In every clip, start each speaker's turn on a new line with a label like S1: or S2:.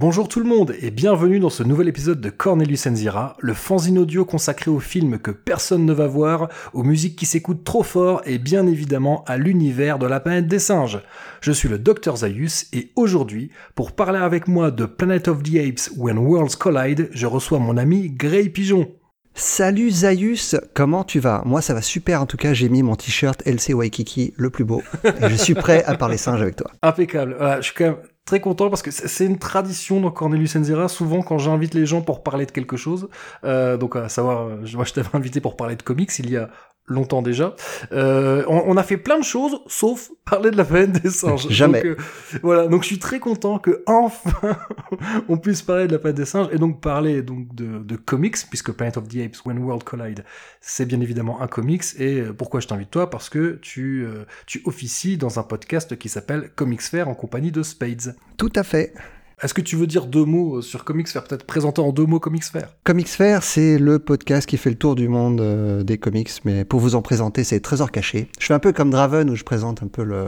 S1: Bonjour tout le monde et bienvenue dans ce nouvel épisode de Cornelius Enzira, le fanzine audio consacré aux films que personne ne va voir, aux musiques qui s'écoutent trop fort et bien évidemment à l'univers de la planète des singes. Je suis le Dr Zaius et aujourd'hui, pour parler avec moi de Planet of the Apes When Worlds Collide, je reçois mon ami Grey Pigeon.
S2: Salut Zaius, comment tu vas? Moi ça va super en tout cas, j'ai mis mon t-shirt LC Waikiki le plus beau et je suis prêt à parler singes avec toi.
S1: Impeccable, je suis quand même très content parce que c'est une tradition dans Cornelius Enzira. Souvent, quand j'invite les gens pour parler de quelque chose, euh, donc à savoir, euh, moi je t'avais invité pour parler de comics il y a longtemps déjà. Euh, on, a fait plein de choses, sauf parler de la planète des singes.
S2: Jamais.
S1: Donc, euh, voilà, donc je suis très content que enfin on puisse parler de la planète des singes et donc parler donc de, de comics, puisque Planet of the Apes When World Collide, c'est bien évidemment un comics. Et euh, pourquoi je t'invite toi? Parce que tu, euh, tu officies dans un podcast qui s'appelle Comics Fair en compagnie de Spades.
S2: Tout à fait.
S1: Est-ce que tu veux dire deux mots sur Comics Fair Peut-être présenter en deux mots Comics Fair?
S2: Comics Fair, c'est le podcast qui fait le tour du monde euh, des comics, mais pour vous en présenter, c'est Trésor caché. Je fais un peu comme Draven où je présente un peu le,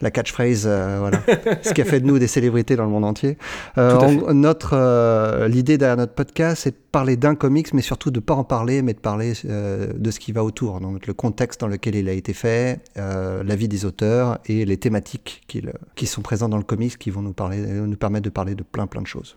S2: la catchphrase, euh, voilà, ce qui a fait de nous des célébrités dans le monde entier. Euh, on, notre euh, l'idée derrière notre podcast, c'est de parler d'un comics, mais surtout de pas en parler, mais de parler de ce qui va autour, donc le contexte dans lequel il a été fait, la vie des auteurs et les thématiques qui, qui sont présentes dans le comics, qui vont nous parler, nous permettre de parler de plein plein de choses.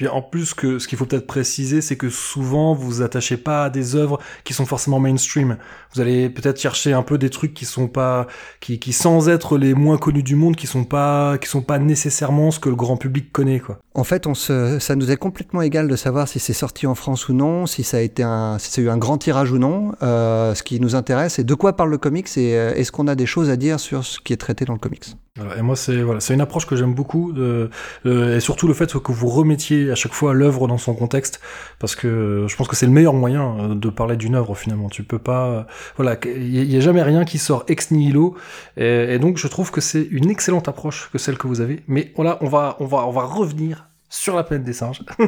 S1: Puis en plus, que ce qu'il faut peut-être préciser, c'est que souvent vous vous attachez pas à des œuvres qui sont forcément mainstream. Vous allez peut-être chercher un peu des trucs qui sont pas, qui, qui sans être les moins connus du monde, qui sont pas, qui sont pas nécessairement ce que le grand public connaît, quoi.
S2: En fait, on se, ça nous est complètement égal de savoir si c'est sorti en France ou non, si ça a été un, si ça a eu un grand tirage ou non. Euh, ce qui nous intéresse, c'est de quoi parle le comics et euh, est-ce qu'on a des choses à dire sur ce qui est traité dans le comics?
S1: Voilà, et moi, c'est voilà, c'est une approche que j'aime beaucoup, de, euh, et surtout le fait que vous remettiez à chaque fois l'œuvre dans son contexte, parce que je pense que c'est le meilleur moyen euh, de parler d'une œuvre finalement. Tu peux pas, voilà, il y, a jamais rien qui sort ex nihilo, et, donc je trouve que c'est une excellente approche que celle que vous avez. Mais voilà, on va, on va, on va revenir sur la planète des singes. et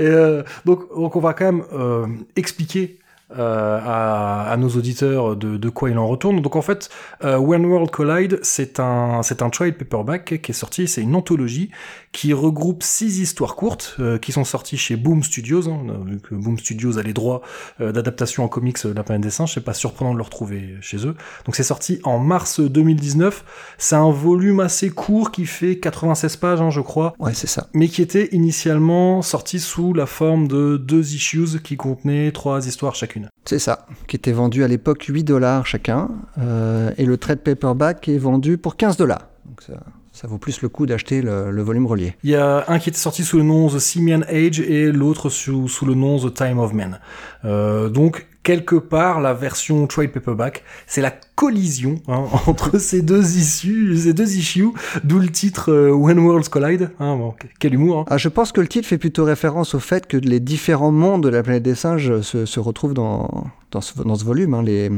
S1: euh, donc, donc on va quand même euh, expliquer euh, à, à, nos auditeurs de, de, quoi il en retourne. Donc en fait, euh, When World Collide, c'est un, c'est un trade paperback qui est sorti, c'est une anthologie qui regroupe six histoires courtes euh, qui sont sorties chez Boom Studios. Hein, vu que Boom Studios a les droits euh, d'adaptation en comics de la planète des singes, c'est pas surprenant de le retrouver chez eux. Donc c'est sorti en mars 2019. C'est un volume assez court qui fait 96 pages, hein, je crois.
S2: Ouais, c'est ça.
S1: Mais qui était initialement sorti sous la forme de deux issues qui contenaient trois histoires chacune.
S2: C'est ça, qui était vendu à l'époque 8 dollars chacun, euh, et le trade paperback est vendu pour 15 dollars. Donc ça, ça, vaut plus le coup d'acheter le, le, volume relié.
S1: Il y a un qui était sorti sous le nom The Simian Age et l'autre sous, sous, le nom The Time of Men. Euh, donc quelque part, la version trade paperback, c'est la collision hein, entre ces deux issues, ces deux issues, d'où le titre euh, When Worlds Collide. Hein, bon, quel humour. Hein.
S2: Ah, je pense que le titre fait plutôt référence au fait que les différents mondes de la planète des singes se, se retrouvent dans, dans, ce, dans ce volume. Hein, les,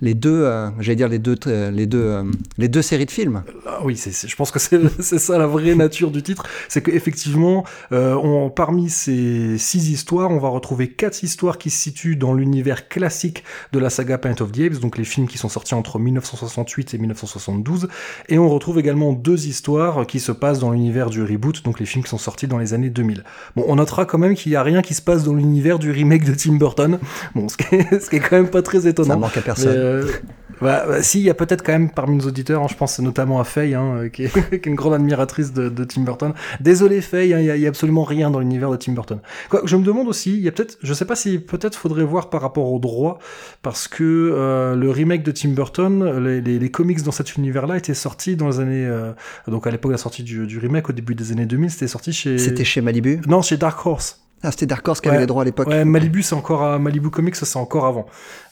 S2: les deux, euh, j'allais dire les deux, les deux, euh, les deux séries de films.
S1: Ah, oui, je pense que c'est, c'est ça la vraie nature du titre, c'est qu'effectivement, euh, on, parmi ces six histoires, on va retrouver quatre histoires qui se situent dans l'univers classique de la saga Planet of the Apes, donc les films qui sont sortis entre 1968 et 1972, et on retrouve également deux histoires qui se passent dans l'univers du reboot, donc les films qui sont sortis dans les années 2000. Bon, on notera quand même qu'il n'y a rien qui se passe dans l'univers du remake de Tim Burton, bon, ce qui est, ce qui est quand même pas très étonnant.
S2: Ça manque à personne.
S1: Euh, bah, bah, si, il y a peut-être quand même parmi nos auditeurs, hein, je pense notamment à Faye, hein, qui, est, qui, est, une grande admiratrice de, de Tim Burton. Désolé Faye, hein, il hein, y, y, a absolument rien dans l'univers de Tim Burton. Quoi, je me demande aussi, il y a peut-être, je sais pas si peut-être faudrait voir par rapport au droit, parce que euh, le remake de Tim Burton, les, les, les comics dans cet univers-là étaient sortis dans les années, euh, donc à l'époque de la sortie du, du remake, au début des années 2000, c'était sorti chez...
S2: C'était chez Malibu?
S1: Non, chez Dark Horse.
S2: Ah, c'était Dark Horse qui ouais, avait les droits à l'époque.
S1: Ouais, Malibu, c'est encore à Malibu Comics, c'est encore avant.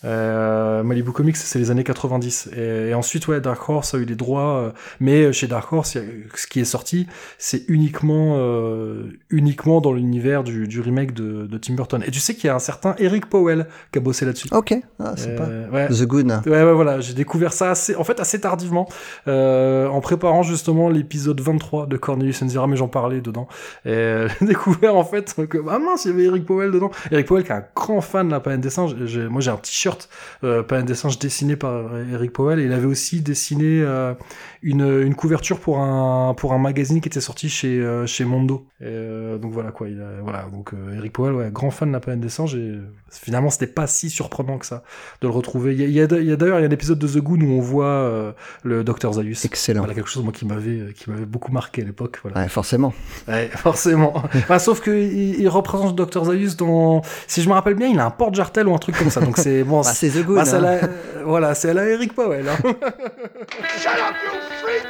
S1: Euh, Malibu Comics, c'est les années 90. Et, et, ensuite, ouais, Dark Horse a eu les droits, euh, mais chez Dark Horse, a, ce qui est sorti, c'est uniquement, euh, uniquement dans l'univers du, du, remake de, de, Tim Burton. Et tu sais qu'il y a un certain Eric Powell qui a bossé là-dessus.
S2: Ok, ah, c'est pas ouais. The Good.
S1: Ouais, ouais, voilà, j'ai découvert ça assez, en fait, assez tardivement, euh, en préparant justement l'épisode 23 de Cornelius Enzira, mais j'en parlais dedans. Et j'ai découvert en fait que, ah ah mince, il y avait Eric Powell dedans. Eric Powell qui est un grand fan de la planète des singes. Moi j'ai un t-shirt euh, planète des singes dessiné par Eric Powell il avait aussi dessiné euh, une, une couverture pour un pour un magazine qui était sorti chez euh, chez Mondo. Euh, donc voilà quoi, il a- voilà donc euh, Eric Powell, ouais, grand fan de la planète des singes et euh, finalement c'était pas si surprenant que ça de le retrouver. Il y a, d'ailleurs il y a un épisode de The Goon où on voit euh, le Docteur Zaius.
S2: Excellent.
S1: Voilà quelque chose moi qui m'avait euh, qui m'avait beaucoup marqué à l'époque. Voilà.
S2: Ouais, forcément.
S1: Ouais, forcément. Enfin, sauf que il, il représente Dr Zaius dans, si je me rappelle bien, il a un porte-jartel ou un truc comme ça. Donc c'est bon.
S2: Bah, c'est The Goon.
S1: bah,
S2: hein.
S1: la- euh, voilà, c'est à la Eric Powell. Hein.
S3: Shut up, you freak!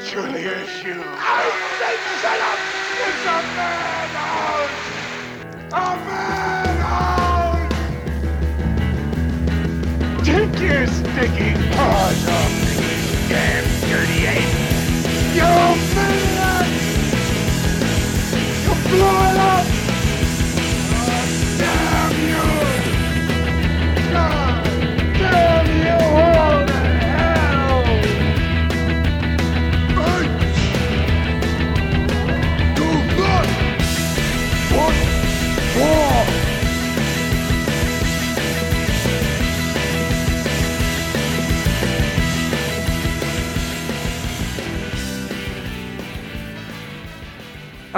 S3: It's you. I said shut up! It's a madhouse! A! You're sticking paws off me,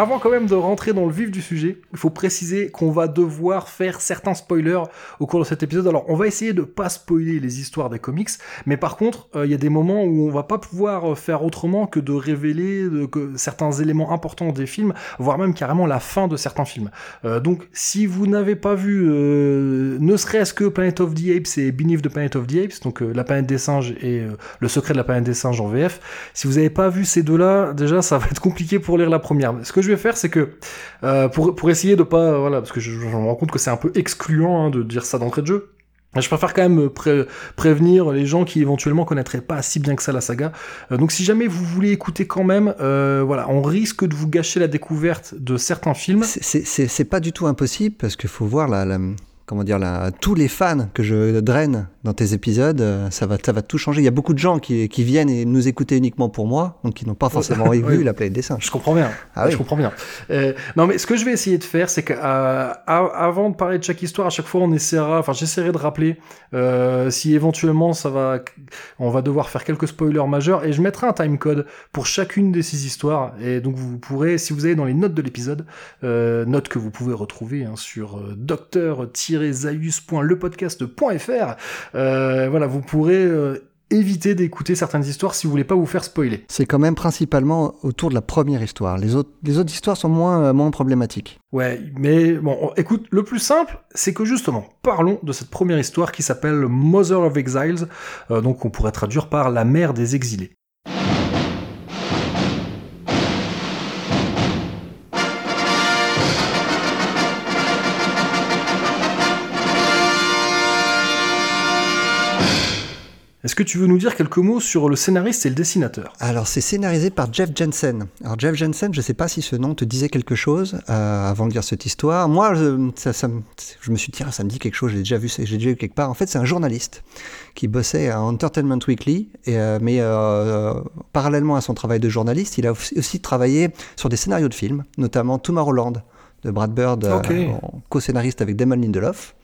S1: Avant quand même de rentrer dans le vif du sujet, il faut préciser qu'on va devoir faire certains spoilers au cours de cet épisode. Alors on va essayer de pas spoiler les histoires des comics, mais par contre euh, il y a des moments où on va pas pouvoir euh, faire autrement que de révéler que certains éléments importants des films, voire même carrément la fin de certains films. Euh, donc si vous n'avez pas vu ne serait-ce que Planet of the Apes et Beneath the Planet of the Apes, donc la planète des singes et le secret de la planète des singes en VF, si vous n'avez pas vu ces deux-là, déjà ça va être compliqué pour lire la première. Ce que je vais faire, c'est que euh, pour pour essayer de pas voilà, parce que je, je me rends compte que c'est un peu excluant hein, de dire ça d'entrée de jeu. Je préfère quand même pré- prévenir les gens qui éventuellement connaîtraient pas si bien que ça la saga. Euh, donc si jamais vous voulez écouter quand même, euh, voilà, on risque de vous gâcher la découverte de certains films.
S2: C'est pas du tout impossible parce qu'il faut voir la, la- comment dire la, tous les fans que je draine dans tes épisodes, euh, ça va, ça va tout changer. Il y a beaucoup de gens qui, qui viennent et nous écouter uniquement pour moi, donc qui n'ont pas forcément
S1: Oui.
S2: vu la planète des singes.
S1: Je comprends bien.
S2: Ah oui.
S1: Je comprends bien. Euh, non, mais ce que je vais essayer de faire, c'est qu'avant de parler de chaque histoire, à chaque fois, on essaiera, enfin, j'essaierai de rappeler euh, si éventuellement ça va, on va devoir faire quelques spoilers majeurs, et je mettrai un timecode pour chacune de ces histoires. Et donc, vous pourrez, si vous allez dans les notes de l'épisode, euh, notes que vous pouvez retrouver hein, sur euh, docteur-zaius.lepodcast.fr, euh, voilà, vous pourrez euh, éviter d'écouter certaines histoires si vous voulez pas vous faire spoiler.
S2: C'est quand même principalement autour de la première histoire. Les autres, les autres histoires sont moins, euh, moins problématiques.
S1: Ouais, mais bon, on- écoute, le plus simple, c'est que justement, parlons de cette première histoire qui s'appelle Mother of Exiles, euh, donc on pourrait traduire par la mère des exilés. Est-ce que tu veux nous dire quelques mots sur le scénariste et le dessinateur?
S2: Alors, c'est scénarisé par Jeff Jensen. Alors, Jeff Jensen, je ne sais pas si ce nom te disait quelque chose euh, avant de lire cette histoire. Moi, je, ça, ça me- je me suis dit, ah, ça me dit quelque chose, j'ai déjà vu, j'ai déjà vu quelque part. En fait, c'est un journaliste qui bossait à Entertainment Weekly, et, euh, mais euh, parallèlement à son travail de journaliste, il a aussi travaillé sur des scénarios de films, notamment Tomorrowland de Brad Bird, co-scénariste avec Damon Lindelof.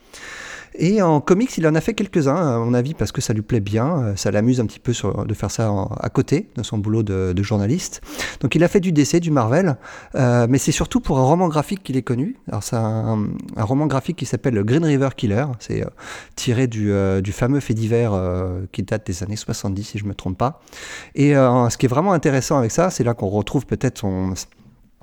S2: Et en comics, il en a fait quelques-uns, à mon avis, parce que ça lui plaît bien, euh, ça l'amuse un petit peu de faire ça à côté de son boulot de, journaliste. Donc il a fait du DC, du Marvel, euh, mais c'est surtout pour un roman graphique qu'il est connu. Alors c'est un, roman graphique qui s'appelle Green River Killer, c'est euh, tiré du, du fameux fait divers qui date des années 70, si je ne me trompe pas. Et ce qui est vraiment intéressant avec ça, c'est là qu'on retrouve peut-être son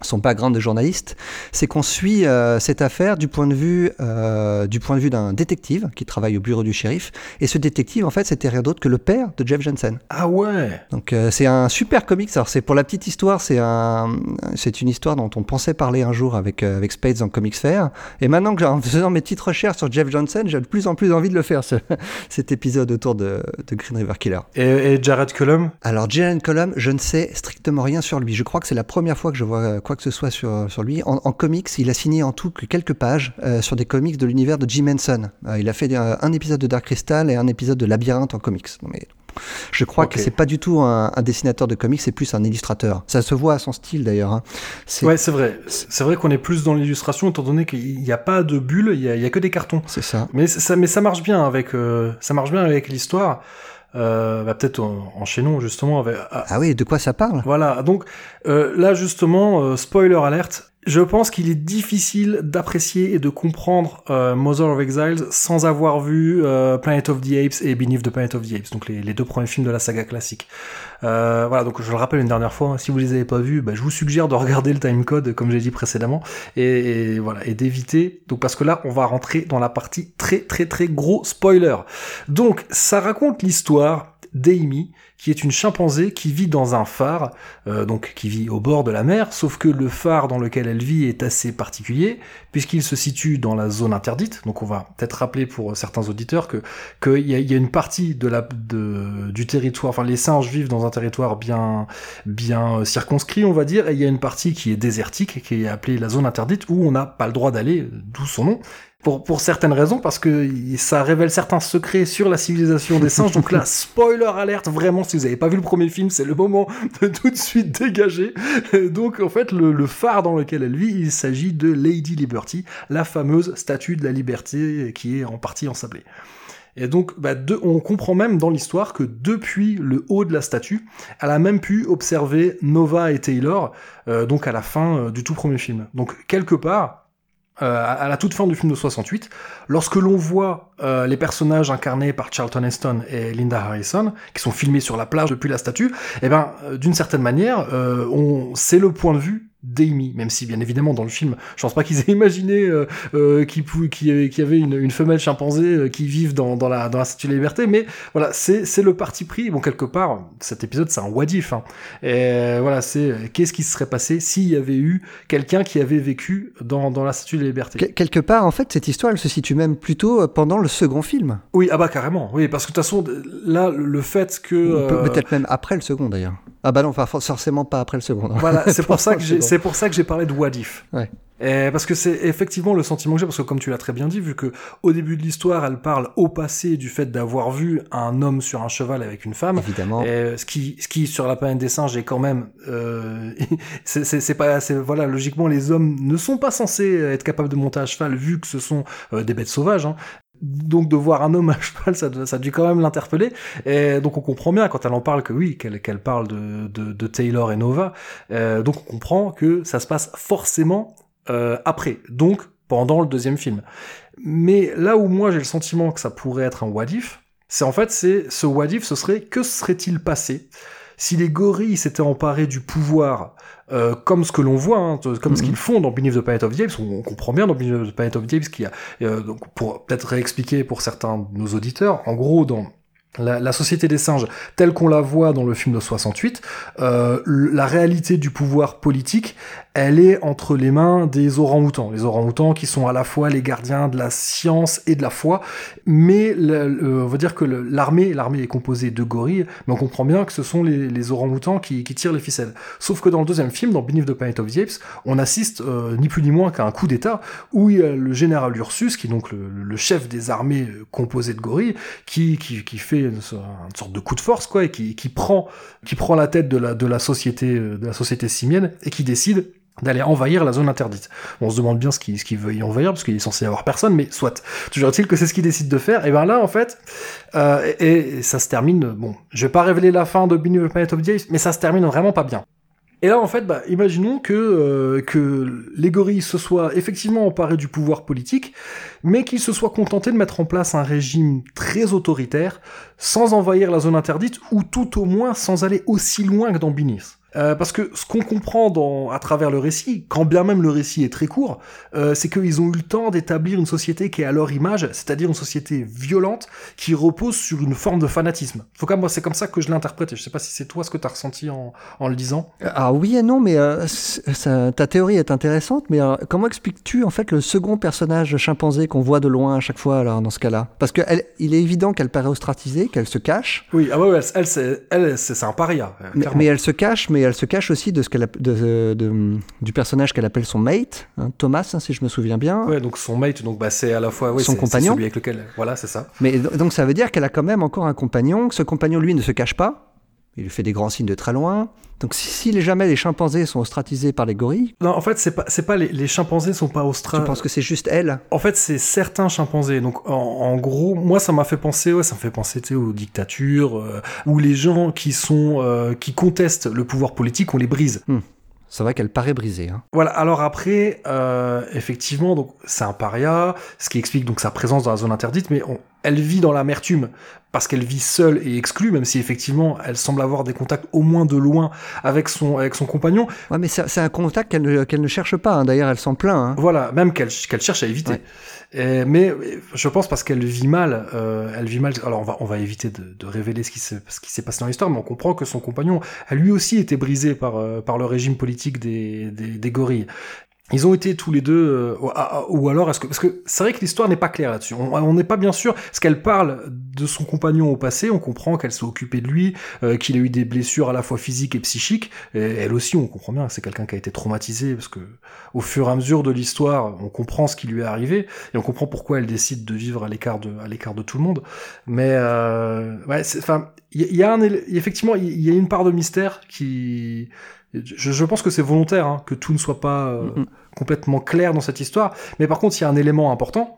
S2: son background de journaliste, c'est qu'on suit euh, cette affaire du point de vue euh, du point de vue d'un détective qui travaille au bureau du shérif. Et ce détective, en fait, c'était rien d'autre que le père de Jeff Jensen.
S1: Ah ouais
S2: Donc euh, c'est un super comics. Alors c'est pour la petite histoire, c'est un, c'est une histoire dont on pensait parler un jour avec avec Spades en Comics Fair. Et maintenant que en faisant mes petites recherches sur Jeff Johnson, j'ai de plus en plus envie de le faire ce- cet épisode autour de, de Green River Killer.
S1: Et, et Jared Cullum?
S2: Alors Jalen Colum, je ne sais strictement rien sur lui. Je crois que c'est la première fois que je vois quoi que ce soit sur, sur lui. En, en comics, il a signé en tout que quelques pages euh, sur des comics de l'univers de Jim Henson. Euh, il a fait euh, un épisode de Dark Crystal et un épisode de Labyrinthe en comics. Non, Mais Je crois
S1: Ok.
S2: que c'est pas du tout un, un dessinateur de comics, c'est plus un illustrateur. Ça se voit à son style d'ailleurs. hein. C'est
S1: Ouais, c'est vrai. C'est vrai qu'on est plus dans l'illustration, étant donné qu'il n'y a pas de bulles, il y a, que des cartons.
S2: c'est ça.
S1: Mais ça, mais ça marche bien avec, euh, ça marche bien avec l'histoire. Euh, bah, peut-être en- enchaînons justement avec. ah,
S2: Ah oui, de quoi ça parle?
S1: Voilà. Donc euh, là justement, euh, spoiler alerte. Je pense qu'il est difficile d'apprécier et de comprendre euh, Mother of Exiles sans avoir vu euh, Planet of the Apes et Beneath the Planet of the Apes, donc les, deux premiers films de la saga classique. Euh, voilà, donc je le rappelle une dernière fois, hein, si vous les avez pas vus, bah, je vous suggère de regarder le timecode comme j'ai dit précédemment et, et voilà et d'éviter. Donc parce que là, on va rentrer dans la partie très très très gros spoiler. Donc ça raconte l'histoire d'Amy, qui est une chimpanzé qui vit dans un phare, euh, donc qui vit au bord de la mer, sauf que le phare dans lequel elle vit est assez particulier, puisqu'il se situe dans la zone interdite. Donc on va peut-être rappeler pour certains auditeurs que qu'il y, a- il y a une partie de la du territoire, enfin les singes vivent dans un territoire bien bien euh, circonscrit, on va dire, et il y a une partie qui est désertique, qui est appelée la zone interdite, où on n'a pas le droit d'aller, d'où son nom. Pour, pour certaines raisons, parce que ça révèle certains secrets sur la civilisation des singes. Donc là, spoiler alerte, vraiment, si vous n'avez pas vu le premier film, c'est le moment de tout de suite dégager. Donc en fait, le, le phare dans lequel elle vit, il s'agit de Lady Liberty, la fameuse statue de la liberté qui est en partie ensablée. Et donc, bah, de- on comprend même dans l'histoire que depuis le haut de la statue, elle a même pu observer Nova et Taylor, euh, donc à la fin euh, du tout premier film. Donc quelque part, à à la toute fin du film de 68, lorsque l'on voit euh, les personnages incarnés par Charlton Heston et Linda Harrison, qui sont filmés sur la plage depuis la statue, eh ben, euh, d'une certaine manière, euh, on, c'est le point de vue d'Amy, même si bien évidemment dans le film, je pense pas qu'ils aient imaginé qu'il y avait- une, femelle chimpanzé euh, qui vive dans, la statue de la liberté, mais voilà, c'est le parti pris. Bon quelque part, cet épisode c'est un what if. Hein. Et voilà, c'est qu'est-ce qui se serait passé s'il y avait eu quelqu'un qui avait vécu dans dans la statue de la liberté?
S2: Quel- quelque part, en fait, cette histoire, elle se situe même plutôt pendant le second film.
S1: Oui, ah bah carrément. Oui, parce que de toute façon, là, le fait que euh,
S2: Peut-être même après le second, d'ailleurs. Ah bah non, enfin, for- forcément pas après le second.
S1: Voilà, c'est pour ça que c'est pour ça que j'ai parlé de what if.
S2: Ouais.
S1: Et parce que c'est effectivement le sentiment que j'ai, parce que comme tu l'as très bien dit, vu que au début de l'histoire, elle parle au passé du fait d'avoir vu un homme sur un cheval avec une femme.
S2: Évidemment.
S1: Et ce qui, ce qui sur la planète des singes est quand même, euh, c'est, pas, voilà, logiquement les hommes ne sont pas censés être capables de monter à cheval vu que ce sont euh, des bêtes sauvages. Hein. Donc de voir un homme à cheval, ça, a dû quand même l'interpeller. Et donc on comprend bien quand elle en parle que oui, qu'elle, parle de Taylor et Nova. Euh, donc on comprend que ça se passe forcément euh, après. Donc pendant le deuxième film. Mais là où moi j'ai le sentiment que ça pourrait être un what if, c'est en fait c'est ce what if, ce serait que serait-il passé? Si les gorilles s'étaient emparés du pouvoir euh, comme ce que l'on voit, hein, comme ce
S2: Mhm.
S1: qu'ils font dans Beneath the Planet of the Apes, on, on comprend bien dans Beneath the Planet of the Apes qu'il y a, euh, donc pour peut-être réexpliquer pour certains de nos auditeurs, en gros dans la, société des singes telle qu'on la voit dans le film de 68, euh, la réalité du pouvoir politique, elle est entre les mains des orang-outans. Les orang-outans qui sont à la fois les gardiens de la science et de la foi, mais on va dire que l'armée, l'armée est composée de gorilles, mais on comprend bien que ce sont les, les orang-outans qui, tirent les ficelles. Sauf que dans le deuxième film, dans Beneath the Planet of the Apes, on assiste euh, ni plus ni moins qu'à un coup d'État où il y a le général Ursus, qui est donc le, le chef des armées composées de gorilles, qui, qui, qui fait une, so- une sorte de coup de force, quoi, et qui, qui prend, qui prend la tête de la, de la société, euh, de la société simienne, et qui décide d'aller envahir la zone interdite. On se demande bien ce qu'il veut y envahir, parce qu'il est censé y avoir personne, mais soit. Toujours est-il que c'est ce qu'il décide de faire, et ben là, en fait, euh, et, ça se termine, bon, je vais pas révéler la fin de the Planet of the Apes, mais ça se termine vraiment pas bien. Et là, en fait, bah, imaginons que, euh, que les gorilles se soient effectivement emparés du pouvoir politique, mais qu'ils se soient contentés de mettre en place un régime très autoritaire, sans envahir la zone interdite, ou tout au moins sans aller aussi loin que dans Beneath. Euh, parce que ce qu'on comprend dans, à travers le récit, quand bien même le récit est très court, euh, c'est qu'ils ont eu le temps d'établir une société qui est à leur image, c'est-à-dire une société violente qui repose sur une forme de fanatisme. En tout cas, moi, c'est comme ça que je l'ai interprété. Je sais pas si c'est toi ce que tu as ressenti en, en le disant.
S2: Ah oui et non, mais euh, ça- ta théorie est intéressante, mais euh, comment expliques-tu en fait le second personnage chimpanzé qu'on voit de loin à chaque fois alors dans ce cas-là? Parce qu'il est évident qu'elle paraît ostracisée, qu'elle se cache,
S1: Oui, ah ouais, elle, elle, c'est, elle, c'est, c'est un paria. euh,
S2: mais, mais elle se cache, mais elle se cache aussi de ce qu'elle de- de- du personnage qu'elle appelle son mate, hein, Thomas, hein, si je me souviens bien.
S1: Ouais, donc son mate, donc bah, c'est à la fois ouais,
S2: Son compagnon.
S1: celui avec lequel, voilà, c'est ça.
S2: Mais do- donc ça veut dire qu'elle a quand même encore un compagnon. que Ce compagnon, lui, ne se cache pas. Il lui fait des grands signes de très loin. Donc si, jamais les chimpanzés sont ostracisés par les gorilles,
S1: Non, en fait, c'est pas, c'est pas les, les chimpanzés sont pas australiens.
S2: je pense que c'est juste elle?
S1: En fait, c'est certains chimpanzés. Donc, en, en gros, moi, ça m'a fait penser, ouais, ça me fait penser, tu aux dictatures, euh, où les gens qui sont, euh, qui contestent le pouvoir politique, on les brise.
S2: C'est vrai qu'elle paraît brisée. hein.
S1: Voilà. Alors après, euh, effectivement, donc c'est un paria, ce qui explique donc sa présence dans la zone interdite, mais on- elle vit dans l'amertume parce qu'elle vit seule et exclue, même si effectivement elle semble avoir des contacts au moins de loin avec son avec son compagnon.
S2: Ouais, mais c'est un contact qu'elle ne, ne cherche pas. hein. D'ailleurs, elle s'en plaint. hein.
S1: Voilà, même qu'elle qu'elle cherche à éviter.
S2: Ouais.
S1: Mais je pense parce qu'elle vit mal, euh, elle vit mal. Alors on va on va éviter de, de révéler ce qui s'est ce qui s'est passé dans l'histoire, mais on comprend que son compagnon a lui aussi été brisé par euh, par le régime politique des des, des gorilles. Ils ont été tous les deux, euh, ou- alors est-ce que parce que c'est vrai que l'histoire n'est pas claire là-dessus. On n'est pas bien sûr. Parce qu'elle parle de son compagnon au passé, on comprend qu'elle s'est occupée de lui, euh, qu'il a eu des blessures à la fois physiques et psychiques. Et elle aussi, on comprend bien c'est quelqu'un qui a été traumatisé parce que au fur et à mesure de l'histoire, on comprend ce qui lui est arrivé et on comprend pourquoi elle décide de vivre à l'écart de à l'écart de tout le monde. Mais euh, ouais, enfin, il y, y a un effectivement, il y a une part de mystère qui je, je pense que c'est volontaire hein, que tout ne soit pas euh, complètement clair dans cette histoire. Mais par contre, il y a un élément important,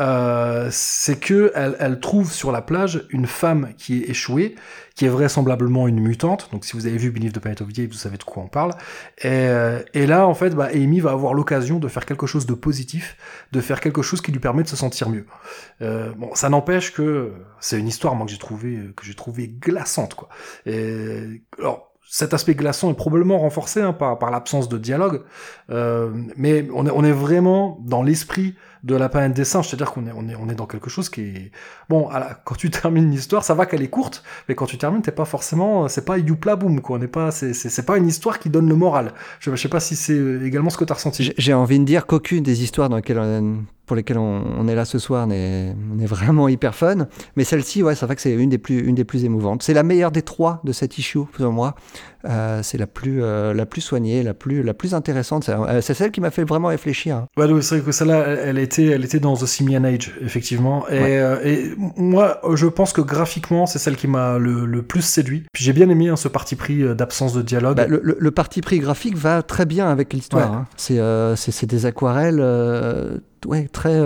S1: euh, c'est que elle, elle trouve sur la plage une femme qui est échouée, qui est vraisemblablement une mutante. Donc, si vous avez vu Beneath the Planet of the Apes, vous savez de quoi on parle. Et, euh, et là, en fait, bah, Amy va avoir l'occasion de faire quelque chose de positif, de faire quelque chose qui lui permet de se sentir mieux. Euh, bon, ça n'empêche que c'est une histoire, moi, que j'ai trouvé que j'ai trouvé glaçante, quoi. Et alors. Cet aspect glaçant est probablement renforcé hein, par, l'absence de dialogue, euh, mais on est vraiment dans l'esprit de la planète des singes, c'est-à-dire qu'on est, on est, on est dans quelque chose qui est... Bon, la- quand tu termines l'histoire, ça va qu'elle est courte, mais quand tu termines, t'es pas forcément... C'est pas youpla boum, quoi, on pas... C'est, pas une histoire qui donne le moral. Je, je sais pas si c'est également ce que t'as ressenti.
S2: J'ai- envie de dire qu'aucune des histoires dans lesquelles on- pour lesquelles on, est là ce soir n'est vraiment hyper fun. Mais celle-ci, ouais, c'est vrai que c'est une des plus, une des plus émouvantes. C'est la meilleure des trois de cette issue, selon moi. Euh, c'est la plus, euh, la plus soignée, la plus, la plus intéressante. C'est euh, celle qui m'a fait vraiment réfléchir.
S1: Ouais, c'est vrai que celle-là, elle, était, elle était dans The Simian Age, effectivement. Et,
S2: Ouais.
S1: euh, et moi, je pense que graphiquement, c'est celle qui m'a le, le plus séduit. Puis j'ai bien aimé hein, ce parti pris d'absence de dialogue.
S2: Bah, le, le- le parti pris graphique va très bien avec l'histoire.
S1: Ouais.
S2: hein. C'est des aquarelles ouais, très,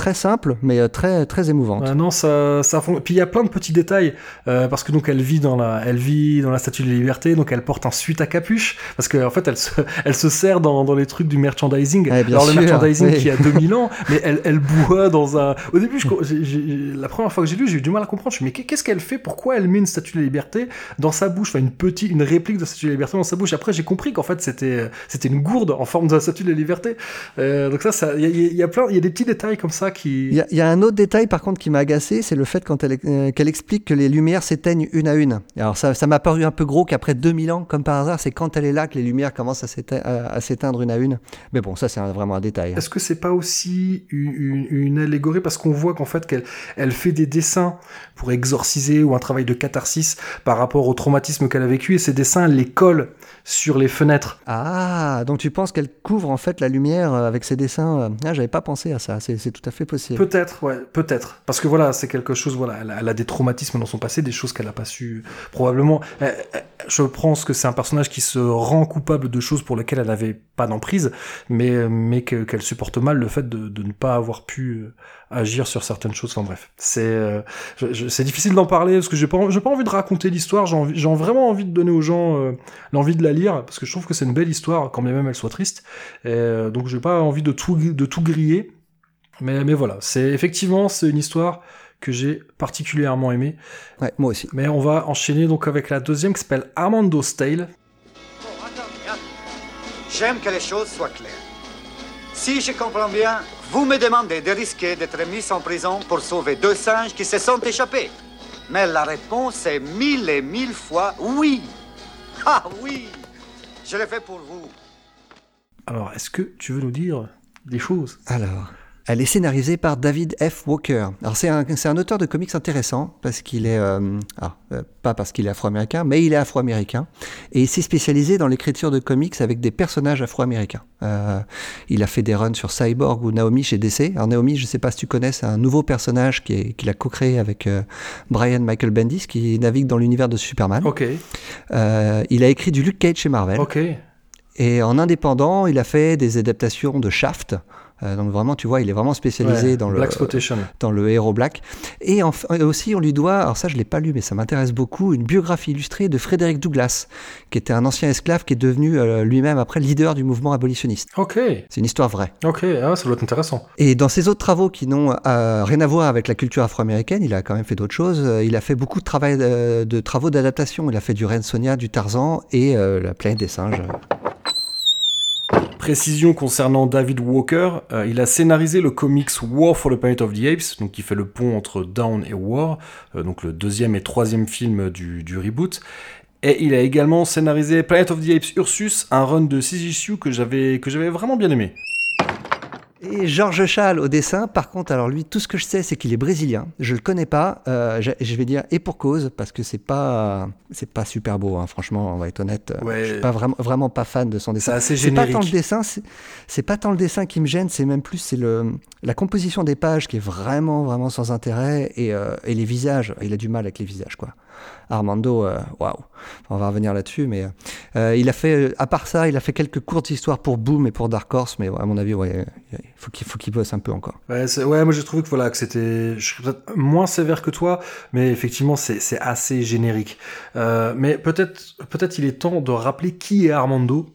S2: très simples, mais euh, très, très émouvantes.
S1: Ouais, non, ça, ça Puis il y a plein de petits détails euh, parce que donc elle vit dans la, elle vit dans la Statue de la Liberté, donc elle porte un suite à capuche parce que en fait elle se, elle se sert dans, dans les trucs du merchandising.
S2: Bien
S1: Alors le
S2: sûr,
S1: merchandising
S2: oui.
S1: qui a 2000 ans, mais elle, elle boit dans un. Au début, je, co- j'ai- j'ai- la première fois que j'ai lu, j'ai eu du mal à comprendre. Je me dis mais qu'est-ce qu'elle fait? Pourquoi elle met une Statue de la Liberté dans sa bouche, enfin une petite, une réplique de la Statue de la Liberté dans sa bouche. Après, j'ai compris qu'en fait c'était, c'était une gourde en forme de la Statue de la Liberté. Euh, donc ça, ça, il y a, il y a plein, il y a des petits détails comme ça qui.
S2: Il y, a- il y a un autre détail par contre qui m'a agacé, c'est le fait quand elle, euh, qu'elle explique que les lumières s'éteignent une à une. Alors ça ça m'a paru un peu gros qu'après 2000 ans, comme par hasard, c'est quand elle est là que les lumières commencent à s'éteindre, à- à s'éteindre une à une. Mais bon, ça c'est un- vraiment un détail.
S1: Est-ce que c'est pas aussi une, une- une allégorie? Parce qu'on voit qu'en fait qu'elle elle fait des dessins pour exorciser ou un travail de catharsis par rapport au traumatisme qu'elle a vécu et ces dessins elle les colle sur les fenêtres.
S2: Ah, donc tu penses qu'elle couvre en fait la lumière euh, avec ses dessins euh, Ah, j'avais pas pensé à ça, c'est c'est tout à
S1: Peut-être, ouais, peut-être. Parce que voilà, c'est quelque chose, voilà, elle a, des traumatismes dans son passé, des choses qu'elle n'a pas su, probablement. Euh, euh, Je pense que c'est un personnage qui se rend coupable de choses pour lesquelles elle n'avait pas d'emprise, mais, mais que- qu'elle supporte mal le fait de, ne pas avoir pu euh, agir sur certaines choses. Enfin bref, c'est difficile d'en parler parce que j'ai pas, pas envie de raconter l'histoire, j'ai vraiment envie de donner aux gens l'envie de la lire parce que je trouve que c'est une belle histoire, quand même elle soit triste. Et, euh, donc j'ai pas envie de tout, de tout griller. Mais, mais voilà, c'est effectivement c'est une histoire que j'ai particulièrement aimée.
S2: Ouais, moi aussi.
S1: Mais on va enchaîner donc avec la deuxième qui s'appelle Armando's Tale.
S4: Attends, regarde. J'aime que les choses soient claires. Si je comprends bien, vous me demandez de risquer d'être mis en prison pour sauver deux singes qui se sont échappés. Mais la réponse est mille et mille fois oui. Ah oui, je le fais pour vous.
S1: Alors, est-ce que tu veux nous dire des choses?
S2: Alors, Elle est scénarisée par David F. Walker. Alors c'est un, c'est un auteur de comics intéressant parce qu'il est, euh, ah, euh, pas parce qu'il est afro-américain, mais il est afro-américain et il s'est spécialisé dans l'écriture de comics avec des personnages afro-américains. Euh, il a fait des runs sur Cyborg ou Naomi chez DC. Alors Naomi, je sais pas si tu connais, c'est un nouveau personnage qui qu'il a co-créé avec Brian Michael Bendis qui navigue dans l'univers de Superman.
S1: Ok,
S2: il a écrit du Luke Cage chez Marvel.
S1: ok.
S2: Et en indépendant, il a fait des adaptations de Shaft. Euh, donc vraiment, tu vois, il est vraiment spécialisé
S1: Ouais,
S2: dans, le,
S1: Black
S2: dans le héros black. Et en- et aussi, on lui doit, alors ça je l'ai pas lu, mais ça m'intéresse beaucoup, une biographie illustrée de Frédéric Douglass, qui était un ancien esclave qui est devenu euh, lui-même après leader du mouvement abolitionniste.
S1: Ok,
S2: C'est une histoire vraie.
S1: ok, ah, ça doit être intéressant.
S2: Et dans ses autres travaux qui n'ont euh, rien à voir avec la culture afro-américaine, il a quand même fait d'autres choses. Il a fait beaucoup de, travail, de travaux d'adaptation. Il a fait du Ren Sonia, du Tarzan et la planète des singes.
S1: Précision concernant David Walker, euh, il a scénarisé le comics War for the Planet of the Apes, donc qui fait le pont entre Down et War, euh, donc le deuxième et troisième film du, reboot. Et il a également scénarisé Planet of the Apes Ursus, un run de 6 issues que j'avais vraiment bien aimé.
S2: Et Georges Chal au dessin, par contre, alors lui, tout ce que je sais, c'est qu'il est brésilien. Je le connais pas. euh, je, je vais dire et pour cause, parce que c'est pas, c'est pas super beau. hein, franchement, on va être honnête. euh,
S1: Ouais.
S2: Je suis pas vraiment, vraiment pas fan de son dessin.
S1: C'est assez
S2: C'est pas tant le dessin, c'est- c'est pas tant le dessin qui me gêne, c'est même plus c'est le la composition des pages qui est vraiment vraiment sans intérêt et, euh, et les visages. Il a du mal avec les visages quoi. Armando, euh, waouh. On va revenir là-dessus, mais euh, il a fait, à part ça, il a fait quelques courtes histoires pour Boom et pour Dark Horse, mais à mon avis, ouais, il faut qu'il faut bosse un peu encore.
S1: Ouais, moi j'ai trouvé que voilà que c'était, je serais peut-être moins sévère que toi, mais effectivement c'est assez générique. Euh, mais peut-être peut-être il est temps de rappeler qui est Armando,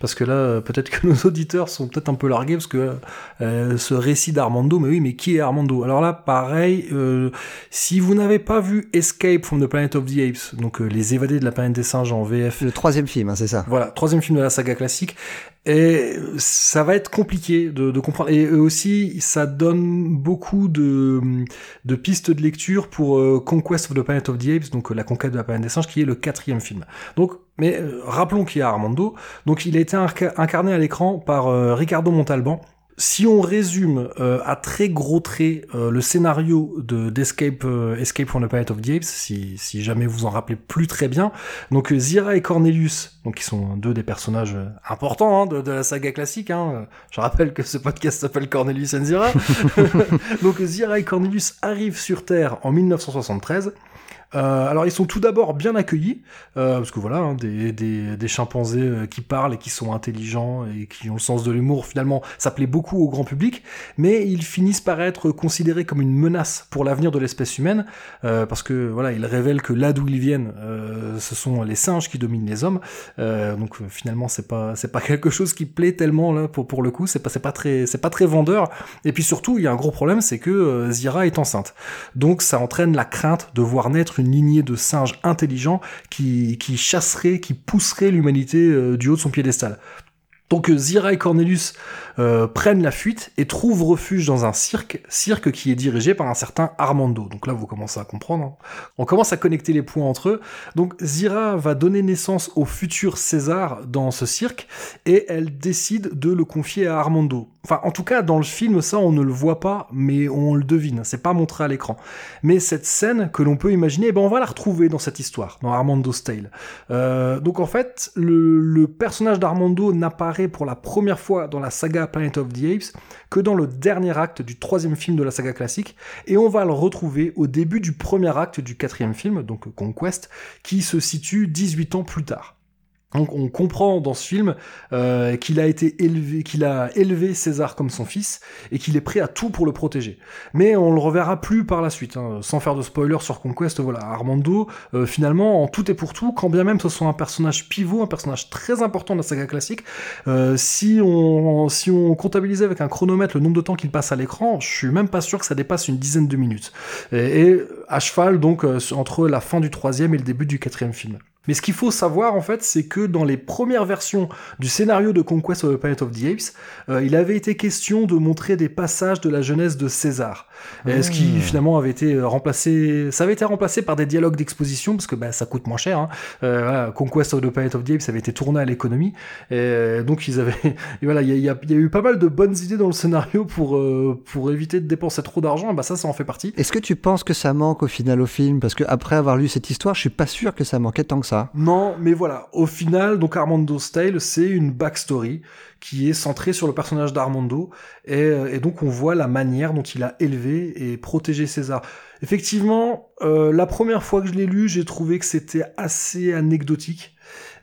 S1: parce que là peut-être que nos auditeurs sont peut-être un peu largués parce que ce récit d'Armando, mais oui, mais qui est Armando? Alors là, pareil, si vous n'avez pas vu Escape from the Planet of the Apes, donc euh, les évadés de la planète des singes en VF,
S2: Le troisième film, hein, c'est ça.
S1: voilà, troisième film de la saga classique. Et ça va être compliqué de, de comprendre. Et eux aussi, ça donne beaucoup de, de pistes de lecture pour euh, Conquest of the Planet of the Apes, donc euh, la conquête de la planète des singes, qui est le quatrième film. Donc, mais euh, rappelons qu'il y a Armando. Donc, il a été inca- incarné à l'écran par Ricardo Montalban. Si on résume euh, à très gros traits euh, le scénario de d'Escape euh, Escape from the Planet of the Apes, si, si jamais vous en rappelez plus très bien, donc euh, Zira et Cornelius, donc qui sont deux des personnages euh, importants hein, de, de la saga classique. Hein. Je rappelle que ce podcast s'appelle Cornelius and Zira. donc Zira et Cornelius arrivent sur Terre en 1973. Euh, alors ils sont tout d'abord bien accueillis, euh, parce que voilà, hein, des, chimpanzés euh, qui parlent et qui sont intelligents et qui ont le sens de l'humour, finalement, ça plaît beaucoup au grand public, mais ils finissent par être considérés comme une menace pour l'avenir de l'espèce humaine, parce que voilà, ils révèlent que là d'où ils viennent, ce sont les singes qui dominent les hommes, donc finalement c'est pas c'est pas quelque chose qui plaît tellement là pour pour le coup, c'est pas c'est pas très c'est pas très vendeur, et puis surtout il y a un gros problème, c'est que Zira est enceinte, donc ça entraîne la crainte de voir naître une lignée de singes intelligents qui, qui chasseraient, qui pousseraient l'humanité euh, du haut de son piédestal. Donc euh, Zira et Cornelius euh, prennent la fuite et trouvent refuge dans un cirque, cirque qui est dirigé par un certain Armando. Donc là, vous commencez à comprendre. hein. On commence à connecter les points entre eux. Donc Zira va donner naissance au futur César dans ce cirque et elle décide de le confier à Armando. Enfin, en tout cas, dans le film, ça, on ne le voit pas, mais on le devine. C'est pas montré à l'écran. Mais cette scène que l'on peut imaginer, eh ben, on va la retrouver dans cette histoire, dans Armando's Tale. Euh, donc en fait, le, le personnage d'Armando n'apparaît pour la première fois dans la saga Planet of the Apes que dans le dernier acte du troisième film de la saga classique, et on va le retrouver au début du premier acte du quatrième film, donc Conquest, qui se situe 18 ans plus tard. Donc on comprend dans ce film euh, qu'il a été élevé, qu'il a élevé César comme son fils et qu'il est prêt à tout pour le protéger. Mais on le reverra plus par la suite, hein. sans faire de spoiler sur Conquest. Voilà, Armando, euh, finalement, en tout et pour tout, quand bien même ce soit un personnage pivot, un personnage très important de la saga classique, euh, si on si on comptabilisait avec un chronomètre le nombre de temps qu'il passe à l'écran, je suis même pas sûr que ça dépasse une dizaine de minutes. Et, à cheval donc entre la fin du troisième et le début du quatrième film. Mais ce qu'il faut savoir, en fait, c'est que dans les premières versions du scénario de Conquest of the Planet of the Apes, euh, il avait été question de montrer des passages de la jeunesse de César. Et ce qui, finalement, avait été euh, remplacé... Ça avait été remplacé par des dialogues d'exposition, parce que bah, ça coûte moins cher. Hein. Euh, voilà, Conquest of the Planet of the Apes, ça avait été tourné à l'économie. Et euh, donc, ils avaient... Et voilà, il y a, y y eu pas mal de bonnes idées dans le scénario pour, euh, pour éviter de dépenser trop d'argent. Bah ça, ça en fait partie.
S2: Est-ce que tu penses que ça manque au final au film? Parce que après avoir lu cette histoire, je suis pas sûr que ça manquait tant que ça.
S1: Non, mais voilà. Au final, donc Armando's Tale, c'est une backstory qui est centrée sur le personnage d'Armando, et, euh, et donc on voit la manière dont il a élevé et protégé César. Effectivement, euh, la première fois que je l'ai lu, j'ai trouvé que c'était assez anecdotique.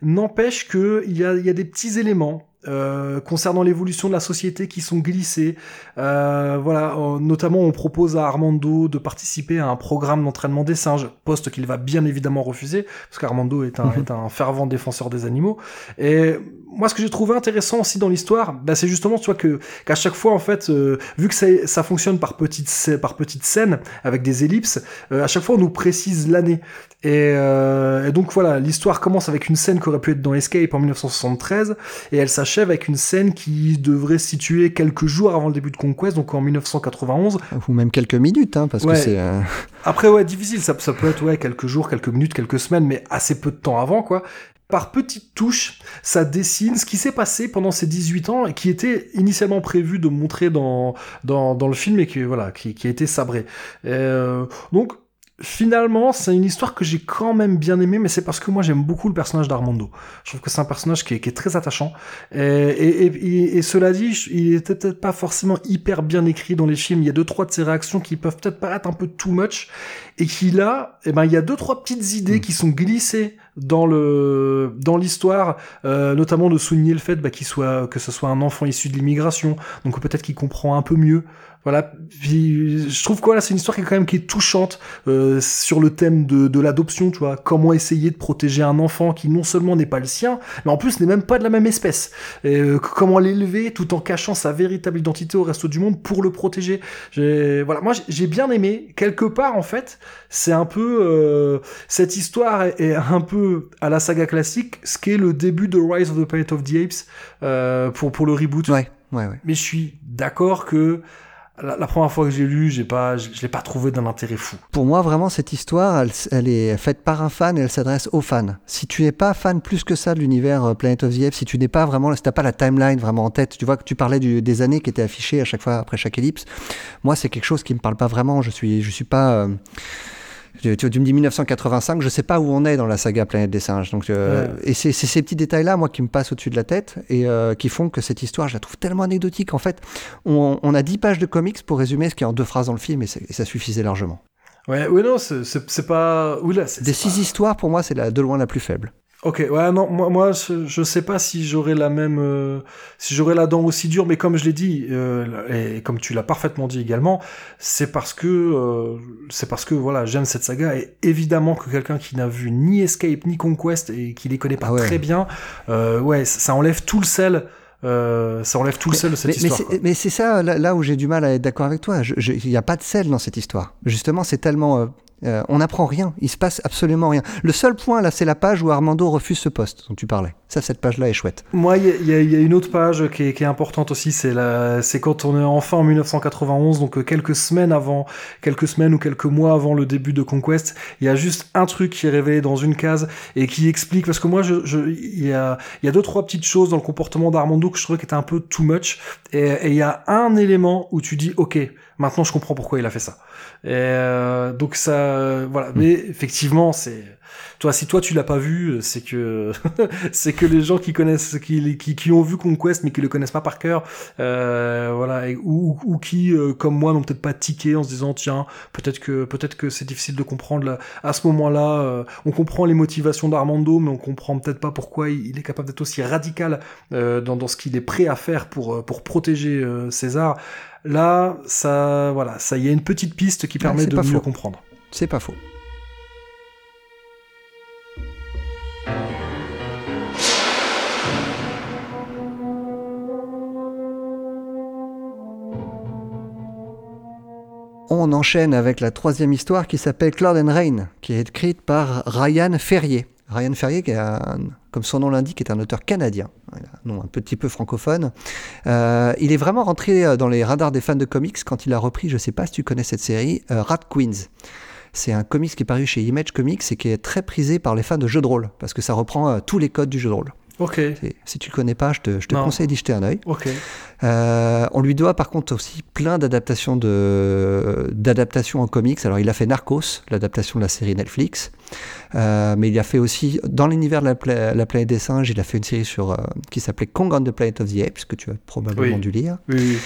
S1: N'empêche que il y y a des petits éléments. Euh, concernant l'évolution de la société qui sont glissés. Euh, voilà, euh, notamment on propose à Armando de participer à un programme d'entraînement des singes, poste qu'il va bien évidemment refuser, parce qu'Armando est un,
S2: Mhm.
S1: est un fervent défenseur des animaux. Et moi, ce que j'ai trouvé intéressant aussi dans l'histoire, bah, c'est justement, tu vois, que qu'à chaque fois, en fait, euh, vu que ça, ça fonctionne par petites par petites scènes avec des ellipses, euh, à chaque fois on nous précise l'année. Et, euh, et donc voilà, l'histoire commence avec une scène qui aurait pu être dans Escape en 1973, et elle s'achève avec une scène qui devrait se situer quelques jours avant le début de Conquest, donc en 1991.
S2: Ou même quelques minutes, hein, parce
S1: Ouais.
S2: que c'est. euh,
S1: Après, ouais, difficile, ça, ça peut être ouais, quelques jours, quelques minutes, quelques semaines, mais assez peu de temps avant, quoi. Par petites touches, ça dessine ce qui s'est passé pendant ces 18 ans et qui était initialement prévu de montrer dans, dans, dans le film et qui, voilà, qui, qui a été sabré. Euh, donc, finalement, c'est une histoire que j'ai quand même bien aimée, mais c'est parce que moi j'aime beaucoup le personnage d'Armando. Je trouve que c'est un personnage qui est, qui est très attachant. Et, et, et, et cela dit, il était peut-être pas forcément hyper bien écrit dans les films. Il y a deux trois de ses réactions qui peuvent peut-être paraître un peu too much, et qui là, eh ben il y a deux trois petites idées qui sont glissées dans le dans l'histoire, euh, notamment de souligner le fait bah, qu'il soit que ce soit un enfant issu de l'immigration, donc peut-être qu'il comprend un peu mieux. Voilà, puis je trouve que voilà, c'est une histoire qui est quand même qui est touchante euh, sur le thème de, de l'adoption, tu vois, comment essayer de protéger un enfant qui non seulement n'est pas le sien, mais en plus n'est même pas de la même espèce. Et, euh, comment l'élever tout en cachant sa véritable identité au reste du monde pour le protéger. Voilà, moi j'ai- bien aimé. Quelque part, en fait, c'est un peu euh, cette histoire est, est un peu à la saga classique, ce qui est le début de Rise of the Planet of the Apes euh, pour pour le reboot.
S2: Ouais, ouais, ouais.
S1: Mais je suis d'accord que la, première fois que j'ai lu, j'ai pas, je, l'ai pas trouvé d'un intérêt fou.
S2: Pour moi, vraiment, cette histoire, elle, est faite par un fan et elle s'adresse aux fans. Si tu n'es pas fan plus que ça de l'univers euh, Planet of the Apes, si tu n'es pas vraiment, si t'as pas la timeline vraiment en tête, tu vois que tu parlais des années qui étaient affichées à chaque fois après chaque ellipse. Moi, c'est quelque chose qui me parle pas vraiment. Je suis, je suis pas. euh, tu, tu- tu me dis 1985, je sais pas où on est dans la saga Planète des singes. Donc, euh,
S1: Ouais.
S2: et c'est ces petits détails-là, moi, qui me passent au-dessus de la tête et euh, qui font que cette histoire, je la trouve tellement anecdotique. En fait, on, on a 10 pages de comics pour résumer ce qui est en deux phrases dans le film et, ça suffisait largement.
S1: Ouais, ouais, non, c'est- pas. C'est.
S2: Des six histoires, pour moi, c'est la, de loin la plus faible.
S1: Ok, ouais, non, moi, moi je, sais pas si j'aurais la même, euh, si j'aurais la dent aussi dure, mais comme je l'ai dit, euh, et comme tu l'as parfaitement dit également, c'est parce que, euh, c'est parce que, voilà, j'aime cette saga, et évidemment que quelqu'un qui n'a vu ni Escape, ni Conquest, et qui les connaît pas
S2: Ah ouais.
S1: très bien, ouais, ça, enlève tout le sel, euh, ça enlève tout le sel de cette
S2: mais,
S1: histoire.
S2: mais c'est ça, là, là où j'ai du mal à être d'accord avec toi. Il n'y a pas de sel dans cette histoire. Justement, c'est tellement... euh, euh, on n'apprend rien, il se passe absolument rien. Le seul point là, c'est la page où Armando refuse ce poste dont tu parlais. Ça, cette page-là est chouette.
S1: Moi, il y, y y a une autre page qui est, qui est importante aussi, c'est quand on est enfin en 1991, donc euh, quelques semaines avant, quelques semaines ou quelques mois avant le début de Conquest, il y a juste un truc qui est révélé dans une case et qui explique, parce que moi, je, il y a, y a deux trois petites choses dans le comportement d'Armando que je trouvais qui était un peu too much, et il y a un élément où tu dis, ok, maintenant je comprends pourquoi il a fait ça. Et euh, donc ça, voilà. Mais effectivement, c'est toi, si toi tu l'as pas vu, c'est que c'est que les gens qui connaissent, qui, qui, qui ont vu Conquest mais qui le connaissent pas par cœur, euh, voilà, et- ou, ou qui, euh, comme moi, n'ont peut-être pas tiqué en se disant tiens, peut-être que peut-être que c'est difficile de comprendre là. À ce moment-là, euh, on comprend les motivations d'Armando, mais on comprend peut-être pas pourquoi il, il est capable d'être aussi radical euh, dans, dans ce qu'il est prêt à faire pour euh, pour protéger euh, César. Là, ça, voilà, ça, il y a une petite piste qui permet de
S2: pas
S1: mieux
S2: faux.
S1: comprendre.
S2: C'est pas faux. On enchaîne avec la troisième histoire qui s'appelle Cloud and Rain, qui est écrite par Ryan Ferrier. Ryan Ferrier, qui est un- comme son nom l'indique, est un auteur canadien, un nom un petit peu francophone. Euh, il est vraiment rentré euh, dans les radars des fans de comics quand il a repris, je sais pas si tu connais cette série, euh, Rat Queens. C'est un comics qui est paru chez Image Comics et qui est très prisé par les fans de jeux de rôle, parce que ça reprend tous les codes du jeu de rôle.
S1: Ok,
S2: Si tu le connais pas, je te, je te conseille d'y jeter un œil.
S1: ok.
S2: Euh, on lui doit par contre aussi plein d'adaptations de d'adaptations en comics. Alors il a fait Narcos, l'adaptation de la série Netflix, Euh, mais il a fait aussi dans l'univers de la, pla- la planète des singes, il a fait une série sur euh, qui s'appelait Kong on the Planet of the Apes que tu as probablement
S1: Oui.
S2: dû lire.
S1: Oui, oui.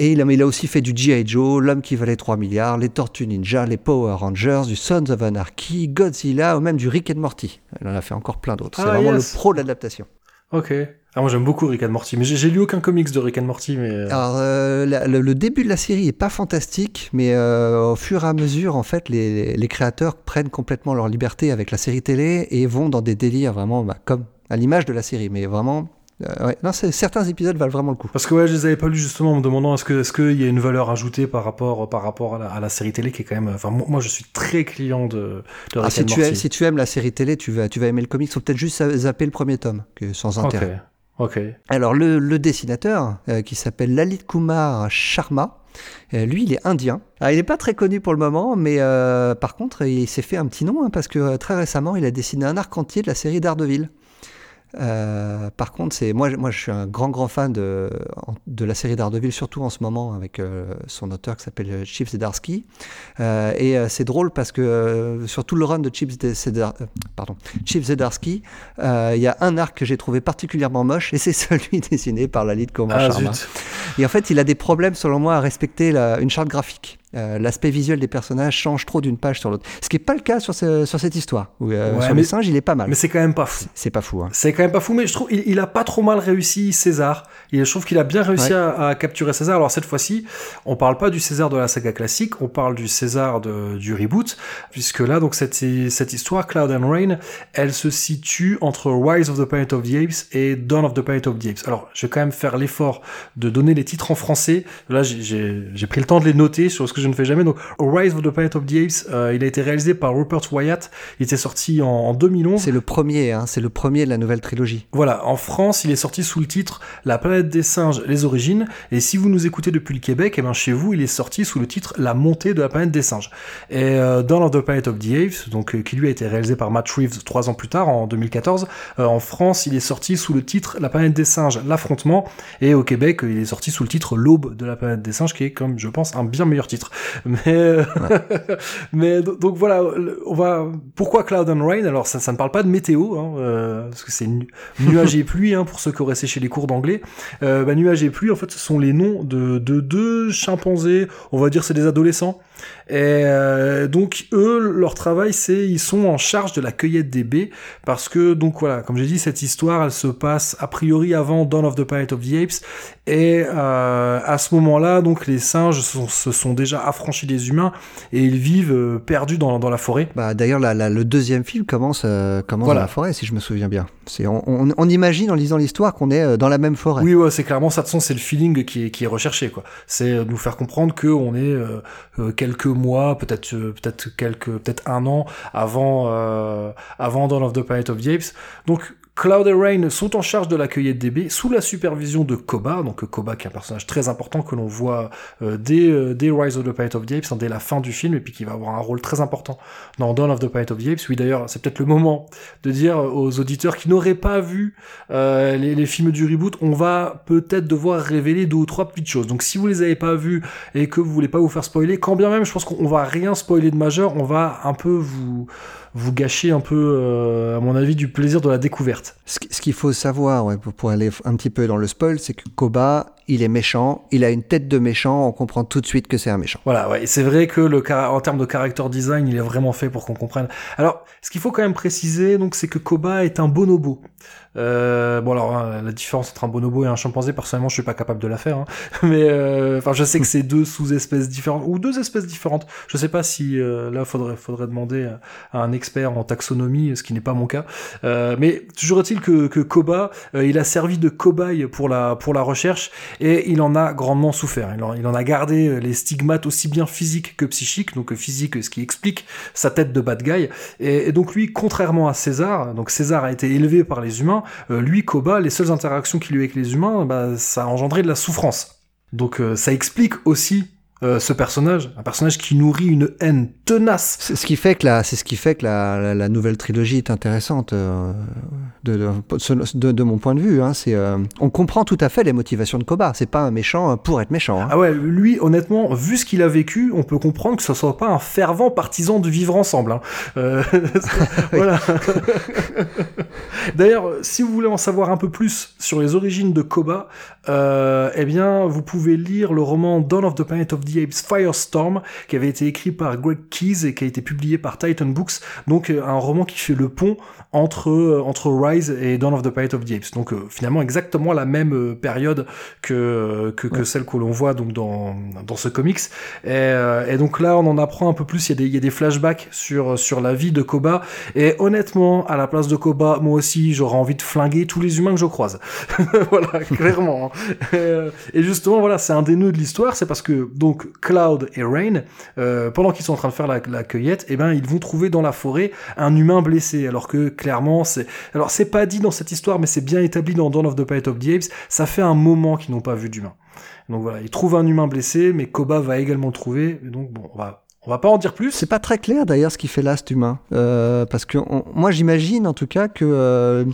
S2: Et il a, mais il a aussi fait du G.I. Joe, L'homme qui valait 3 milliards, les Tortues Ninja, les Power Rangers, du Sons of Anarchy, Godzilla ou même du Rick and Morty. Il en a fait encore plein d'autres. C'est
S1: Ah,
S2: vraiment
S1: yes.
S2: le pro de l'adaptation.
S1: Ok. Ah, moi j'aime beaucoup Rick and Morty, mais j'ai lu aucun comics de Rick and Morty, mais. euh,
S2: Alors, euh, la- le, le début de la série est pas fantastique, mais euh, au fur et à mesure, en fait, les, les créateurs prennent complètement leur liberté avec la série télé et vont dans des délires vraiment bah, comme à l'image de la série, mais vraiment. Euh, ouais. Non, certains épisodes valent vraiment le coup.
S1: Parce que ouais, je les avais pas lus justement en me demandant est-ce que est-ce qu'il y a une valeur ajoutée par rapport par rapport à la, à la série télé qui est quand même. Enfin moi, je suis très client de, de
S2: Ah, si, tu aimes, si tu aimes la série télé, tu vas, tu vas aimer le comics. Faut peut-être juste zapper le premier tome, que sans intérêt.
S1: Ok.
S2: Alors le, le dessinateur, euh, qui s'appelle Lalit Kumar Sharma, euh, lui il est indien. Alors, il n'est pas très connu pour le moment, mais par contre il s'est fait un petit nom hein, parce que très récemment il a dessiné un arc entier de la série Daredevil. Euh, par contre, c'est moi, je- moi, je suis un grand, grand fan de, de la série Daredevil, surtout en ce moment avec euh, son auteur qui s'appelle euh, Chip Zdarsky. Euh, et euh, c'est drôle parce que euh, sur tout le run de Chip, Zdar- euh, pardon, euh, il y a un arc que j'ai trouvé particulièrement moche et c'est celui dessiné par Lalit Kumar
S1: Ah
S2: Sharma. Et en fait, il a des problèmes, selon moi, à respecter la- une charte graphique. Euh, L'aspect visuel des personnages change trop d'une page sur l'autre. Ce qui n'est pas le cas sur, ce- sur cette histoire. Où, euh,
S1: Ouais,
S2: sur
S1: mais-
S2: les singes, il est pas mal.
S1: Mais c'est quand même pas fou.
S2: C'est pas fou. Hein.
S1: C'est quand même pas fou, mais je trouve il, il a pas trop mal réussi César. Et je trouve qu'il a bien réussi
S2: Ouais.
S1: à, à capturer César. Alors cette fois-ci, on parle pas du César de la saga classique, on parle du César de, du reboot, puisque là donc cette cette histoire Cloud and Rain, elle se situe entre Rise of the Planet of the Apes et Dawn of the Planet of the Apes. Alors je vais quand même faire l'effort de donner les titres en français. Là j'ai pris le temps de les noter sur ce que je ne fais jamais. Donc Rise of the Planet of the Apes, euh, il a été réalisé par Rupert Wyatt. Il était sorti en, en 2011.
S2: C'est le premier, hein, c'est le premier de la nouvelle trilogie.
S1: Voilà, en France, il est sorti sous le titre La planète des singes, les origines. Et si vous nous écoutez depuis le Québec, eh ben chez vous, il est sorti sous le titre La montée de la planète des singes. Et euh, Dawn of the Planet of the Apes, donc euh, qui lui a été réalisé par Matt Reeves trois ans plus tard, en 2014. euh, en France, il est sorti sous le titre La planète des singes, l'affrontement. Et au Québec, il est sorti sous le titre L'aube de la planète des singes, qui est, comme je pense, un bien meilleur titre. Mais, euh, mais do- donc voilà, on va. Pourquoi Cloud and Rain? Alors ça, ça ne parle pas de météo, hein, euh, parce que c'est nu- nuages et pluie hein, pour ceux qui auraient séché les cours d'anglais. Euh, bah, nuages et pluie, en fait, ce sont les noms de, de deux chimpanzés. On va dire c'est des adolescents. Et euh, donc eux, leur travail, c'est ils sont en charge de la cueillette des baies parce que donc voilà, comme j'ai dit, cette histoire, elle se passe a priori avant Dawn of the Planet of the Apes et euh, à ce moment-là, donc les singes sont- se sont déjà affranchis des humains et ils vivent euh, perdus dans, dans la forêt.
S2: Bah, D'ailleurs, la- la- le deuxième film commence, euh, commence
S1: Voilà.
S2: dans la forêt, si je me souviens bien. C'est- On, on- on imagine en lisant l'histoire qu'on est euh, dans la même forêt.
S1: Oui, ouais, c'est clairement ça. De façon, c'est le feeling qui est, qui est recherché, quoi. C'est nous faire comprendre que on est quelques mois, peut-être, euh, peut-être quelques, peut-être un an avant, euh, avant Dawn of the Planet of the Apes. Donc, Cloud et Rain sont en charge de la cueillette des sous la supervision de Koba, donc euh, Koba qui est un personnage très important que l'on voit euh, dès, euh, dès Rise of the Planet of the Apes, hein, dès la fin du film, et puis qui va avoir un rôle très important dans Dawn of the Planet of the Apes. Oui, d'ailleurs, c'est peut-être le moment de dire aux auditeurs qui n'auraient pas vu les, les films du reboot, on va peut-être devoir révéler deux ou trois petites choses. Donc si vous les avez pas vus et que vous voulez pas vous faire spoiler, quand bien même, je pense qu'on va rien spoiler de majeur, on va un peu vous vous gâcher un peu, euh, à mon avis, du plaisir de la découverte.
S2: Ce qui- ce qu'il faut savoir, pour aller un petit peu dans le spoil, c'est que Koba, il est méchant, il a une tête de méchant, on comprend tout de suite que c'est un méchant.
S1: Voilà, ouais. C'est vrai que le en termes de character design, il est vraiment fait pour qu'on comprenne. Alors, ce qu'il faut quand même préciser, donc, c'est que Koba est un bonobo. Euh, bon alors hein, la différence entre un bonobo et un chimpanzé, personnellement, je suis pas capable de la faire, hein. mais euh, enfin je sais que c'est deux sous-espèces différentes ou deux espèces différentes. Je sais pas si euh, là faudrait faudrait demander à un expert en taxonomie, ce qui n'est pas mon cas. Euh, mais toujours est-il que, que Koba, euh, il a servi de cobaye pour la pour la recherche et il en a grandement souffert. Il en, a gardé les stigmates aussi bien physiques que psychiques, donc physique, ce qui explique sa tête de bad guy. Et, donc lui, contrairement à César, donc César a été élevé par les humains, euh, lui, Koba, les seules interactions qu'il a eu avec les humains, bah, ça a engendré de la souffrance. Donc euh, ça explique aussi euh, ce personnage, un personnage qui nourrit une haine tenace.
S2: C'est ce qui fait que la, c'est ce qui fait que la, la, la nouvelle trilogie est intéressante euh, de, de, de, de mon point de vue. Hein, c'est, euh, on comprend tout à fait les motivations de Koba. C'est pas un méchant pour être méchant. Hein.
S1: Ah ouais, lui, honnêtement, vu ce qu'il a vécu, on peut comprendre que ce soit pas un fervent partisan de vivre ensemble. Hein. Voilà. D'ailleurs, si vous voulez en savoir un peu plus sur les origines de Koba, euh, eh bien, vous pouvez lire le roman Dawn of the Planet of the Apes Firestorm, qui avait été écrit par Greg Keyes et qui a été publié par Titan Books. Donc, euh, un roman qui fait le pont entre euh, entre Rise et Dawn of the Planet of the Apes. Donc, euh, finalement, exactement la même euh, période que que, que
S2: Ouais.
S1: celle que l'on voit donc dans dans ce comics. Et, euh, et donc là, on en apprend un peu plus. Il y a des il y a des flashbacks sur sur la vie de Koba. Et honnêtement, à la place de Koba, moi aussi, j'aurais envie de flinguer tous les humains que je croise. voilà, clairement. hein. Et justement, voilà, c'est un des nœuds de l'histoire, c'est parce que donc Cloud et Rain, euh, pendant qu'ils sont en train de faire la, la cueillette, eh ben ils vont trouver dans la forêt un humain blessé, alors que clairement alors c'est pas dit dans cette histoire, mais c'est bien établi dans Dawn of the Planet of the Apes. Ça fait un moment qu'ils n'ont pas vu d'humain. Donc voilà, ils trouvent un humain blessé, mais Koba va également le trouver. Donc bon, on va on va pas en dire plus.
S2: C'est pas très clair d'ailleurs ce qui fait l'ast humain. Euh, parce que on- moi j'imagine en tout cas que euh,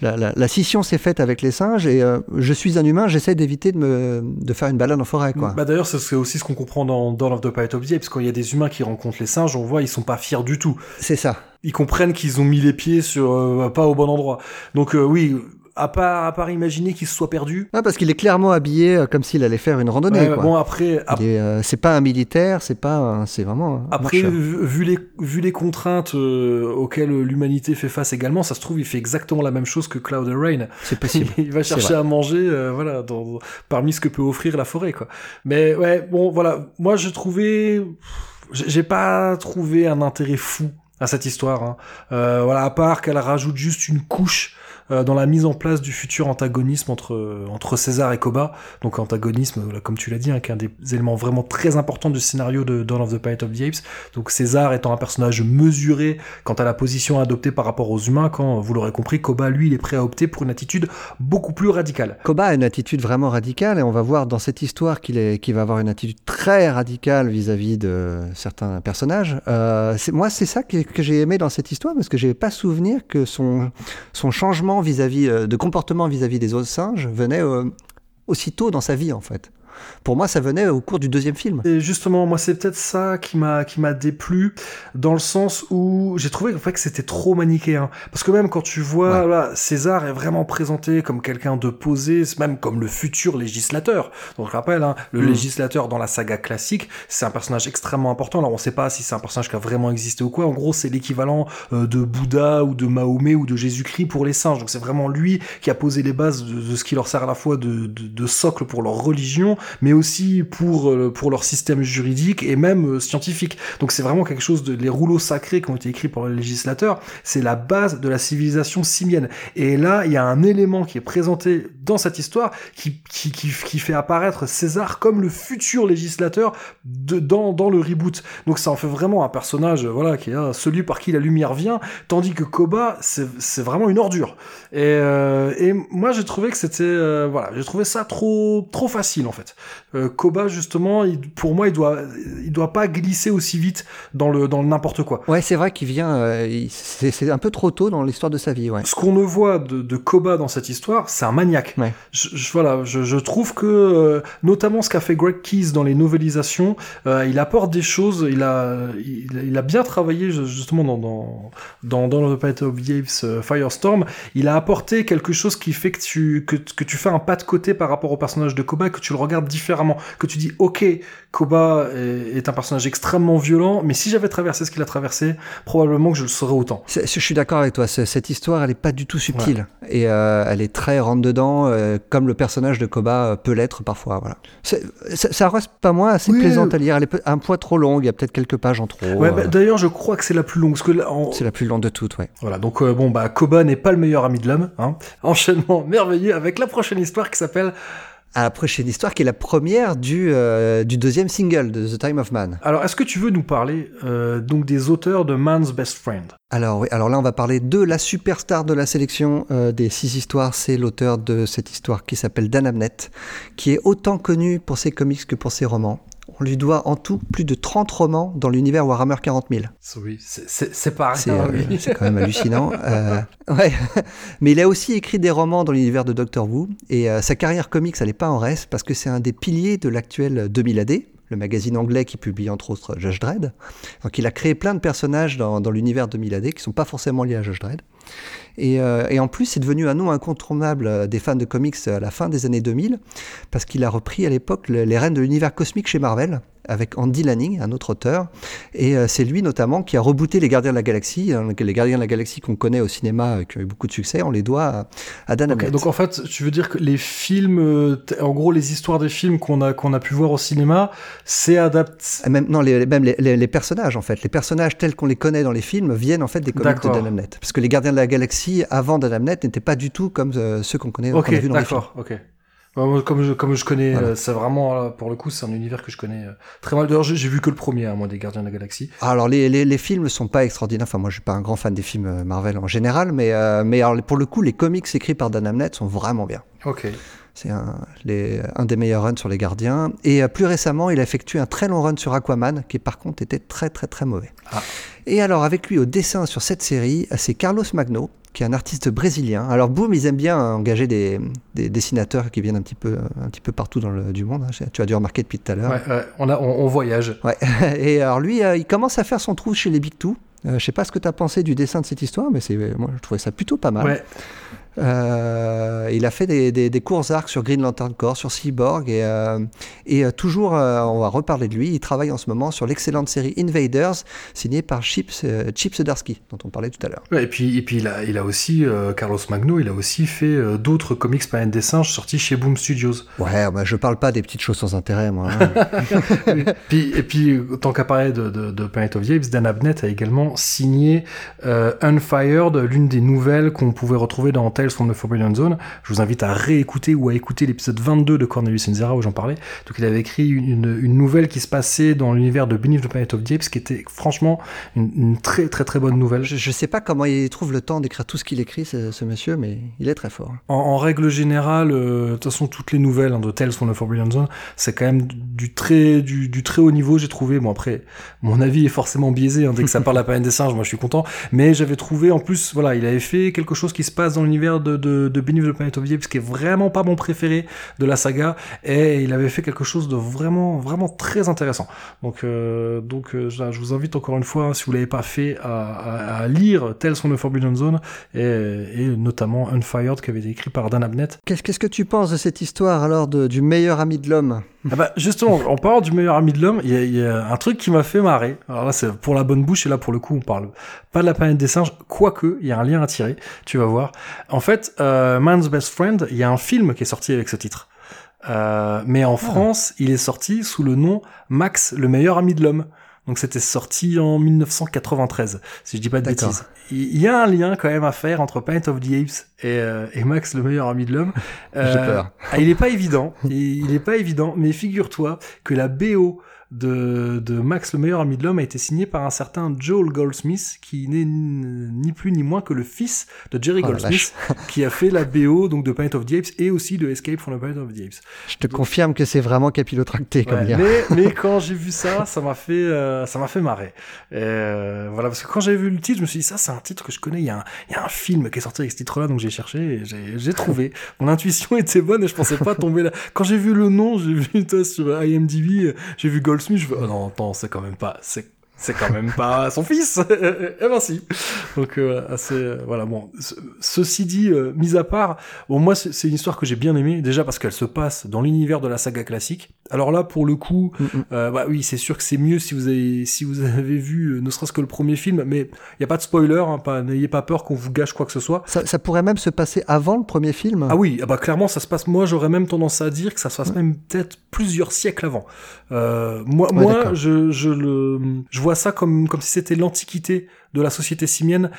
S2: la, la- la scission s'est faite avec les singes et euh, je suis un humain, j'essaie d'éviter de, me, de faire une balade en forêt. Quoi.
S1: Bah d'ailleurs, c'est aussi ce qu'on comprend dans Dawn of the Planet of the Apes. Quand il y a des humains qui rencontrent les singes, on voit ils sont pas fiers du tout.
S2: C'est ça.
S1: ils comprennent qu'ils ont mis les pieds sur pas au bon endroit. Donc oui, à part à part imaginer qu'ils se soient perdus.
S2: Ah, parce qu'il est clairement habillé euh, comme s'il allait faire une randonnée.
S1: Ouais,
S2: quoi.
S1: bon après ap-
S2: euh, c'est pas un militaire, c'est pas, c'est vraiment.
S1: Après vu, vu les vu les contraintes euh, auxquelles l'humanité fait face également, ça se trouve il fait exactement la même chose que Cloud Rain.
S2: c'est possible.
S1: il va chercher à manger euh, voilà dans, parmi ce que peut offrir la forêt quoi. Mais ouais, bon voilà, moi je trouvais j'ai j'ai pas trouvé un intérêt fou à cette histoire hein. Euh, voilà à part qu'elle rajoute juste une couche euh, dans la mise en place du futur antagonisme entre entre César et Koba. Donc antagonisme, comme tu l'as dit, hein, qui est un des éléments vraiment très importants du scénario de Dawn of the Planet of the Apes. Donc César étant un personnage mesuré quant à la position adoptée par rapport aux humains, quand vous l'aurez compris, Koba lui il est prêt à opter pour une attitude beaucoup plus radicale.
S2: Koba a une attitude vraiment radicale et on va voir dans cette histoire qu'il qu'il va avoir une attitude très radicale vis-à-vis de certains personnages. Euh, moi, c'est ça que, que j'ai aimé dans cette histoire parce que j'ai pas souvenir que son, son changement vis-à-vis euh, de comportement vis-à-vis des autres singes venait euh, aussitôt dans sa vie en fait. Pour moi, ça venait au cours du deuxième film.
S1: Et justement, moi, c'est peut-être ça qui m'a qui m'a déplu dans le sens où j'ai trouvé en fait que c'était trop manichéen. Parce que même quand tu vois,
S2: Ouais.
S1: là, César est vraiment présenté comme quelqu'un de posé, même comme le futur législateur. Donc je rappelle, hein, le
S2: Mm.
S1: législateur dans la saga classique, c'est un personnage extrêmement important. Alors on sait pas si c'est un personnage qui a vraiment existé ou quoi. En gros, c'est l'équivalent euh, de Bouddha ou de Mahomet ou de Jésus-Christ pour les singes. Donc c'est vraiment lui qui a posé les bases de, de ce qui leur sert à la fois de, de, de socle pour leur religion, mais aussi pour euh, pour leur système juridique et même euh, scientifique. Donc c'est vraiment quelque chose de les rouleaux sacrés qui ont été écrits par le législateur, c'est la base de la civilisation simienne. Et là, il y a un élément qui est présenté dans cette histoire qui qui qui, qui fait apparaître César comme le futur législateur de, dans dans le reboot. Donc ça en fait vraiment un personnage voilà qui est euh, celui par qui la lumière vient, tandis que Koba c'est c'est vraiment une ordure. Et euh, et moi j'ai trouvé que c'était euh, voilà, j'ai trouvé ça trop trop facile en fait. Euh, Koba justement, il- pour moi, il doit, il doit pas glisser aussi vite dans le dans n'importe quoi.
S2: Ouais, c'est vrai qu'il vient. euh, c'est un peu trop tôt dans l'histoire de sa vie, ouais.
S1: Ce qu'on ne voit de, de Koba dans cette histoire, c'est un maniaque.
S2: Ouais.
S1: Je, je- voilà, je, je trouve que euh, notamment ce qu'a fait Greg Keyes dans les novélisations, euh, il apporte des choses. Il a, il, il a bien travaillé ju- justement dans dans dans, dans le Planet of the Apes Firestorm. Il a apporté quelque chose qui fait que tu que, que tu fais un pas de côté par rapport au personnage de Koba, et que tu le regardes regardes différemment, que tu dis, ok, Koba est, est un personnage extrêmement violent, mais si j'avais traversé ce qu'il a traversé, probablement que je le saurais autant.
S2: Je suis d'accord avec toi. ce- Cette histoire, elle est pas du tout subtile et euh, elle est très rentre dedans, euh, comme le personnage de Koba euh, peut l'être parfois. Voilà. Ça, ça reste pas moi assez
S1: Oui.
S2: plaisante à lire. Elle est un poids trop longue. Il y a peut-être quelques pages en trop.
S1: Ouais,
S2: euh,
S1: bah, d'ailleurs, je crois que c'est la plus longue, parce que en-
S2: c'est la plus longue de toutes, ouais.
S1: Voilà, donc euh, bon, bah, Koba n'est pas le meilleur ami de l'homme. Hein. Enchaînement merveilleux avec la prochaine histoire qui s'appelle.
S2: À la prochaine histoire, qui est la première du, euh, du deuxième single de The Time of Man.
S1: Alors, est-ce que tu veux nous parler euh, donc des auteurs de Man's Best Friend?
S2: Alors, oui, alors là, on va parler de la superstar de la sélection euh, des six histoires. C'est l'auteur de cette histoire qui s'appelle Dan Abnett, qui est autant connu pour ses comics que pour ses romans. On lui doit en tout plus de 30 romans dans l'univers Warhammer 40 000.
S1: Oui, c'est- pas
S2: C'est euh,
S1: oui.
S2: c'est quand même hallucinant. Euh, ouais. Mais il a aussi écrit des romans dans l'univers de Doctor Who. Et euh, sa carrière comics, elle n'est pas en reste parce que c'est un des piliers de l'actuel 2000 AD, le magazine anglais qui publie entre autres Judge Dredd. Donc il a créé plein de personnages dans, dans l'univers 2000 AD qui ne sont pas forcément liés à Judge Dredd. Et, euh, et en plus, c'est devenu un nom incontournable euh, des fans de comics à la fin des années 2000, parce qu'il a repris à l'époque le- les rênes de l'univers cosmique chez Marvel, avec Andy Lanning, un autre auteur. Et euh, c'est lui notamment qui a rebooté Les Gardiens de la Galaxie. hein, Les Gardiens de la Galaxie qu'on connaît au cinéma, euh, qui ont eu beaucoup de succès, on les doit à, à Dan
S1: Ok,
S2: Abnett.
S1: donc en fait, tu veux dire que les films, euh, en gros, les histoires des films qu'on a qu'on a pu voir au cinéma, c'est adapté.
S2: Même, non, les, même les, les- les personnages, en fait. Les personnages tels qu'on les connaît dans les films viennent en fait des comics de. Dan Abnett. Parce que les Gardiens de la Galaxie, avant Dan Abnett, n'étaient pas du tout comme ceux qu'on connaît qu'on a vus dans les films.
S1: d'accord, ok. Comme je comme je connais,
S2: Voilà.
S1: euh, c'est vraiment pour le coup, c'est un univers que je connais euh, très mal. D'ailleurs, j'ai vu que le premier, hein, moi, des Gardiens de la Galaxie.
S2: Alors les, les, les films sont pas extraordinaires. Enfin moi je suis pas un grand fan des films euh, Marvel en général, mais euh, mais alors, pour le coup les comics écrits par Dan Abnett sont vraiment bien.
S1: Ok.
S2: C'est un, des meilleurs runs sur les Gardiens. Et euh, plus récemment il a effectué un très long run sur Aquaman qui par contre était très très très mauvais.
S1: Ah.
S2: Et alors avec lui au dessin sur cette série euh, c'est Carlos Magno qui est un artiste brésilien. Alors boum ils aiment bien engager des, des dessinateurs qui viennent un petit peu un petit peu partout dans le du monde. hein. Tu as dû remarquer depuis tout à l'heure.
S1: Ouais, ouais, on a on, on voyage.
S2: Ouais. Et alors lui, euh, il commence à faire son trou chez les Big Two. Euh, je sais pas ce que tu as pensé du dessin de cette histoire, mais c'est moi je trouvais ça plutôt pas mal.
S1: Ouais.
S2: Euh, il a fait des, des, des courts arcs sur Green Lantern Corps, sur Cyborg, et, euh, et euh, toujours, euh, on va reparler de lui. Il travaille en ce moment sur l'excellente série Invaders, signée par Chips, Chip dont on parlait tout à l'heure.
S1: Ouais, et puis, et puis il, a, il a aussi, Carlos Magno, il a aussi fait d'autres comics par des singes sortis chez Boom Studios.
S2: Ouais, bah, je parle pas des petites choses sans intérêt, moi. hein.
S1: puis, et puis, tant qu'à parler de, de, de Planet of the Apes, Dan Abnett a également signé Unfired, l'une des nouvelles qu'on pouvait retrouver dans Tales from the Forbidden Zone. Je vous invite à réécouter ou à écouter l'épisode 22 de Cornelius Enzera où j'en parlais. Donc il avait écrit une, une, une nouvelle qui se passait dans l'univers de Beneath the Planet of the Apes, qui était franchement une, une très très très bonne nouvelle.
S2: je, je sais pas comment il trouve le temps d'écrire tout ce qu'il écrit, ce, ce monsieur, mais il est très fort.
S1: En, en règle générale, euh, de toute façon, toutes les nouvelles hein, de Tales from the Forbidden Zone, c'est quand même du, très, du, du très haut niveau, j'ai trouvé. Bon, après, mon avis est forcément biaisé, hein, dès que ça parle de la planète des singes, moi je suis content. Mais j'avais trouvé, en plus, voilà, il avait fait quelque chose qui se passe dans l'univers de, de, de Beneath the Planet of the Apes, qui est vraiment pas mon préféré de la saga, et il avait fait quelque chose de vraiment, vraiment très intéressant. Donc, euh, donc euh, je vous invite encore une fois, hein, si vous l'avez pas fait, à, à, à lire Tales from the Forbidden Zone, et, et notamment Unfired, qui avait été écrit par Dan Abnett.
S2: Qu'est-ce que tu penses de cette histoire alors de- du meilleur ami de l'homme?
S1: Ah bah justement, en parlant du meilleur ami de l'homme, il y, a- il y a un truc qui m'a fait marrer. Alors là, c'est pour la bonne bouche, et là, pour le coup, on parle pas de la planète des singes, quoique, il y a un lien à tirer, tu vas voir. En fait, euh, Man's Best Friend, il y a un film qui est sorti avec ce titre. Euh, mais en France, il est sorti sous le nom Max, le meilleur ami de l'homme. Donc c'était sorti en 1993, si je dis pas de bêtises. Il y a un lien quand même à faire entre Planet of the Apes et, euh, et Max, le meilleur ami de l'homme.
S2: J'ai peur.
S1: ah, il est pas évident, il, il est pas évident, mais figure-toi que la BO de, de Max, le meilleur ami de l'homme, a été signée par un certain Joel Goldsmith, qui n'est ni plus ni moins que le fils de Jerry
S2: Oh
S1: Goldsmith, qui a fait la BO donc de Planet of the Apes et aussi de Escape from the Planet of the Apes.
S2: Je te confirme que c'est vraiment capillotracté comme
S1: Ouais, mais, mais quand j'ai vu ça, ça m'a fait, euh, ça m'a fait marrer. Et, euh, voilà, parce que quand j'ai vu le titre, je me suis dit ça, c'est un titre que je connais. Il y a un, il y a un film qui est sorti avec ce titre-là, donc j'ai cherché, et j'ai, j'ai trouvé. Mon intuition était bonne et je pensais pas tomber là. Quand j'ai vu le nom, j'ai vu toi, sur IMDb, j'ai vu Goldsmith, fais, oh non, c'est quand même pas, c'est c'est quand même pas son fils. eh ben si. Donc euh, assez euh, voilà bon. Ce- ceci dit, euh, mis à part, bon moi c'est une histoire que j'ai bien aimée déjà parce qu'elle se passe dans l'univers de la saga classique. Alors là pour le coup,
S2: Mm, mm.
S1: euh, bah oui c'est sûr que c'est mieux si vous avez si vous avez vu euh, ne serait-ce que le premier film, mais il y a pas de spoiler, hein, pas n'ayez pas peur qu'on vous gâche quoi que ce soit.
S2: Ça, ça pourrait même se passer avant le premier film.
S1: Ah oui, ah bah clairement ça se passe. Moi j'aurais même tendance à dire que ça se passe même peut-être plusieurs siècles avant. Euh, moi,
S2: Ouais,
S1: moi, je, je le, je vois ça comme comme si c'était l'antiquité de la société simienne.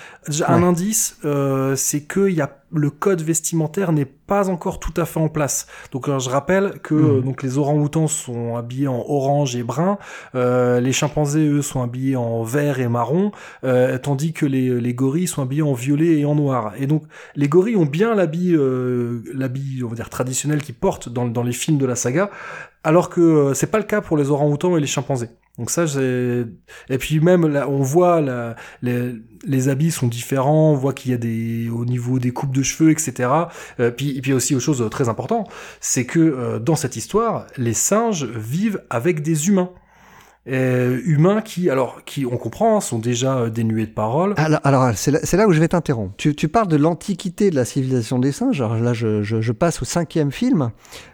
S1: Un
S2: Ouais.
S1: indice, euh, c'est que y a le code vestimentaire n'est pas encore tout à fait en place. Donc euh, je rappelle que
S2: Mhm.
S1: donc les orang-outans sont habillés en orange et brun, euh, les chimpanzés eux sont habillés en vert et marron, euh, tandis que les, les gorilles sont habillés en violet et en noir. Et donc les gorilles ont bien l'habit euh, l'habit on va dire traditionnel qu'ils portent dans, dans les films de la saga, alors que euh, c'est pas le cas pour les orang-outans et les chimpanzés. Donc ça. Et puis même, là, on voit, les, les habits sont différents, on voit qu'il y a des... au niveau des coupes de cheveux, etc. Euh, et puis aussi, autre chose très important, c'est que euh, dans cette histoire, les singes vivent avec des humains. Euh, humains qui, alors, qui, on comprend, sont déjà euh, dénués de parole.
S2: Alors, alors, c'est là, où je vais t'interrompre. Tu, tu parles de l'antiquité de la civilisation des singes. Alors là, je, je- je passe au cinquième film,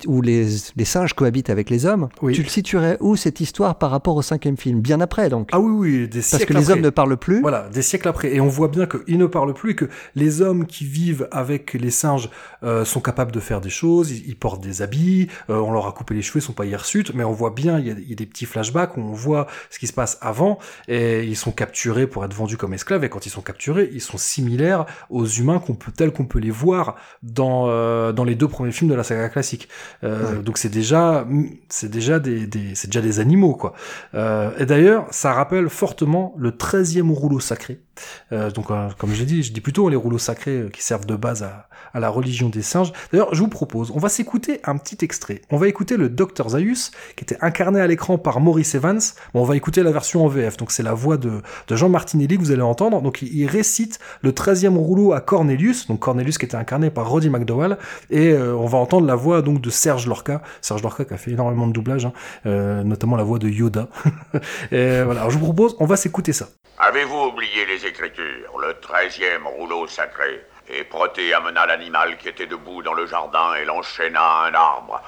S2: où les, les singes cohabitent avec les hommes.
S1: Oui.
S2: Tu le situerais où cette histoire par rapport au cinquième film? Bien après, donc.
S1: Ah oui, oui, des
S2: Parce
S1: siècles
S2: que les
S1: après.
S2: hommes ne parlent plus.
S1: Voilà, des siècles après. Et on voit bien qu'ils ne parlent plus et que les hommes qui vivent avec les singes euh, sont capables de faire des choses, ils, ils portent des habits, euh, on leur a coupé les cheveux, ils sont pas hirsutes, mais on voit bien, il y a, il y a des petits flashbacks où on voit ce qui se passe avant, et ils sont capturés pour être vendus comme esclaves, et quand ils sont capturés, ils sont similaires aux humains qu'on peut, tels qu'on peut les voir dans, euh, dans les deux premiers films de la saga classique. Euh,
S2: Ouais.
S1: Donc c'est déjà, c'est déjà des, des c'est déjà des animaux, quoi. Euh, et d'ailleurs, ça rappelle fortement le 13e rouleau sacré. Euh, donc, euh, comme je l'ai dit, je dis plutôt les rouleaux sacrés euh, qui servent de base à, la religion des singes. D'ailleurs, je vous propose, on va s'écouter un petit extrait. On va écouter le Dr Zaius, qui était incarné à l'écran par Maurice Evans. On va écouter la version en VF. Donc, c'est la voix de, Jean Martinelli que vous allez entendre. Donc, il, récite le 13e rouleau à Cornelius. Donc, Cornelius qui était incarné par Roddy McDowall. Et on va entendre la voix donc de Serge Lorca. Serge Lorca qui a fait énormément de doublage, hein, notamment la voix de Yoda. et voilà, Alors, je vous propose, on va s'écouter ça.
S3: Avez-vous oublié les Écritures, le treizième rouleau sacré Et Proté amena l'animal qui était debout dans le jardin et l'enchaîna à un arbre.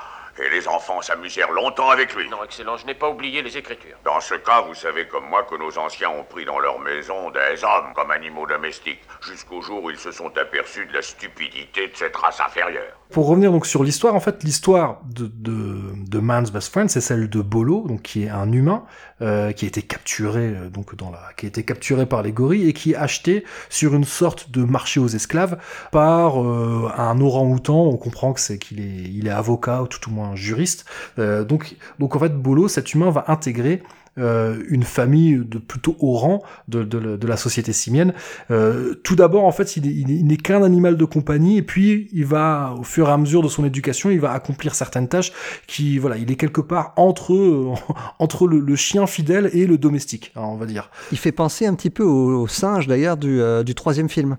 S3: Et les enfants s'amusèrent longtemps avec lui.
S5: Non, Excellent, je n'ai pas oublié les Écritures.
S3: Dans ce cas, vous savez comme moi que nos anciens ont pris dans leur maison des hommes comme animaux domestiques, jusqu'au jour où ils se sont aperçus de la stupidité de cette race inférieure.
S1: Pour revenir donc sur l'histoire, en fait, l'histoire de, de, de Man's Best Friend, c'est celle de Bolo, donc qui est un humain euh, qui a été capturé euh, donc dans la, qui a été capturé par les gorilles et qui est acheté sur une sorte de marché aux esclaves par euh, un orang-outan. On comprend que c'est qu'il est, il est avocat ou tout au moins juriste. Donc, donc en fait, Bolo, cet humain va intégrer euh, une famille de plutôt haut rang de, la société simienne. Euh, tout d'abord, en fait, il, est- il est- il n'est qu'un animal de compagnie, et puis il va, au fur et à mesure de son éducation, il va accomplir certaines tâches qui, voilà, il est quelque part entre euh, entre le, chien fidèle et le domestique, hein, on va dire.
S2: Il fait penser un petit peu aux singes d'ailleurs du troisième film.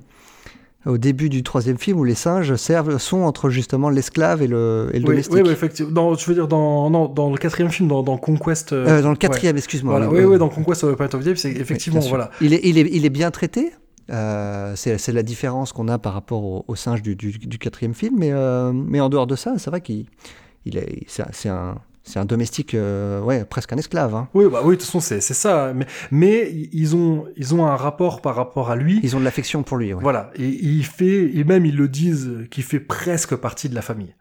S2: Au début du troisième film où les singes servent, sont entre justement l'esclave et le, et le
S1: Oui,
S2: domestique.
S1: oui, oui, effectivement. Dans, je veux dire, dans, non, dans le quatrième film, dans, dans Conquest. euh,
S2: Euh, dans le
S1: ouais.
S2: quatrième, excuse-moi.
S1: Voilà, oui, oui, dans Conquest of the Planet of the Apes,
S2: Oui,
S1: effectivement, voilà.
S2: Il est, il est, il est bien traité. Euh, c'est la différence qu'on a par rapport au, au singe du, du, du quatrième film. Mais, euh, mais en dehors de ça, c'est vrai qu'il il est, c'est un, c'est un domestique, euh, ouais, presque un esclave. hein.
S1: Oui, bah oui, de toute façon, c'est c'est ça. Mais, mais ils ont, ils ont un rapport par rapport à lui.
S2: Ils ont de l'affection pour lui. ouais.
S1: Voilà, et il fait, et même ils le disent, qu'il fait presque partie de la famille.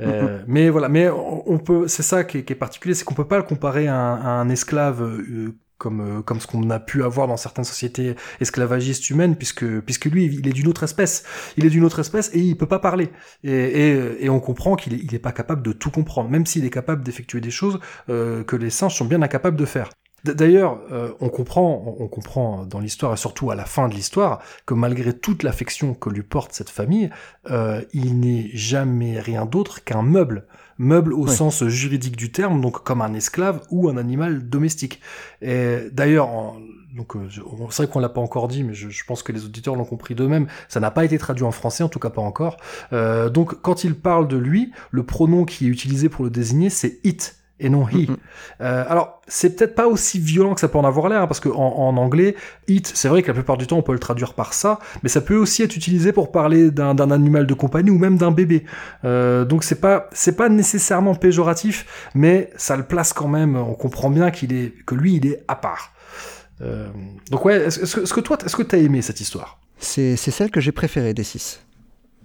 S1: Euh, Mais voilà, mais on on peut, c'est ça qui est, qui est particulier, c'est qu'on peut pas le comparer à un, à un esclave euh, comme euh, comme ce qu'on a pu avoir dans certaines sociétés esclavagistes humaines, puisque puisque lui, il est d'une autre espèce. Il est d'une autre espèce et il peut pas parler. Et, et, et on comprend qu'il est, il est pas capable de tout comprendre, même s'il est capable d'effectuer des choses euh, que les singes sont bien incapables de faire. D'ailleurs, euh, on comprend, on comprend dans l'histoire et surtout à la fin de l'histoire que malgré toute l'affection que lui porte cette famille, euh, il n'est jamais rien d'autre qu'un meuble. Meuble au sens juridique du terme, donc comme un esclave ou un animal domestique. Et d'ailleurs, donc euh, c'est vrai qu'on l'a pas encore dit, mais je, je pense que les auditeurs l'ont compris d'eux-mêmes. Ça n'a pas été traduit en français, en tout cas pas encore. Euh, donc quand il parle de lui, le pronom qui est utilisé pour le désigner, c'est it. Et non he. Euh, alors, c'est peut-être pas aussi violent que ça peut en avoir l'air, hein, parce que en, en anglais, it, c'est vrai que la plupart du temps, on peut le traduire par ça, mais ça peut aussi être utilisé pour parler d'un d'un animal de compagnie ou même d'un bébé. Euh, donc c'est pas c'est pas nécessairement péjoratif, mais ça le place quand même. On comprend bien qu'il est que lui, il est à part. Euh, donc ouais, est-ce est-ce que, est-ce que toi, est-ce que t'as aimé cette histoire?
S2: C'est c'est celle que j'ai préférée des six.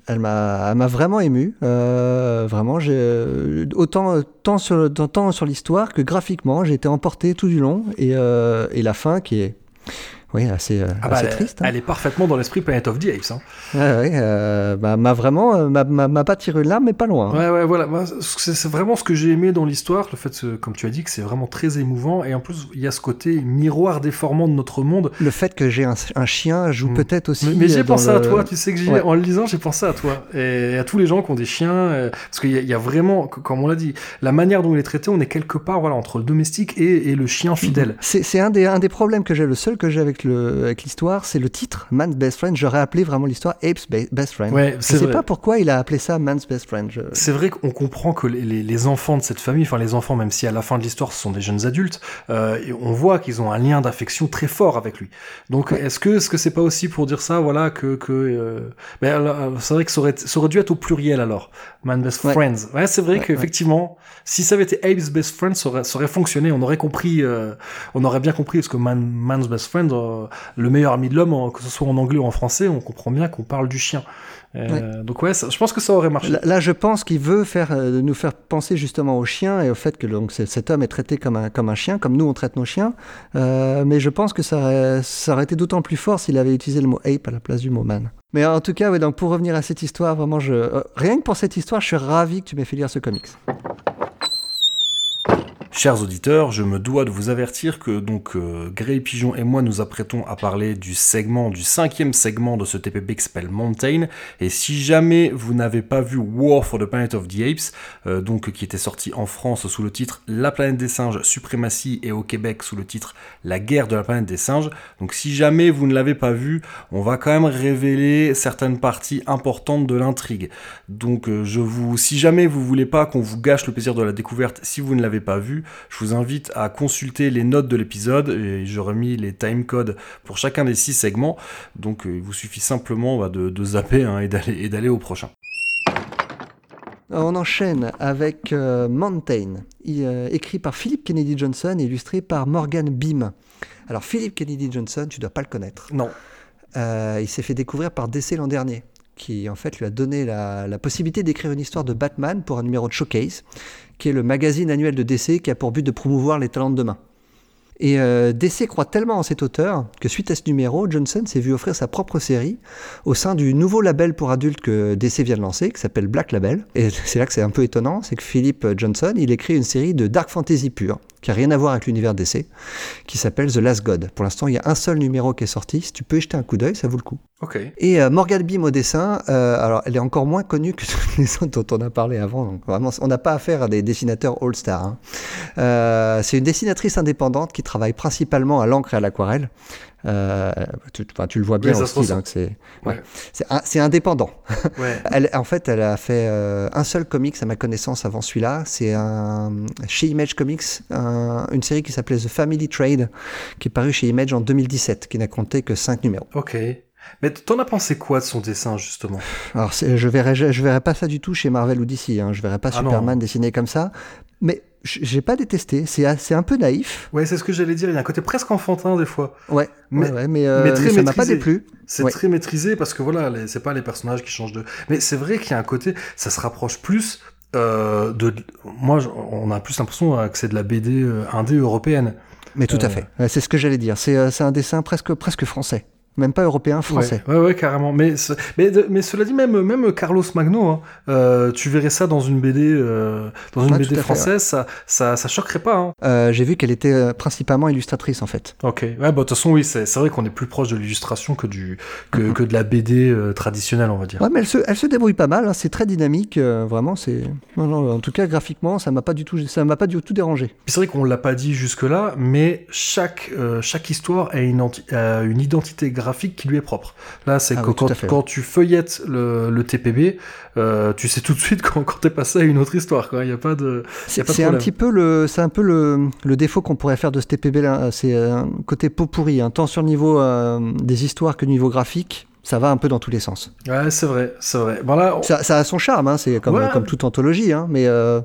S2: Elle m'a vraiment ému. Euh, vraiment, euh, autant tant sur tant sur l'histoire que graphiquement, j'ai été emporté tout du long euh, et la fin qui est oui assez, euh,
S1: Ah bah,
S2: assez
S1: elle,
S2: triste. hein.
S1: elle est parfaitement dans l'esprit Planet of the Apes. Hein.
S2: Ouais, ouais, euh, bah, m'a vraiment euh, m'a- pas tiré larme, mais pas loin.
S1: Ouais, ouais, voilà. C'est vraiment ce que j'ai aimé dans l'histoire, le fait, comme tu as dit, que c'est vraiment très émouvant. Et en plus, il y a ce côté miroir déformant de notre monde.
S2: Le fait que j'ai un, un chien joue
S1: Mm.
S2: peut-être aussi.
S1: Mais, mais j'ai pensé à toi, tu sais que
S2: Ouais.
S1: en le lisant, j'ai pensé à toi. Et à tous les gens qui ont des chiens. parce qu'il y, a- il y a vraiment, comme on l'a dit, la manière dont il est traité, on est quelque part voilà, entre le domestique et, et le chien fidèle.
S2: C'est un des, un des problèmes que j'ai, le seul que j'ai avec avec l'histoire, c'est le titre, Man's Best Friend. J'aurais appelé vraiment l'histoire Ape's Best Friend.
S1: Ouais,
S2: Je sais pas pourquoi il a appelé ça Man's Best Friend. Je-
S1: C'est vrai qu'on comprend que les, les- les enfants de cette famille, enfin les enfants, même si à la fin de l'histoire ce sont des jeunes adultes, euh, on voit qu'ils ont un lien d'affection très fort avec lui. Donc est-ce que est-ce que c'est pas aussi pour dire ça, voilà, que que euh, ben, alors, c'est vrai que ça aurait, ça aurait dû être au pluriel alors, man best
S2: Ouais.
S1: friends. Ouais, c'est vrai qu'effectivement, si ça avait été Abe's best friend, ça aurait, ça aurait fonctionné. On aurait compris, euh, on aurait bien compris parce que man, man's best friend, euh, le meilleur ami de l'homme, que ce soit en anglais ou en français, on comprend bien qu'on parle du chien. Euh, Donc ouais, ça- je pense que ça aurait marché.
S2: Là, là, je pense qu'il veut faire, euh, nous faire penser justement au chien et au fait que donc, cet homme est traité comme un, comme un chien, comme nous on traite nos chiens. Euh, mais je pense que ça aurait, ça aurait été d'autant plus fort s'il avait utilisé le mot ape à la place du mot man. Mais en tout cas, ouais, donc pour revenir à cette histoire, vraiment, je, rien que pour cette histoire, je suis ravi que tu m'aies fait lire ce comics.
S1: Chers auditeurs, je me dois de vous avertir que donc euh, Grey Pigeon et moi nous apprêtons à parler du segment, du cinquième segment de ce TPB qui s'appelle Mountain. Et si jamais vous n'avez pas vu War for the Planet of the Apes, euh, donc qui était sorti en France sous le titre La planète des singes, suprématie, et au Québec sous le titre La guerre de la planète des singes, donc si jamais vous ne l'avez pas vu, on va quand même révéler certaines parties importantes de l'intrigue. Donc euh, je vous, si jamais vous voulez pas qu'on vous gâche le plaisir de la découverte, si vous ne l'avez pas vu, je vous invite à consulter les notes de l'épisode et j'aurais mis les timecodes pour chacun des six segments. Donc euh, il vous suffit simplement bah, de, de zapper hein, et d'aller et d'aller au prochain.
S2: On enchaîne avec euh, Mountain, euh, écrit par Philip Kennedy Johnson et illustré par Morgan Beam. Alors Philip Kennedy Johnson, tu dois pas le connaître.
S1: Non.
S2: Euh, il s'est fait découvrir par DC l'an dernier, qui en fait lui a donné la, la possibilité d'écrire une histoire de Batman pour un numéro de Showcase, qui est le magazine annuel de DC qui a pour but de promouvoir les talents de demain. Et euh, DC croit tellement en cet auteur que suite à ce numéro, Johnson s'est vu offrir sa propre série au sein du nouveau label pour adultes que DC vient de lancer, qui s'appelle Black Label. Et c'est là que c'est un peu étonnant, c'est que Philip Johnson, il écrit une série de dark fantasy pure, qui a rien à voir avec l'univers DC, qui s'appelle The Last God. Pour l'instant, il y a un seul numéro qui est sorti. Si tu peux y jeter un coup d'œil, ça vaut le coup.
S1: Ok.
S2: Et euh, Morgan Beam au dessin, euh, alors elle est encore moins connue que toutes les autres dont on a parlé avant. Donc vraiment, on n'a pas affaire à des dessinateurs all-star. hein. Euh, c'est une dessinatrice indépendante qui travaille principalement à l'encre et à l'aquarelle. Euh, tu, le vois bien
S1: Oui,
S2: style, hein, que c'est
S1: Ouais.
S2: indépendant.
S1: Ouais.
S2: Elle, en fait, elle a fait euh, un seul comics à ma connaissance avant celui-là. C'est un chez Image Comics, un- une série qui s'appelait The Family Trade, qui est parue chez Image en 2017, qui n'a compté que 5 numéros.
S1: Ok. Mais t'en as pensé quoi de son dessin justement?
S2: Alors, je verrais, je, je verrais pas ça du tout chez Marvel ou DC. Hein. Je verrais pas
S1: Ah non.
S2: Superman dessiné comme ça. Mais j'ai pas détesté. C'est a- c'est un peu naïf.
S1: Ouais, c'est ce que j'allais dire. Il y a un côté presque enfantin des fois.
S2: Ouais.
S1: Mais-
S2: ouais, mais, euh,
S1: mais
S2: mais
S1: très
S2: ça m'a pas déplu.
S1: C'est
S2: Ouais.
S1: très maîtrisé parce que voilà, c'est pas les personnages qui changent de. Mais c'est vrai qu'il y a un côté, ça se rapproche plus euh, de. Moi, on a plus l'impression euh, que c'est de la BD euh, indé européenne.
S2: Mais tout
S1: Euh.
S2: à fait. Ouais, c'est ce que j'allais dire. Euh, c'est un dessin presque, presque français. Même pas européen, français.
S1: Ouais, ouais, ouais, carrément. Mais, ce- mais, mais cela dit, même, même Carlos Magno, hein, euh, tu verrais ça dans une BD, euh, dans une BD
S2: fait,
S1: française, ça, ça, ça choquerait pas. Hein.
S2: Euh, J'ai vu qu'elle était principalement illustratrice en fait.
S1: Ok. Ouais, bah, de toute façon, oui, c'est vrai qu'on est plus proche de l'illustration que du, que, que de la BD traditionnelle, on va dire.
S2: Ouais, mais elle se, elle se débrouille pas mal. hein. C'est très dynamique. vraiment, c'est. En tout cas, graphiquement, ça m'a pas du tout, ça m'a pas du tout dérangé.
S1: C'est vrai qu'on l'a pas dit jusque-là, mais chaque, chaque histoire a une, anti- a une identité graphique graphique qui lui est propre. Là, c'est
S2: Ah
S1: que
S2: oui,
S1: quand,
S2: à fait,
S1: quand tu feuillettes le, le TPB, euh, tu sais tout de suite quand, quand t'es passé à une autre histoire. Quoi. Il y a pas de.
S2: C'est un petit peu le, c'est un peu le, le défaut qu'on pourrait faire de ce TPB là. C'est un côté pot pourri, hein, tant sur le niveau euh, des histoires que le niveau graphique. Ça va un peu dans tous les sens.
S1: Ouais, c'est vrai, c'est vrai. Bon là, on-
S2: Ça, ça a son charme, hein, c'est comme,
S1: Ouais.
S2: comme toute anthologie, hein, mais euh,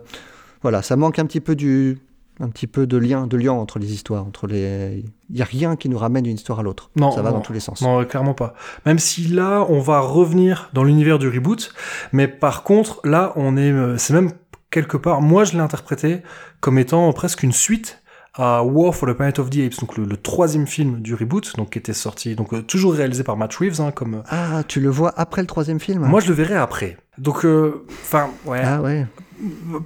S2: voilà, ça manque un petit peu du, un petit peu de lien, de lien entre les histoires, entre les. Il y a rien qui nous ramène d'une histoire à l'autre.
S1: Non,
S2: ça va
S1: non.
S2: dans tous les sens.
S1: Non, clairement pas. Même si là, on va revenir dans l'univers du reboot, mais par contre, là, on est, euh, c'est même quelque part, moi, je l'ai interprété comme étant presque une suite à War for the Planet of the Apes, donc le, le troisième film du reboot, donc qui était sorti, donc euh, toujours réalisé par Matt Reeves, hein, comme. euh,
S2: Ah, tu le vois après le troisième film?
S1: Moi, je le verrai après. Donc, euh, enfin, ouais.
S2: Ah ouais.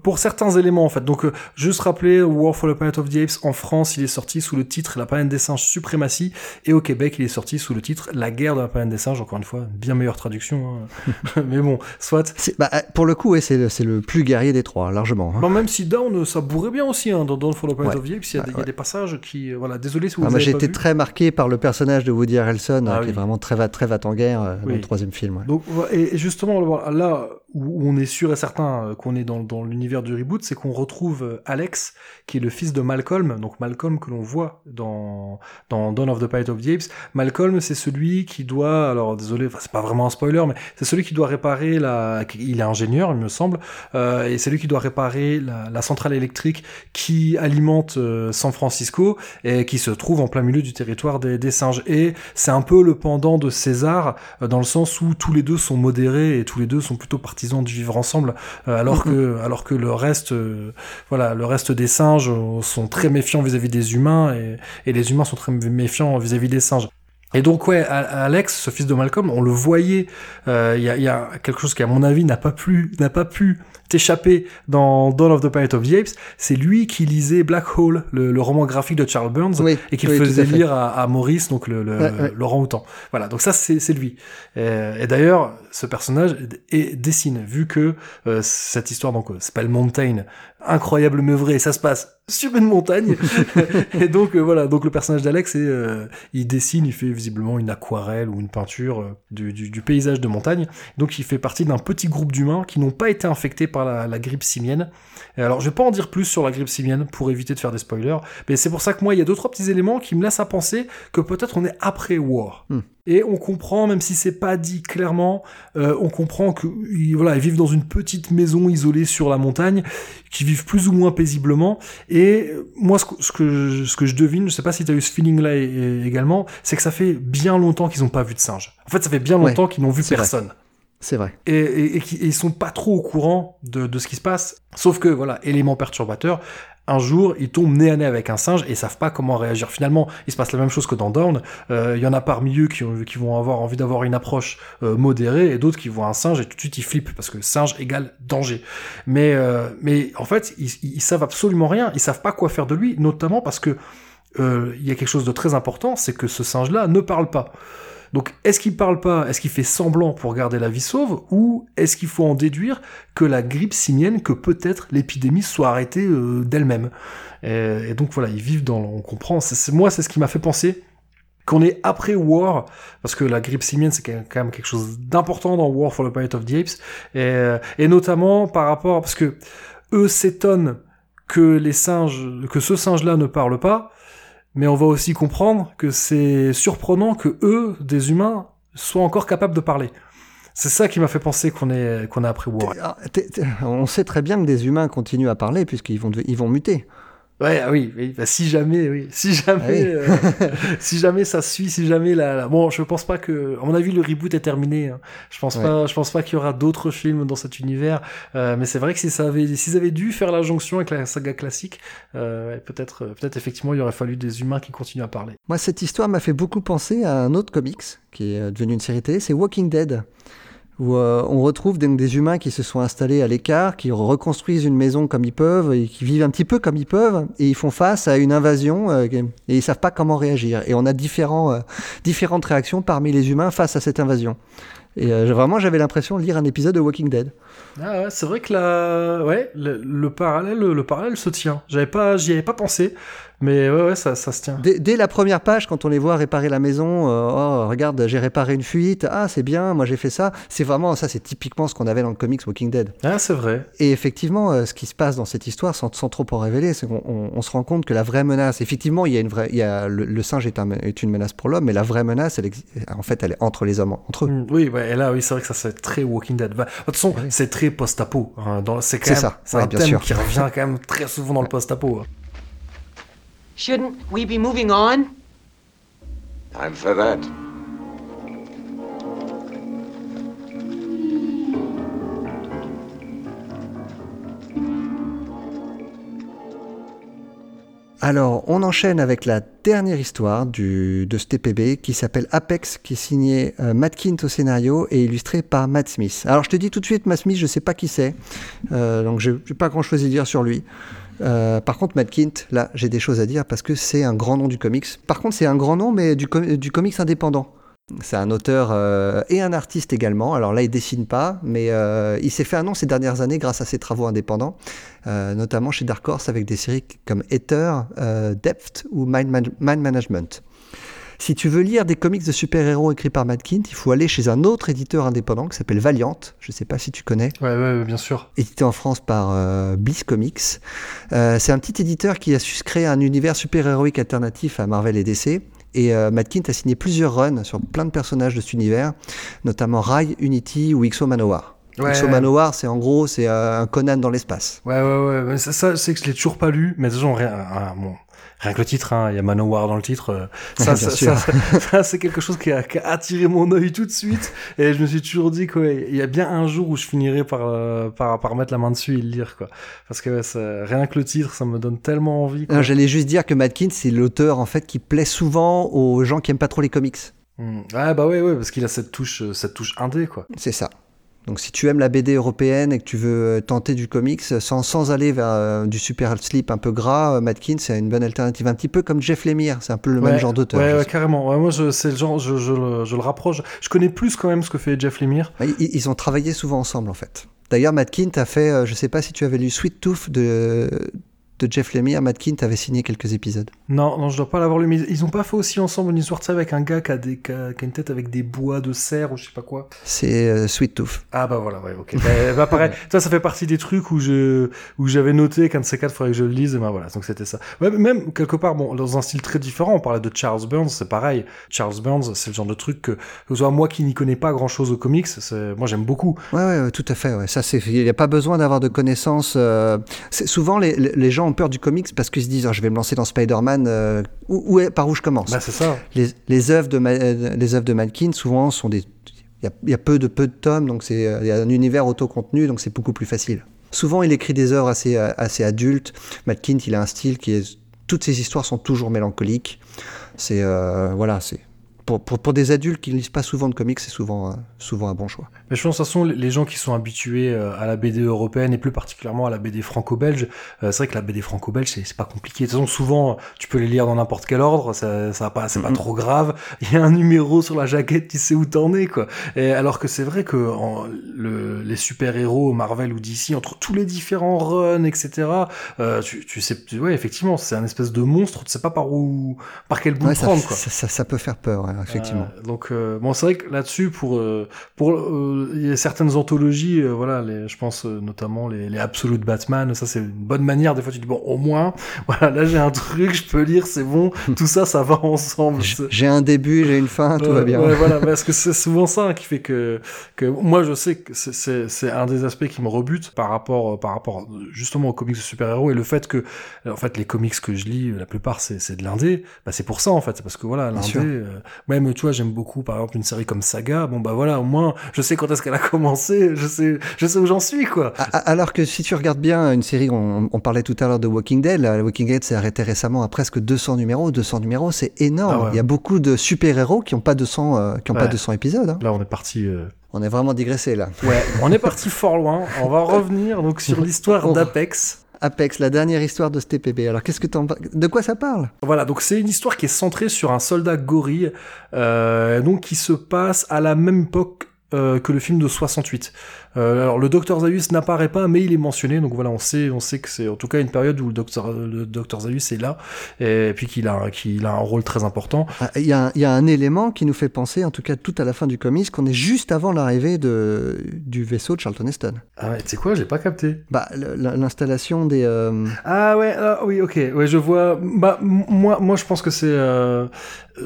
S1: Pour certains éléments en fait. Donc euh, juste rappeler War for the Planet of the Apes en France, il est sorti sous le titre La planète des singes suprématie et au Québec, il est sorti sous le titre La guerre de la planète des singes. Encore une fois, bien meilleure traduction. hein. Mais bon, soit.
S2: Bah, euh, pour le coup, ouais, c'est le, plus guerrier des trois, largement. hein.
S1: Non, même si Down, ça bourrait bien aussi hein, dans Down for the Planet
S2: Ouais.
S1: of the Apes. Il y a, des- il y a
S2: Ouais.
S1: des passages qui, euh, voilà, désolé si vous
S2: Ah, moi, j'ai été très marqué par le personnage de Woody Harrelson,
S1: Ah
S2: euh, qui
S1: oui.
S2: est vraiment très va, très va en guerre euh, dans le troisième film. ouais.
S1: Donc, et justement, là où on est sûr et certain euh, qu'on est dans, l'univers du reboot, c'est qu'on retrouve euh, Alex, qui est le fils de Malcolm, donc Malcolm que l'on voit dans, dans Dawn of the Planet of the Apes. Malcolm, c'est celui qui doit, alors désolé, c'est pas vraiment un spoiler, mais c'est celui qui doit réparer la, il est ingénieur, il me semble, euh, et c'est lui qui doit réparer la, centrale électrique qui alimente San Francisco et qui se trouve en plein milieu du territoire des, des singes. Et c'est un peu le pendant de César, dans le sens où tous les deux sont modérés et tous les deux sont plutôt partisans de vivre ensemble, euh, alors que alors que le reste, euh, voilà, le reste des singes sont très méfiants vis-à-vis des humains et, et les humains sont très méfiants vis-à-vis des singes. Et donc ouais, Alex, ce fils de Malcolm, on le voyait. euh, Il y, a, y a quelque chose qui, à mon avis, n'a pas pu, n'a pas pu t'échapper dans Dawn of the Planet of the Apes. C'est lui qui lisait Black Hole, le, le roman graphique de Charles Burns,
S2: Oui,
S1: et qu'il
S2: oui, à
S1: faisait lire à, à Maurice, donc le, le,
S2: Ouais, ouais.
S1: l'orang-outan. Voilà, donc ça c'est c'est lui. Euh, Et, d'ailleurs, ce personnage est, dessine, vu que euh, cette histoire donc s'appelle Mountain, incroyable mais vrai, ça se passe sur une montagne. et donc euh, voilà, donc le personnage d'Alex, euh, il dessine, il fait visiblement une aquarelle ou une peinture euh, du, du, du paysage de montagne. Donc il fait partie d'un petit groupe d'humains qui n'ont pas été infectés par la, la grippe simienne. Et alors je vais pas en dire plus sur la grippe simienne pour éviter de faire des spoilers, mais c'est pour ça que moi il y a deux trois petits éléments qui me laissent à penser que peut-être on est après War.
S2: Hmm.
S1: Et on comprend, même si c'est pas dit clairement, euh, on comprend que ils- voilà, ils vivent dans une petite maison isolée sur la montagne, qui vivent plus ou moins paisiblement. Et moi, ce que, ce que, je, ce que je devine, je sais pas si tu as eu ce feeling-là également, c'est que ça fait bien longtemps qu'ils ont pas vu de singe. En fait, ça fait bien
S2: Ouais,
S1: longtemps qu'ils n'ont vu
S2: vrai.
S1: personne
S2: C'est vrai.
S1: et, et, et et ils sont pas trop au courant de, de ce qui se passe. Sauf que, voilà, élément perturbateur, un jour, ils tombent nez à nez avec un singe et ils savent pas comment réagir. Finalement, il se passe la même chose que dans Dawn. Euh, Il y en a parmi eux qui, ont- qui vont avoir envie d'avoir une approche euh, modérée et d'autres qui voient un singe et tout de suite ils flippent parce que singe égale danger. Mais, euh, en fait, ils, ils savent absolument rien. Ils savent pas quoi faire de lui, notamment parce que il y a quelque chose de très important, c'est que ce singe-là ne parle pas. Donc, est-ce qu'il parle pas Est-ce qu'il fait semblant pour garder la vie sauve Ou est-ce qu'il faut en déduire que la grippe simienne, que peut-être l'épidémie soit arrêtée euh, d'elle-même? Et, et donc voilà, ils vivent dans... On comprend, moi c'est ce qui m'a fait penser qu'on est après War, parce que la grippe simienne c'est quand même quelque chose d'important dans War for the Planet of the Apes, et, euh, et notamment par rapport... Parce que eux s'étonnent que les singes, que ce singe-là ne parle pas, mais on va aussi comprendre que c'est surprenant que eux, des humains, soient encore capables de parler. C'est ça qui m'a fait penser qu'on est, qu'on est après War.
S2: Ah, On sait très bien que des humains continuent à parler puisqu'ils vont, ils vont muter.
S1: Ouais, ah oui, oui. Bah, si jamais, oui, si jamais,
S2: Ah
S1: euh, si jamais ça suit, si jamais la, la- bon, je pense pas que, à mon avis, le reboot est terminé. hein. Je pense
S2: Ouais.
S1: pas, je pense pas qu'il y aura d'autres films dans cet univers. Euh, mais c'est vrai que si ça avait, s'ils avaient dû faire la jonction avec la saga classique, euh, peut-être, peut-être effectivement, il aurait fallu des humains qui continuent à parler.
S2: Moi, cette histoire m'a fait beaucoup penser à un autre comics qui est devenu une série télé, c'est Walking Dead, où euh, on retrouve des humains qui se sont installés à l'écart, qui reconstruisent une maison comme ils peuvent et qui vivent un petit peu comme ils peuvent, et ils font face à une invasion euh, et ils savent pas comment réagir. Et on a différents, euh, différentes réactions parmi les humains face à cette invasion. Et vraiment, j'avais l'impression de lire un épisode de Walking Dead.
S1: Ah ouais, c'est vrai que la, ouais, le, le parallèle, le parallèle se tient. J'y avais pas pensé, mais ouais, ouais, ça, ça se tient.
S2: Dès, dès la première page, quand on les voit réparer la maison, euh, oh, regarde, j'ai réparé une fuite, ah, c'est bien, moi j'ai fait ça. C'est vraiment, ça, c'est typiquement ce qu'on avait dans le comics Walking Dead.
S1: Ah, c'est vrai.
S2: Et effectivement, euh, ce qui se passe dans cette histoire, sans, sans trop en révéler, c'est qu'on on- on se rend compte que la vraie menace, effectivement, il y a une vraie, il y a, le, le singe est, un- est une menace pour l'homme, mais la vraie menace, elle, en fait, elle est entre les hommes, entre eux.
S1: Mm, Oui, ouais, et là, oui, c'est vrai que ça, c'est très Walking Dead. Bah, de toute façon, c'est très post-apo. hein, c'est quand
S2: C'est
S1: même,
S2: ça,
S1: c'est
S2: ouais,
S1: un
S2: bien
S1: thème
S2: sûr.
S1: qui revient quand même très souvent dans le post-apo. hein.
S6: Shouldn't we be moving on?
S3: I'm for that.
S2: Alors, on enchaîne avec la dernière histoire du, de ce TPB qui s'appelle Apex, qui est signé euh, Matt Kint au scénario et illustré par Matt Smith. Alors, je te dis tout de suite, Matt Smith, je sais pas qui c'est, euh, donc je n'ai pas grand chose à dire sur lui. Euh, par contre, Matt Kint, là, j'ai des choses à dire parce que c'est un grand nom du comics. Par contre, c'est un grand nom, mais du, com- du comics indépendant. C'est un auteur euh, et un artiste également. Alors là, il dessine pas, mais euh, il s'est fait un nom ces dernières années grâce à ses travaux indépendants, notamment chez Dark Horse avec des séries comme Ether, Depth ou Mind Management. Si tu veux lire des comics de super-héros écrits par Matt Kint, il faut aller chez un autre éditeur indépendant qui s'appelle Valiant. Je ne sais pas si tu connais
S1: Ouais, ouais, ouais, bien sûr.
S2: édité en France par euh, Bliss Comics. Euh, c'est un petit éditeur qui a su créer un univers super-héroïque alternatif à Marvel et DC. Et euh, Matt Kindt a signé plusieurs runs sur plein de personnages de cet univers, notamment Rai, Unity ou Xo Manowar.
S1: Ouais.
S2: Xo Manowar, c'est en gros, c'est euh, un Conan dans l'espace.
S1: Ouais, ouais, ouais. Ça, ça c'est que je l'ai toujours pas lu. Mais de toute façon, rien, rien, bon, rien que le titre, hein, il y a Manowar dans le titre. euh, ça, c'est quelque chose qui a, qui a attiré mon œil tout de suite. Et je me suis toujours dit qu'il y a bien un jour où je finirai par, euh, par, par mettre la main dessus et le lire, quoi. Parce que ouais, rien que le titre, ça me donne tellement envie.
S2: Alors, J'allais juste dire que Matt Kindt, c'est l'auteur en fait qui plaît souvent aux gens qui aiment pas trop les comics.
S1: Mm. Ouais, bah ouais, ouais, parce qu'il a cette touche, euh, cette touche indé, quoi.
S2: C'est ça. Donc si tu aimes la BD européenne et que tu veux euh, tenter du comics sans, sans aller vers euh, du super slip un peu gras, euh, Matt Kindt, c'est une bonne alternative. Un petit peu comme Jeff Lemire, c'est un peu le
S1: Ouais,
S2: même genre d'auteur.
S1: Ouais, carrément. Ouais, moi, je, c'est le genre, je, je, le- je le rapproche. Je connais plus quand même ce que fait Jeff Lemire.
S2: Ils, ils ont travaillé souvent ensemble en fait. D'ailleurs, Matt Kindt a fait, euh, je sais pas si tu avais lu Sweet Tooth de, de Jeff Lemire, Matt Kindt avait signé quelques épisodes.
S1: Non, non, je dois pas l'avoir lu. Mais ils ont pas fait aussi ensemble une histoire de ça avec un gars qui a, des, qui a, qui a une tête avec des bois de cerf ou je sais pas quoi.
S2: C'est euh, Sweet Tooth.
S1: Ah bah voilà, ouais, ok. bah, bah, pareil, toi ça fait partie des trucs où je où j'avais noté qu'un de ces quatre faudrait que je le lise et bah voilà, donc c'était ça. Ouais, même quelque part, bon, dans un style très différent, on parlait de Charles Burns, c'est pareil. Charles Burns, c'est le genre de truc que, que soit moi qui n'y connais pas grand chose aux comics, moi j'aime beaucoup.
S2: Ouais, ouais, tout à fait. Ouais. Ça, c'est, il n'y a pas besoin d'avoir de connaissances. euh, c'est, souvent, les, les gens ont peur du comics parce qu'ils se disent, Ah, je vais me lancer dans Spider-Man. euh, où, où est- par où je commence
S1: Bah c'est ça.
S2: les, les œuvres de Ma- euh, les œuvres de Malkin souvent sont des il y a, il y a peu de peu de tomes donc c'est euh, il y a un univers autocontenu donc c'est beaucoup plus facile. Souvent il écrit des œuvres assez assez adultes. Malkin il a un style qui est toutes ses histoires sont toujours mélancoliques. C'est euh, voilà, c'est pour, pour, pour des adultes qui ne lisent pas souvent de comics, c'est souvent, euh, souvent un bon choix.
S1: Mais je pense de toute façon, les gens qui sont habitués euh, à la BD européenne et plus particulièrement à la BD franco-belge, euh, c'est vrai que la BD franco-belge, c'est pas compliqué. De toute façon, souvent, tu peux les lire dans n'importe quel ordre, ça, ça pas, c'est pas trop grave. Il y a un numéro sur la jaquette, tu sais où t'en es, quoi. Et alors que c'est vrai que en, le, les super-héros Marvel ou DC, entre tous les différents runs, etc., euh, tu, tu sais, tu- ouais, effectivement, c'est un espèce de monstre, tu sais pas par où, par quel bout
S2: Ouais,
S1: le
S2: ça,
S1: prendre, quoi.
S2: ça, ça- ça peut faire peur, ouais, effectivement.
S1: Euh, donc euh, bon, c'est vrai que là-dessus, pour euh, pour euh, il y a certaines anthologies, euh, voilà, les, je pense euh, notamment les, les Absolute Batman, ça c'est une bonne manière. Des fois, tu dis bon, au moins, voilà, là j'ai un truc, je peux lire, c'est bon, tout ça, ça va ensemble.
S2: J'ai un début, j'ai une fin, tout va bien.
S1: ouais, voilà, parce que c'est souvent ça qui fait que, que moi je sais que c'est- c'est un des aspects qui me rebute par rapport, par rapport justement aux comics de super-héros et le fait que, en fait, les comics que je lis, la plupart c'est c'est de l'indé, bah, c'est pour ça en fait, c'est parce que voilà, l'indé, même tu vois, j'aime beaucoup par exemple une série comme Saga, bon bah voilà, au moins je sais quand est-ce qu'elle a commencé, je sais, je sais où j'en suis quoi.
S2: Alors que si tu regardes bien une série, on, on parlait tout à l'heure de Walking Dead, là, Walking Dead s'est arrêté récemment à presque 200 numéros. 200 numéros, c'est énorme.
S1: Ah ouais.
S2: Il y a beaucoup de super-héros qui n'ont pas 200, euh, qui ont pas
S1: Ouais.
S2: 200 épisodes. hein.
S1: Là on est parti. euh,
S2: On est vraiment digressé là.
S1: Ouais, on est parti fort loin. On va revenir donc sur l'histoire
S2: Oh.
S1: d'Apex.
S2: Apex, la dernière histoire de ce TPB. Alors qu'est-ce que De quoi ça parle?
S1: Voilà, donc c'est une histoire qui est centrée sur un soldat gorille, euh, donc qui se passe à la même époque euh, que le film de 68. Euh, alors le docteur Zaius n'apparaît pas, mais il est mentionné, donc voilà, on sait, on sait que c'est en tout cas une période où le docteur, le docteur Zaius est là, et, puis qu'il a, qu'il a un rôle très important.
S2: Ah, Il y, a un- il y a un élément qui nous fait penser, en tout cas tout à la fin du comics, qu'on est juste avant l'arrivée de, du vaisseau de Charlton Heston.
S1: Ah ouais, tu sais quoi, j'ai pas capté.
S2: Bah, l'installation des... euh,
S1: Ah ouais, ah, oui, ok, ouais, je vois. Bah moi, moi, je pense que c'est euh,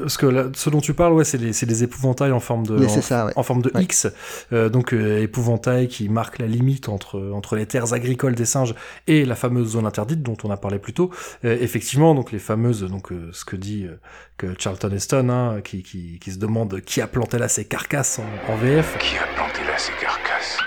S1: parce que là, ce dont tu parles, ouais, c'est les, des épouvantails en forme de, en,
S2: c'est ça, ouais.
S1: en forme de
S2: Ouais.
S1: X, euh, donc euh, qui marque la limite entre entre les terres agricoles des singes et la fameuse zone interdite dont on a parlé plus tôt. Euh, effectivement, donc les fameuses, donc euh, ce que dit euh, que Charlton Heston, hein, qui, qui qui se demande qui a planté là ces carcasses en, en VF.
S7: Qui a planté là ces carcasses?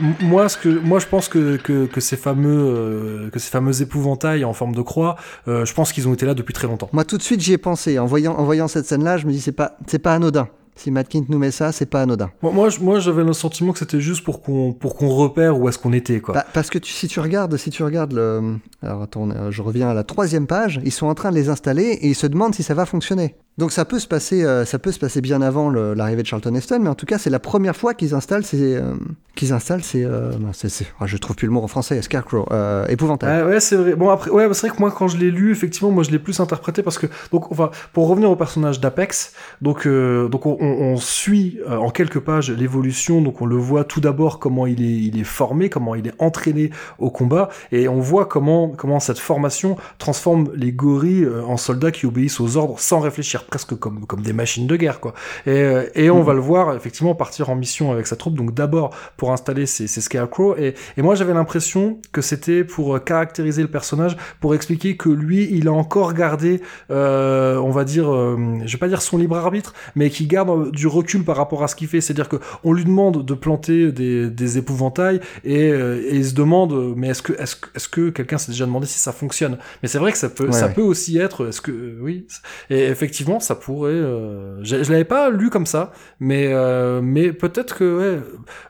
S1: Moi, ce que, moi, je pense que, que, que ces fameux, euh, que ces fameux épouvantails en forme de croix, euh, je pense qu'ils ont été là depuis très longtemps.
S2: Moi, tout de suite, j'y ai pensé. En voyant, en voyant cette scène-là, je me dis, c'est pas, c'est pas anodin. Si Matt Kint nous met ça, c'est pas anodin.
S1: Moi, moi, moi, j'avais le sentiment que c'était juste pour qu'on, pour qu'on repère où est-ce qu'on était, quoi.
S2: Bah, parce que tu- si tu regardes, si tu regardes le, alors attends, euh, je reviens à la troisième page. Ils sont en train de les installer et ils se demandent si ça va fonctionner. Donc ça peut se passer, euh, ça peut se passer bien avant l'arrivée de Charlton Heston, mais en tout cas c'est la première fois qu'ils installent ces, euh, qu'ils installent ces, euh, c'est- c'est- ah, je trouve plus le mot en français, scarecrow, euh, épouvantail.
S1: Ouais, c'est vrai. Bon après, ouais, c'est vrai que moi quand je l'ai lu, effectivement, moi je l'ai plus interprété parce que donc, enfin, pour revenir au personnage d'Apex, donc euh, donc on, on- on suit euh, en quelques pages l'évolution. Donc on le voit tout d'abord comment il est il est formé, comment il est entraîné au combat, et on voit comment comment cette formation transforme les gorilles en soldats qui obéissent aux ordres sans réfléchir, presque comme comme des machines de guerre, quoi. Et, euh, et on va le voir effectivement partir en mission avec sa troupe. Donc d'abord pour installer ces, ces scarecrows. Et, et moi j'avais l'impression que c'était pour euh, caractériser le personnage, pour expliquer que lui il a encore gardé, euh, on va dire, euh, je vais pas dire son libre arbitre, mais qui garde du recul par rapport à ce qu'il fait. C'est-à-dire que on lui demande de planter des, des épouvantails et, et il se demande, mais est-ce que est-ce que, est-ce que quelqu'un s'est déjà demandé si ça fonctionne? Mais c'est vrai que ça peut
S2: Ouais,
S1: ça
S2: ouais.
S1: peut aussi être, est-ce que euh, oui Et effectivement ça pourrait. euh, je je l'avais pas lu comme ça, mais euh, mais peut-être que ouais,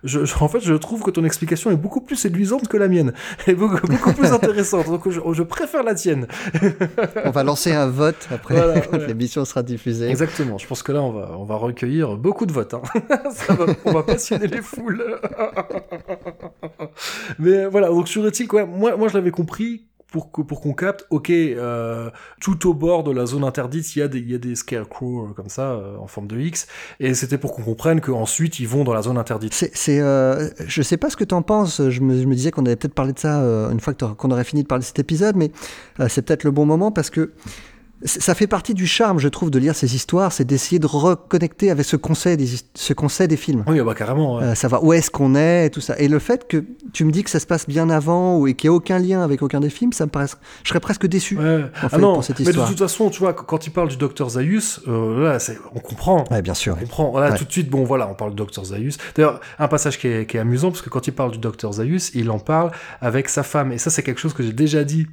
S1: je, je- en fait, je trouve que ton explication est beaucoup plus séduisante que la mienne, et beaucoup, beaucoup plus intéressante. Donc, je, je préfère la tienne.
S2: On va lancer un vote après
S1: Voilà,
S2: quand l'émission sera diffusée.
S1: Exactement. Je pense que là, on va, on va recueillir beaucoup de votes. hein. Ça va- on va passionner les foules. Mais euh, voilà. Donc sur Ethic, ouais, moi, moi, je l'avais compris. Pour, qu'on capte, ok, euh, tout au bord de la zone interdite, il y a des, scarecrows euh, comme ça, euh, en forme de X, et c'était pour qu'on comprenne qu'ensuite ils vont dans la zone interdite.
S2: C'est, euh, je sais pas ce que tu en penses. Je me, disais qu'on allait peut-être parler de ça une fois qu'on aurait fini de parler de cet épisode, mais c'est peut-être le bon moment parce que ça fait partie du charme, je trouve, de lire ces histoires, c'est d'essayer de reconnecter avec ce qu'on sait des, ce qu'on sait des films.
S1: Oui, bah carrément. ouais.
S2: Euh, savoir où est-ce qu'on est et tout ça. Et le fait que tu me dis que ça se passe bien avant ou et qu'il n'y a aucun lien avec aucun des films, ça me paraît. Je serais presque déçu.
S1: Ouais.
S2: en fait,
S1: ah non,
S2: pour cette
S1: mais de
S2: histoire.
S1: toute façon, tu vois, quand il parle du docteur Zaius, euh, là, on comprend.
S2: Ouais, bien sûr.
S1: On comprend.
S2: Ouais.
S1: tout de suite, bon, voilà, on parle du docteur Zaius. D'ailleurs, un passage qui est, qui est amusant, parce que quand il parle du docteur Zaius, il en parle avec sa femme. Et ça, c'est quelque chose que j'ai déjà dit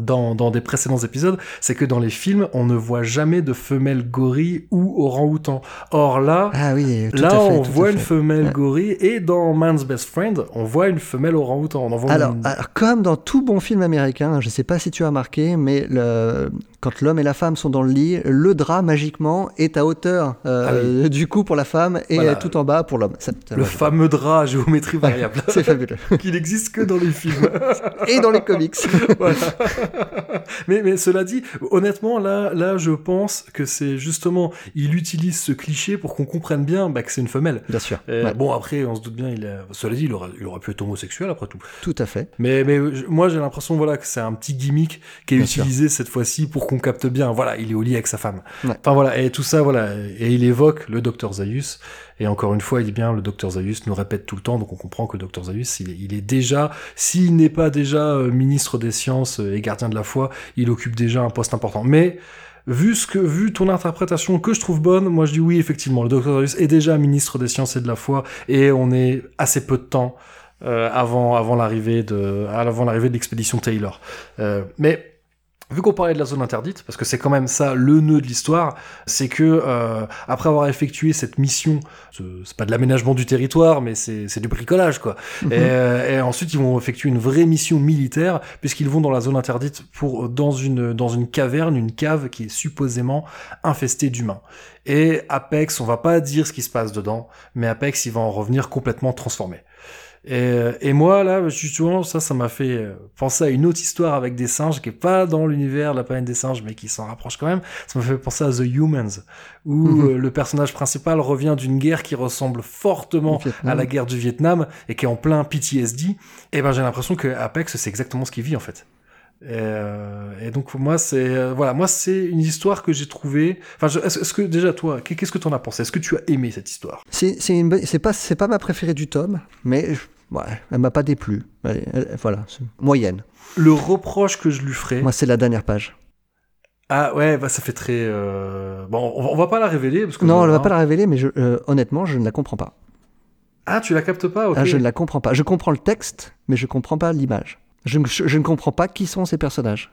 S1: dans, dans des précédents épisodes, c'est que dans les films, on ne voit jamais de femelle gorille ou orang-outan. Or là,
S2: Ah oui,
S1: là,
S2: fait.
S1: on voit une femelle
S2: Ouais.
S1: gorille, et dans Man's Best Friend, on voit une femelle orang-outan.
S2: Alors,
S1: une-
S2: alors, comme dans tout bon film américain, je ne sais pas si tu as remarqué, mais le, quand l'homme et la femme sont dans le lit, le drap magiquement est à hauteur euh, du cou pour la femme et
S1: Ah Voilà.
S2: tout en bas pour l'homme.
S1: Le fameux drap à géométrie variable,
S2: C'est fabuleux.
S1: qui n'existe que dans les films.
S2: Et dans les comics.
S1: Voilà. mais, mais cela dit, honnêtement, là, là, je pense que c'est justement, il utilise ce cliché pour qu'on comprenne bien bah, que c'est une femelle.
S2: Bien sûr.
S1: Et
S2: Ouais,
S1: Bon, après, on se doute bien, il a... cela dit, il aurait, il aurait pu être homosexuel après tout.
S2: tout à fait.
S1: Mais, mais moi, j'ai l'impression, voilà, que c'est un petit gimmick qui est
S2: Bien sûr.
S1: utilisé cette fois-ci pour qu'on capte bien. Voilà, il est au lit avec sa femme.
S2: Ouais.
S1: Enfin voilà, et tout ça, voilà, et il évoque le docteur Zaius. Et encore une fois, il dit bien, le docteur Zaius nous répète tout le temps, donc on comprend que le docteur Zaius, il est, il est déjà, s'il n'est pas déjà euh, ministre des sciences euh, et gardien de la foi, il occupe déjà un poste important. Mais vu ce que, vu ton interprétation que je trouve bonne, moi je dis oui, effectivement, le docteur Zaius est déjà ministre des sciences et de la foi, et on est assez peu de temps euh, avant, avant l'arrivée de, avant l'arrivée de l'expédition Taylor. Euh, mais vu qu'on parlait de la zone interdite, parce que c'est quand même ça le nœud de l'histoire, c'est que euh, après avoir effectué cette mission, ce- c'est pas de l'aménagement du territoire, mais c'est c'est du bricolage quoi.
S2: Mhm.
S1: et, euh, et ensuite ils vont effectuer une vraie mission militaire puisqu'ils vont dans la zone interdite pour dans une dans une caverne, une cave qui est supposément infestée d'humains. Et Apex, on va pas dire ce qui se passe dedans, mais Apex il va en revenir complètement transformé. Et, et moi, là, justement, ça, ça m'a fait euh, penser à une autre histoire avec des singes qui est pas dans l'univers de la planète des singes, mais qui s'en rapproche quand même. Ça m'a fait penser à The Humans, où
S2: Mhm.
S1: euh, le personnage principal revient d'une guerre qui ressemble fortement à la guerre du Vietnam et qui est en plein PTSD. Et ben, j'ai l'impression que Apex, c'est exactement ce qu'il vit, en fait. Et, euh, et donc moi c'est euh, voilà moi c'est une histoire que j'ai trouvée enfin est-ce que déjà toi qu'est- qu'est-ce que t'en as pensé? Est-ce que tu as aimé cette histoire?
S2: C'est c'est une bonne- c'est pas c'est pas ma préférée du tome, mais je- ouais, elle m'a pas déplu. Elle- elle- voilà, moyenne.
S1: le reproche que je lui ferai
S2: Moi, c'est la dernière page.
S1: Ah ouais, bah ça fait très. euh, Bon, on va, on va pas la révéler parce que.
S2: Non, elle va
S1: hein.
S2: pas la révéler, mais je, euh, honnêtement, je ne la comprends pas.
S1: Ah, tu la captes pas, ok.
S2: Ah, je ne la comprends pas. Je comprends le texte, mais je comprends pas l'image. Je, ne- je- je ne comprends pas qui sont ces personnages.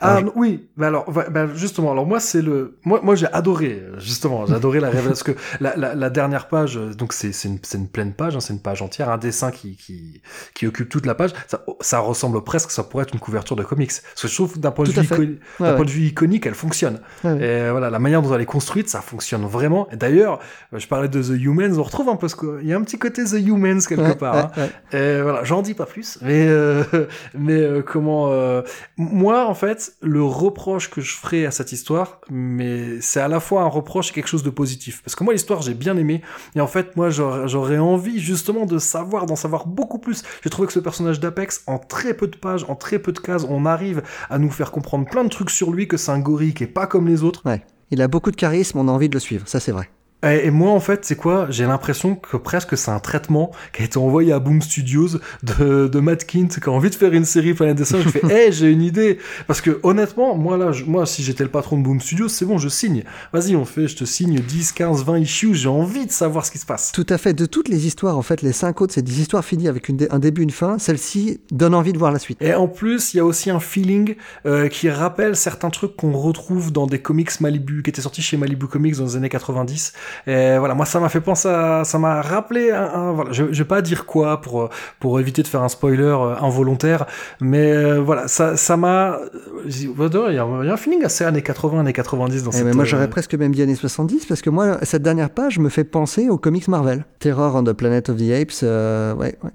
S1: Ah oui, alors bah, justement, alors moi c'est le, moi moi j'ai adoré justement, j'ai adoré la révélation parce que la, la, la dernière page, euh, donc c'est c'est une, c'est une pleine page, hein, c'est une page entière, un dessin qui qui qui occupe toute la page, ça, ça ressemble presque, ça pourrait être une couverture de comics. Parce que je trouve d'un point de
S2: Tout
S1: vue
S2: fait.
S1: iconi-
S2: Ouais,
S1: d'un
S2: ouais.
S1: point de vue iconique, elle fonctionne. Et voilà, la manière dont elle est construite, ça fonctionne vraiment. Et d'ailleurs, euh, je parlais de The Humans, on retrouve un peu ce que, il y a un petit côté The Humans quelque part. hein. Et voilà, j'en dis pas plus, mais euh, mais euh, comment euh, moi en fait le reproche que je ferai à cette histoire, mais c'est à la fois un reproche et quelque chose de positif parce que moi l'histoire j'ai bien aimé et en fait moi j'aurais envie justement de savoir d'en savoir beaucoup plus. J'ai trouvé que ce personnage d'Apex en très peu de pages, en très peu de cases, on arrive à nous faire comprendre plein de trucs sur lui que c'est un gorille qui est pas comme les autres.
S2: Ouais. Il a beaucoup de charisme, on a envie de le suivre, ça c'est vrai.
S1: Et, et moi, en fait, c'est quoi? J'ai l'impression que presque c'est un traitement qui a été envoyé à Boom Studios de, de Matt Kint, qui a envie de faire une série Planet des Singes. Je fais, hey, j'ai une idée. Parce que honnêtement, moi là, je- moi, si j'étais le patron de Boom Studios, c'est bon, je signe. Vas-y, on fait, je te signe 10, 15, 20 issues. J'ai envie de savoir ce qui se passe.
S2: Tout à fait. De toutes les histoires, en fait, les cinq autres, c'est des histoires finies avec une dé- un début, une fin. Celle-ci donne envie de voir la suite.
S1: Et en plus, il y a aussi un feeling euh, qui rappelle certains trucs qu'on retrouve dans des comics Malibu, qui étaient sortis chez Malibu Comics dans les années 90. Et voilà, moi, ça m'a fait penser à, ça m'a rappelé un, un- voilà, je, je vais pas dire quoi pour, pour éviter de faire un spoiler euh, involontaire, mais euh, voilà, ça, ça m'a, euh, il y, a un- feeling assez années 80, années 90 dans
S2: Eh
S1: cette,
S2: ben, moi,
S1: euh,
S2: j'aurais presque même dit années 70, parce que moi, cette dernière page me fait penser aux comics Marvel. Terror on the Planet of the Apes, euh, ouais, ouais.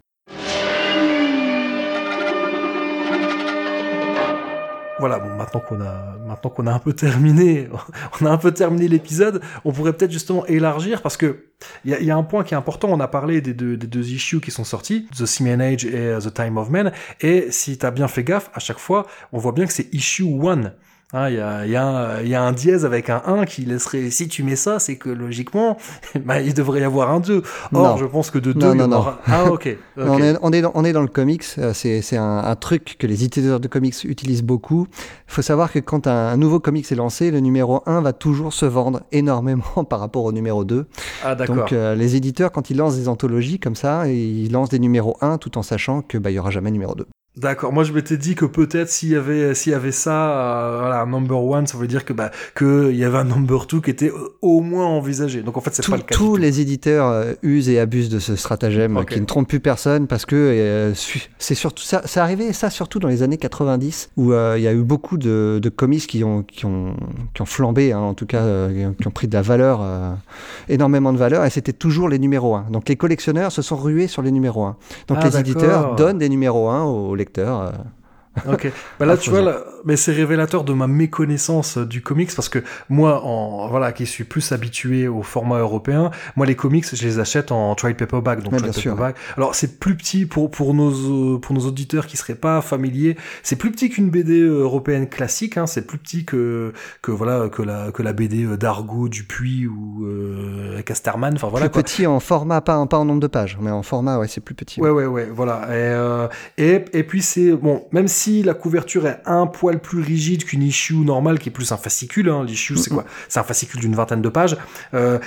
S1: Voilà, maintenant qu'on a, maintenant qu'on a un peu terminé, on a un peu terminé l'épisode, on pourrait peut-être justement élargir parce que il y a, un point qui est important. On a parlé des deux, issues qui sont sortis, The Simian Age et euh, The Time of Men. Et si t'as bien fait gaffe, à chaque fois, on voit bien que c'est issue 1. Hein, Il y, a, y, a y a un dièse avec un 1 qui laisserait, si tu mets ça, c'est que logiquement, bah, il devrait y avoir un 2. Or,
S2: Non.
S1: je pense que de 2,
S2: Non,
S1: il y
S2: non,
S1: aura. Ah, ok.
S2: On, est, on, est dans, on est dans le comics, euh, c'est c'est un, un truc que les éditeurs de comics utilisent beaucoup. Il faut savoir que quand un, un nouveau comics est lancé, le numéro 1 va toujours se vendre énormément par rapport au numéro 2.
S1: Ah, d'accord.
S2: Donc euh, les éditeurs, quand ils lancent des anthologies comme ça, ils lancent des numéros 1 tout en sachant qu'il bah, y aura jamais numéro 2.
S1: D'accord. Moi, je m'étais dit que peut-être s'il y avait, s'il y avait ça, euh, voilà, un number one, ça voulait dire que, bah, que il y avait un number two qui était au moins envisagé. Donc, en fait, c'est pas le cas.
S2: tous les éditeurs euh, usent et abusent de ce stratagème qui ne trompe plus personne parce que euh, c'est surtout ça, c'est arrivé ça surtout dans les années 90 où il y a eu beaucoup de, de comics qui ont qui ont qui ont flambé hein, en tout cas qui ont pris de la valeur énormément de valeur et c'était toujours les numéros 1. Donc les collectionneurs se sont rués sur les numéros 1. Donc
S1: Ah,
S2: les éditeurs donnent des numéros 1 aux euh.
S1: Ok. Bah là, tu vois, là, mais c'est révélateur de ma méconnaissance euh, du comics parce que moi, en voilà, qui suis plus habitué au format européen, moi les comics, je les achète en trade paperback. Donc trade
S2: sûr,
S1: paperback. Alors c'est plus petit pour pour nos euh, pour nos auditeurs qui seraient pas familiers. C'est plus petit qu'une BD européenne classique. Hein, c'est plus petit que que voilà que la que la BD euh, d'Argo, Dupuis ou euh, Casterman. Enfin voilà.
S2: plus
S1: quoi.
S2: petit en format, pas en, pas en nombre de pages, mais en format, ouais, c'est plus petit.
S1: Ouais, ouais, ouais, voilà. Et, euh, et, et puis c'est bon, même si la couverture est un poil plus rigide qu'une issue normale, qui est plus un fascicule. Hein, L'issue, c'est quoi? C'est un fascicule d'une vingtaine de pages. Euh,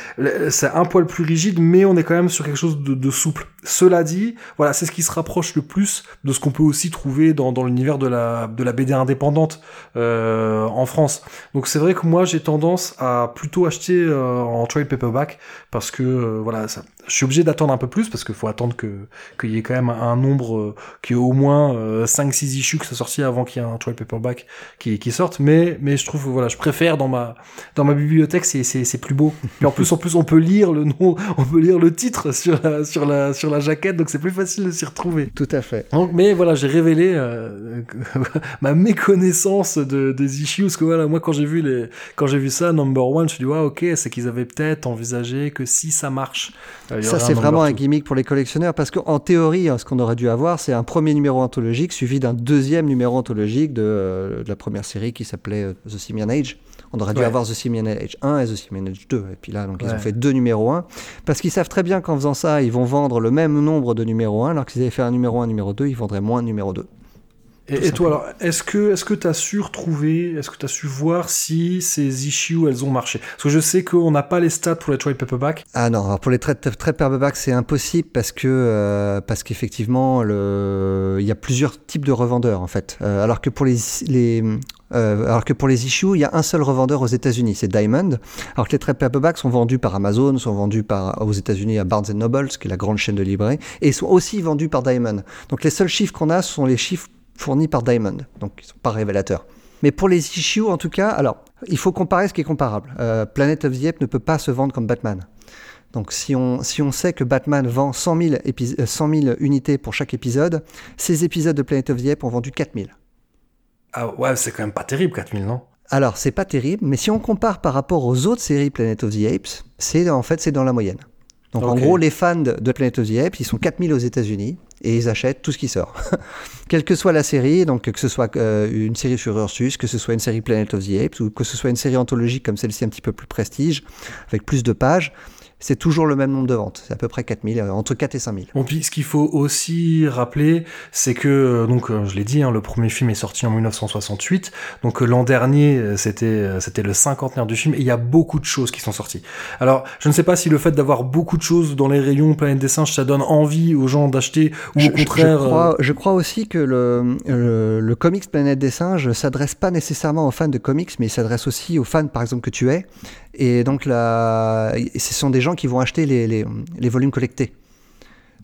S1: c'est un poil plus rigide, mais on est quand même sur quelque chose de, de souple. Cela dit, voilà, c'est ce qui se rapproche le plus de ce qu'on peut aussi trouver dans, l'univers de la, de la BD indépendante euh, en France. Donc c'est vrai que moi j'ai tendance à plutôt acheter euh, en trade paperback parce que euh, voilà, ça, je suis obligé d'attendre un peu plus parce qu'il faut attendre que qu'il y ait quand même un nombre qui est au moins 5-6 issues qui sont sortis avant qu'il y ait un trade paperback qui, sorte. Mais mais je trouve voilà, je préfère dans ma dans ma bibliothèque c'est, c'est plus beau. Et en plus en plus on peut lire le nom, on peut lire le titre sur la sur la sur la jaquette, donc c'est plus facile de s'y retrouver.
S2: Tout à fait.
S1: Donc, mais voilà, j'ai révélé euh, ma méconnaissance de, des issues, parce que voilà, moi quand j'ai vu les, quand j'ai vu ça, number one, je me suis dit, ouais, ok, c'est qu'ils avaient peut-être envisagé que si ça marche, euh,
S2: Ça, c'est vraiment un gimmick pour les collectionneurs parce qu'en théorie, hein, ce qu'on aurait dû avoir, c'est un premier numéro anthologique suivi d'un deuxième numéro anthologique de, euh, de la première série qui s'appelait The Simian Age. On aurait dû
S1: Ouais.
S2: avoir The Simian Age 1 et The Simian Age 2. Et puis là, donc, ils ont fait deux numéros 1 parce qu'ils savent très bien qu'en faisant ça, ils vont vendre le même nombre de numéros 1 alors qu'ils avaient fait un numéro 1, numéro 2, ils vendraient moins de numéro 2.
S1: Et, et toi, alors, est-ce que est-ce que t'as su retrouver, est-ce que t'as su voir si ces issues elles ont marché? Parce que je sais qu'on n'a pas les stats pour les trade paperback.
S2: Ah non, alors pour les trades très paperback, c'est impossible parce que euh, parce qu'effectivement, le... il y a plusieurs types de revendeurs en fait. Euh, alors que pour les les euh, alors que pour les issues, il y a un seul revendeur aux États-Unis, c'est Diamond. Alors que les trades paperback sont vendus par Amazon, sont vendus par aux États-Unis à Barnes Noble, qui est la grande chaîne de librairie, et sont aussi vendus par Diamond. Donc les seuls chiffres qu'on a sont les chiffres fournis par Diamond, donc ils sont pas révélateurs. Mais pour les issues, en tout cas, alors il faut comparer ce qui est comparable. Euh, Planet of the Apes ne peut pas se vendre comme Batman. Donc si on, si on sait que Batman vend 100 000, épis- euh, 100 000 unités pour chaque épisode, ces épisodes de Planet of the Apes ont vendu 4 000.
S1: Ah ouais, c'est quand même pas terrible 4000, non?
S2: Alors c'est pas terrible, mais si on compare par rapport aux autres séries Planet of the Apes, c'est en fait c'est dans la moyenne. Donc en gros, les fans de de Planet of the Apes, ils sont 4000 aux États-Unis et ils achètent tout ce qui sort. Quelle que soit la série, donc que ce soit euh, une série sur Ursus, que ce soit une série Planet of the Apes ou que ce soit une série anthologique comme celle-ci un petit peu plus prestige, avec plus de pages, c'est toujours le même nombre de ventes. C'est à peu près 4000, euh, entre 4 et 5000.
S1: Bon, puis ce qu'il faut aussi rappeler, c'est que, euh, donc, euh, je l'ai dit, hein, le premier film est sorti en 1968. Donc, l'an dernier, c'était, c'était le cinquantenaire du film, et il y a beaucoup de choses qui sont sorties. Alors, je ne sais pas si le fait d'avoir beaucoup de choses dans les rayons Planète des Singes, ça donne envie aux gens d'acheter, ou
S2: Je,
S1: au contraire.
S2: je crois, je crois aussi que le, le, le comics Planète des Singes s'adresse pas nécessairement aux fans de comics, mais il s'adresse aussi aux fans, par exemple, que tu es. Et donc, là, ce sont des gens qui vont acheter les, volumes collectés.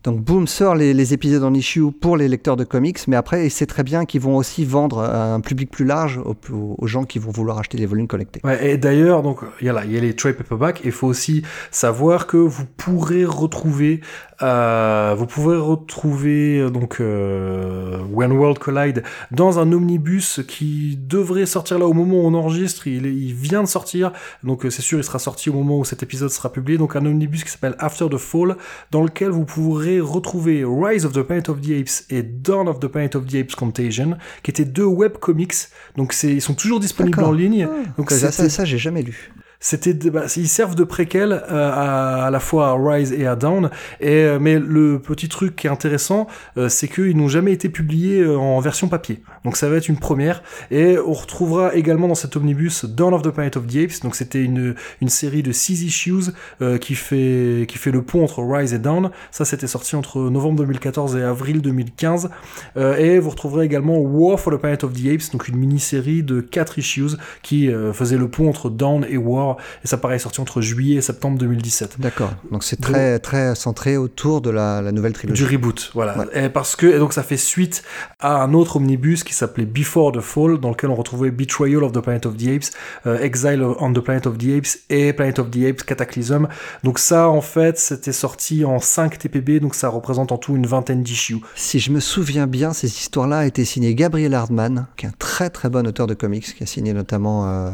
S2: Donc, Boom sort les, épisodes en issue pour les lecteurs de comics, mais après, sait très bien qu'ils vont aussi vendre à un public plus large aux, aux gens qui vont vouloir acheter les volumes collectés.
S1: Et d'ailleurs, donc, il y a les trade paperback, et il faut aussi savoir que vous pourrez retrouver, euh, vous pourrez retrouver, euh, donc, euh, When World Collide dans un omnibus qui devrait sortir là au moment où on enregistre, il, il vient de sortir, donc c'est sûr, il sera sorti au moment où cet épisode sera publié, donc un omnibus qui s'appelle After the Fall, dans lequel vous pourrez retrouver Rise of the Planet of the Apes et Dawn of the Planet of the Apes Contagion, qui étaient deux webcomics, donc ils sont toujours disponibles en ligne,
S2: Ah,
S1: donc
S2: ça, ça, j'ai jamais lu.
S1: C'était bah, ils servent de préquel euh, à, la fois à Rise et à Down et euh, mais le petit truc qui est intéressant euh, c'est qu'ils n'ont jamais été publiés en version papier. Donc ça va être une première. Et on retrouvera également dans cet omnibus Dawn of the Planet of the Apes. Donc c'était une une série de six issues qui fait qui fait le pont entre Rise et Down ça c'était sorti entre novembre 2014 et avril 2015 Euh, et vous retrouverez également War for the Planet of the Apes donc une mini-série de quatre issues qui faisait le pont entre Dawn et War et ça paraît sorti entre juillet et septembre 2017
S2: D'accord. Donc, c'est très, très centré autour de la, la nouvelle trilogie.
S1: du reboot, voilà. Et parce que et donc ça fait suite à un autre omnibus qui s'appelait Before the Fall, dans lequel on retrouvait Betrayal of the Planet of the Apes, euh, Exile on the Planet of the Apes et Planet of the Apes Cataclysm. Donc ça, en fait, c'était sorti en 5 TPB, donc ça représente en tout une vingtaine d'issues.
S2: Si je me souviens bien, ces histoires-là étaient signées Gabriel Hardman, qui est un très très bon auteur de comics, qui a signé notamment euh,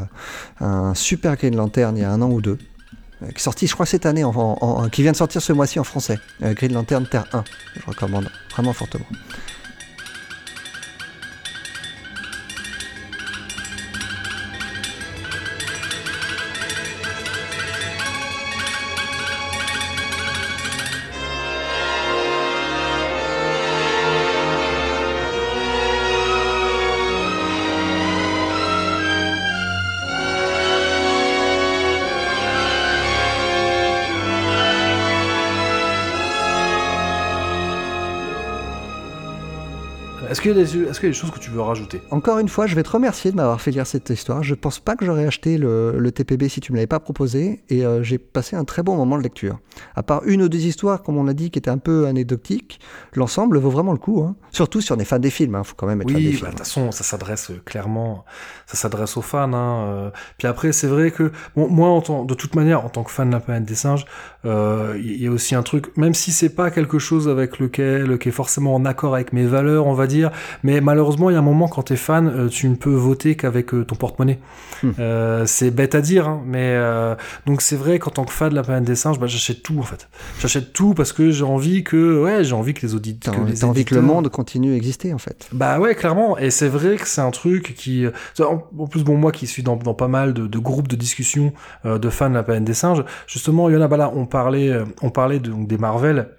S2: un super Green Il y a un an ou deux, euh, qui sorti, je crois, cette année, en- qui vient de sortir ce mois-ci en français. Euh, Green Lantern Terre 1, je recommande vraiment fortement.
S1: Est-ce qu'il y, a des- est-ce qu'il y a des choses que tu veux rajouter?
S2: Encore une fois, je vais te remercier de m'avoir fait lire cette histoire. Je pense pas que j'aurais acheté le, le TPB si tu me l'avais pas proposé, et euh, j'ai passé un très bon moment de lecture. À part une ou deux histoires, comme on l'a dit, qui étaient un peu anecdotiques, l'ensemble vaut vraiment le coup. hein. Surtout si on est fan des films, hein. faut quand même être fan des
S1: Oui, bah, de toute façon, ça s'adresse euh, clairement, ça s'adresse aux fans. Hein. euh. Puis après, c'est vrai que bon, moi, en tant, de toute manière, en tant que fan de la planète des singes, euh, il y a aussi un truc, même si c'est pas quelque chose avec lequel qui est forcément en accord avec mes valeurs, on va dire, mais malheureusement, il y a un moment quand t'es fan, euh, tu ne peux voter qu'avec euh, ton porte-monnaie.
S2: Hmm.
S1: Euh, c'est bête à dire, hein, mais euh, donc c'est vrai qu'en tant que fan de la planète des singes, bah, j'achète tout en fait. J'achète tout parce que j'ai envie que, ouais, j'ai envie que les auditeurs,
S2: T'as envie que le monde continue à exister, en fait.
S1: bah ouais, clairement. Et c'est vrai que c'est un truc qui... En plus, bon, moi qui suis dans, dans pas mal de, de groupes de discussion de fans de la planète des singes, justement, il y en a, bah là, on parlait, on parlait de, donc, des Marvel.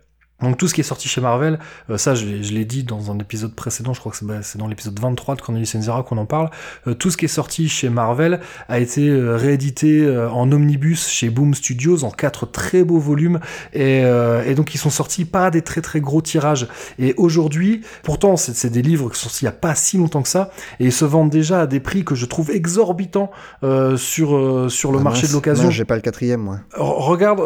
S1: Donc tout ce qui est sorti chez Marvel, euh, ça je l'ai dit dans un épisode précédent, je crois que c'est bah, dans l'épisode 23 de Cornelius Enzira qu'on en parle, euh, tout ce qui est sorti chez Marvel a été euh, réédité en omnibus chez Boom Studios en quatre très beaux volumes et, et donc ils sont sortis pas des très très gros tirages. Et aujourd'hui, pourtant c'est des livres qui sont sortis il y a pas si longtemps que ça et ils se vendent déjà à des prix que je trouve exorbitants sur sur le
S2: Ah,
S1: marché
S2: mince,
S1: de l'occasion.
S2: J'ai pas le quatrième, moi.
S1: R- Regarde,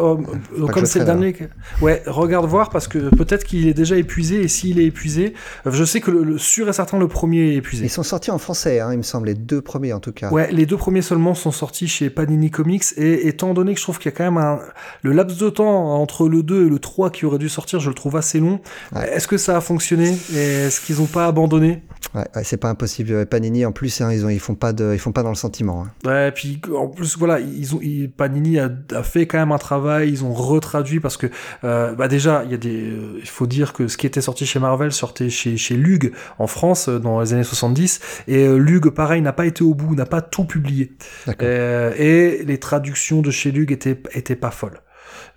S1: comme c'est le dernier. Ouais, regarde voir parce que peut-être qu'il est déjà épuisé et s'il est épuisé, euh, je sais que le, le sûr et certain le premier est épuisé.
S2: Ils sont sortis en français, hein, il me semble, les deux premiers en tout cas.
S1: Ouais, les deux premiers seulement sont sortis chez Panini Comics et étant donné que je trouve qu'il y a quand même un le laps de temps entre le 2 et le 3 qui aurait dû sortir, je le trouve assez long.
S2: Ouais.
S1: Est-ce que ça a fonctionné et est-ce qu'ils ont pas abandonné?
S2: Ouais, ouais, c'est pas impossible. Panini, en plus, hein, ils, ont, ils, font pas de, ils font pas dans le sentiment. hein.
S1: Ouais, puis en plus voilà, ils ont ils- Panini a, a fait quand même un travail, ils ont retraduit parce que euh, bah déjà il y a des euh, il faut dire que ce qui était sorti chez Marvel sortait chez chez Lug en France euh, dans les années 70 et euh, Lug pareil n'a pas été au bout, n'a pas tout publié. Et les traductions de chez Lug étaient étaient pas folles.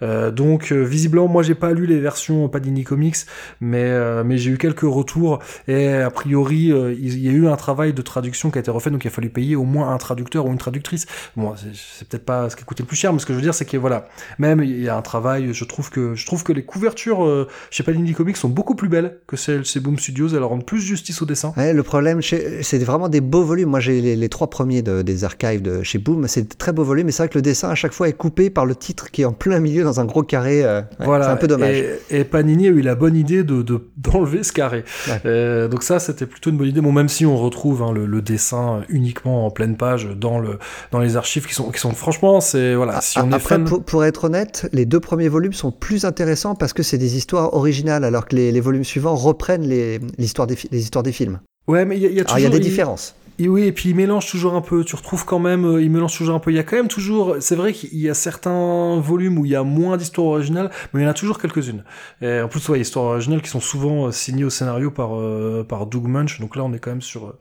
S1: Euh, donc euh, visiblement moi j'ai pas lu les versions Panini Comics mais euh, mais j'ai eu quelques retours et a priori il y a eu un travail de traduction qui a été refait donc il a fallu payer au moins un traducteur ou une traductrice bon c'est- peut-être pas ce qui coûtait le plus cher mais ce que je veux dire c'est que voilà même il y a un travail je trouve que je trouve que les couvertures chez Panini Comics sont beaucoup plus belles que celles chez Boom Studios elles rendent plus justice au dessin
S2: le problème, c'est vraiment des beaux volumes. Moi, j'ai les, trois premiers de- des archives de chez Boom. C'est très beaux volumes, mais c'est vrai que le dessin à chaque fois est coupé par le titre qui est en plein milieu dans un gros carré. euh, ouais,
S1: voilà
S2: c'est un peu dommage.
S1: et, et Panini a eu la bonne idée de de- d'enlever ce carré
S2: Ouais.
S1: Euh, donc ça c'était plutôt une bonne idée bon même si on retrouve hein, le, le dessin uniquement en pleine page dans le dans les archives qui sont qui sont franchement c'est voilà si on est
S2: Ah, Après,
S1: fan
S2: pour, pour être honnête, les deux premiers volumes sont plus intéressants parce que c'est des histoires originales, alors que les, les volumes suivants reprennent les, l'histoire des, les histoires des films.
S1: ouais mais il y a, y a
S2: Alors, il y a
S1: toujours
S2: des différences.
S1: Et oui, et puis il mélange toujours un peu. Tu retrouves quand même, euh, il mélange toujours un peu. Il y a quand même toujours. C'est vrai qu'il y a certains volumes où il y a moins d'histoires originales, mais il y en a toujours quelques-unes. Et en plus, ouais, histoires originales qui sont souvent euh, signées au scénario par euh, par Doug Munch. Donc là, on est quand même sur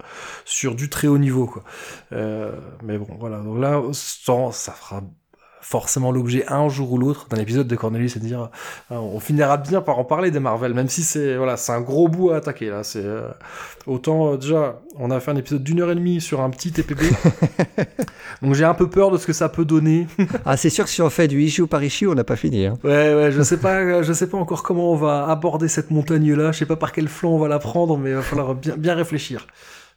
S1: sur du très haut niveau, quoi. Euh, mais bon, voilà. Donc là, ça, ça fera forcément l'objet un jour ou l'autre d'un épisode de Cornelius et de dire ah, on finira bien par en parler des Marvel même si c'est voilà c'est un gros bout à attaquer là c'est euh, autant euh, déjà on a fait un épisode d'une heure et demie sur un petit TPP donc j'ai un peu peur de ce que ça peut donner
S2: Ah, c'est sûr que si on fait du issue par issue, on n'a pas fini. hein.
S1: ouais ouais je sais pas euh, je sais pas encore comment on va aborder cette montagne là je sais pas par quel flanc on va la prendre mais il va falloir bien bien réfléchir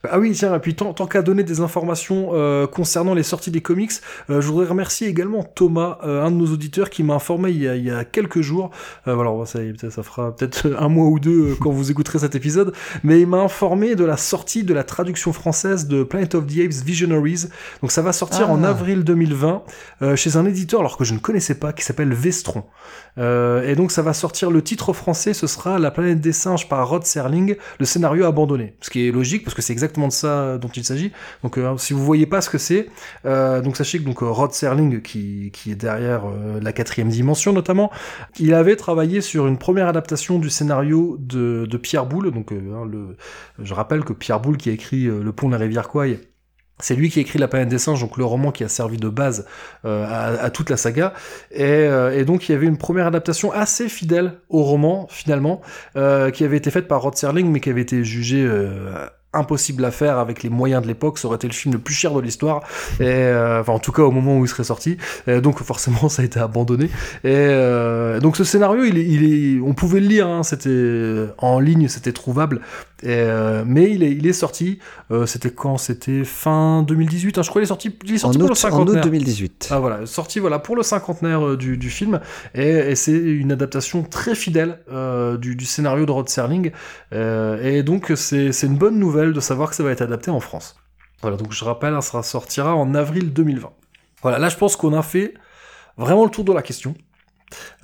S1: ah oui, tiens, et puis tant, tant qu'à donner des informations euh, concernant les sorties des comics, euh, je voudrais remercier également Thomas, euh, un de nos auditeurs, qui m'a informé il y, a, il y a quelques jours, alors ça, ça fera peut-être un mois ou deux quand vous écouterez cet épisode, mais il m'a informé de la sortie de la traduction française de Planet of the Apes Visionaries, donc ça va sortir
S2: Ah.
S1: en avril 2020 euh, chez un éditeur, alors que je ne connaissais pas, qui s'appelle Vestron. Et donc ça va sortir, le titre français, ce sera La planète des singes par Rod Serling, le scénario abandonné. Ce qui est logique, parce que c'est exactement de ça dont il s'agit. Donc euh, si vous voyez pas ce que c'est, euh, donc sachez que donc, euh, Rod Serling, qui, qui est derrière euh, la quatrième dimension notamment, il avait travaillé sur une première adaptation du scénario de, de Pierre Boulle. Donc euh, hein, le, je rappelle que Pierre Boulle qui a écrit euh, Le pont de la rivière Kwai, c'est lui qui a écrit La planète des singes, donc le roman qui a servi de base euh, à, toute la saga. Et, euh, donc il y avait une première adaptation assez fidèle au roman, finalement, euh, qui avait été faite par Rod Serling, mais qui avait été jugée euh, impossible à faire avec les moyens de l'époque. Ça aurait été le film le plus cher de l'histoire. Et euh, enfin, en tout cas, au moment où il serait sorti. Donc forcément, ça a été abandonné. Et euh, donc ce scénario, il est, il est, on pouvait le lire. Hein, c'était en ligne, c'était trouvable. Et, euh, mais il est, il est sorti. euh, C'était quand? C'était fin 2018. hein, je crois qu'il est sorti. Il est
S2: En
S1: sorti pour le
S2: août, en
S1: cinquantenaire.
S2: août 2018.
S1: Ah voilà, sorti voilà pour le cinquantenaire euh, du, du film et, et c'est une adaptation très fidèle du, du scénario de Rod Serling et donc c'est c'est une bonne nouvelle de savoir que ça va être adapté en France. Voilà donc je rappelle, hein, ça sortira en avril 2020. Voilà, là je pense qu'on a fait vraiment le tour de la question.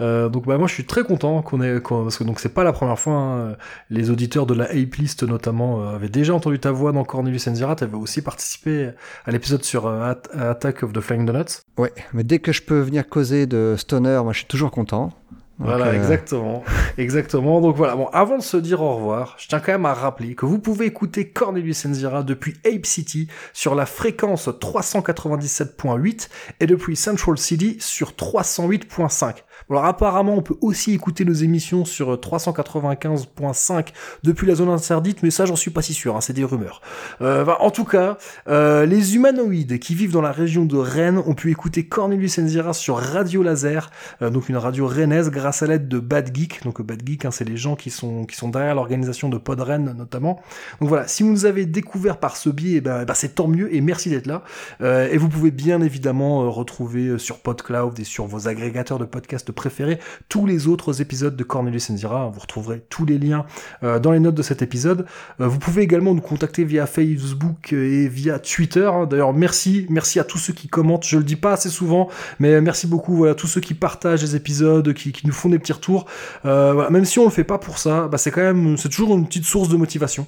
S1: Euh, donc bah moi je suis très content qu'on ait parce que donc c'est pas la première fois hein, les auditeurs de la Ape List notamment euh, avaient déjà entendu ta voix dans Cornelius Enzirat avaient aussi participé à l'épisode sur euh, At- Attack of the Flying Donuts
S2: Ouais, mais dès que je peux venir causer de Stoner, moi je suis toujours content. Donc,
S1: Voilà, exactement. Exactement. Donc voilà, bon, avant de se dire au revoir, je tiens quand même à rappeler que vous pouvez écouter Cornelius Enzira depuis Ape City sur la fréquence 397.8 et depuis Central City sur 308.5. Alors apparemment, on peut aussi écouter nos émissions sur 395.5 depuis la zone interdite, mais ça, j'en suis pas si sûr, hein, c'est des rumeurs. Euh, en tout cas, euh, les humanoïdes qui vivent dans la région de Rennes ont pu écouter Cornelius Enzira sur Radio Laser, euh, donc une radio rennaise grâce à l'aide de Bad Geek. Donc Bad Geek, hein, c'est les gens qui sont derrière l'organisation de Pod Rennes notamment. Donc voilà, si vous nous avez découvert par ce biais, eh ben, eh ben, c'est tant mieux et merci d'être là. Euh, et vous pouvez bien évidemment euh, retrouver euh, sur PodCloud et sur vos agrégateurs de podcasts préférés tous les autres épisodes de Cornelius Enzira. Vous retrouverez tous les liens euh, dans les notes de cet épisode. Euh, vous pouvez également nous contacter via Facebook et via Twitter. hein. D'ailleurs, merci, merci à tous ceux qui commentent. Je le dis pas assez souvent, mais merci beaucoup. Voilà, tous ceux qui partagent les épisodes, qui, nous font des petits retours. Euh, même si on le fait pas pour ça, bah, c'est quand même, c'est toujours une petite source de motivation.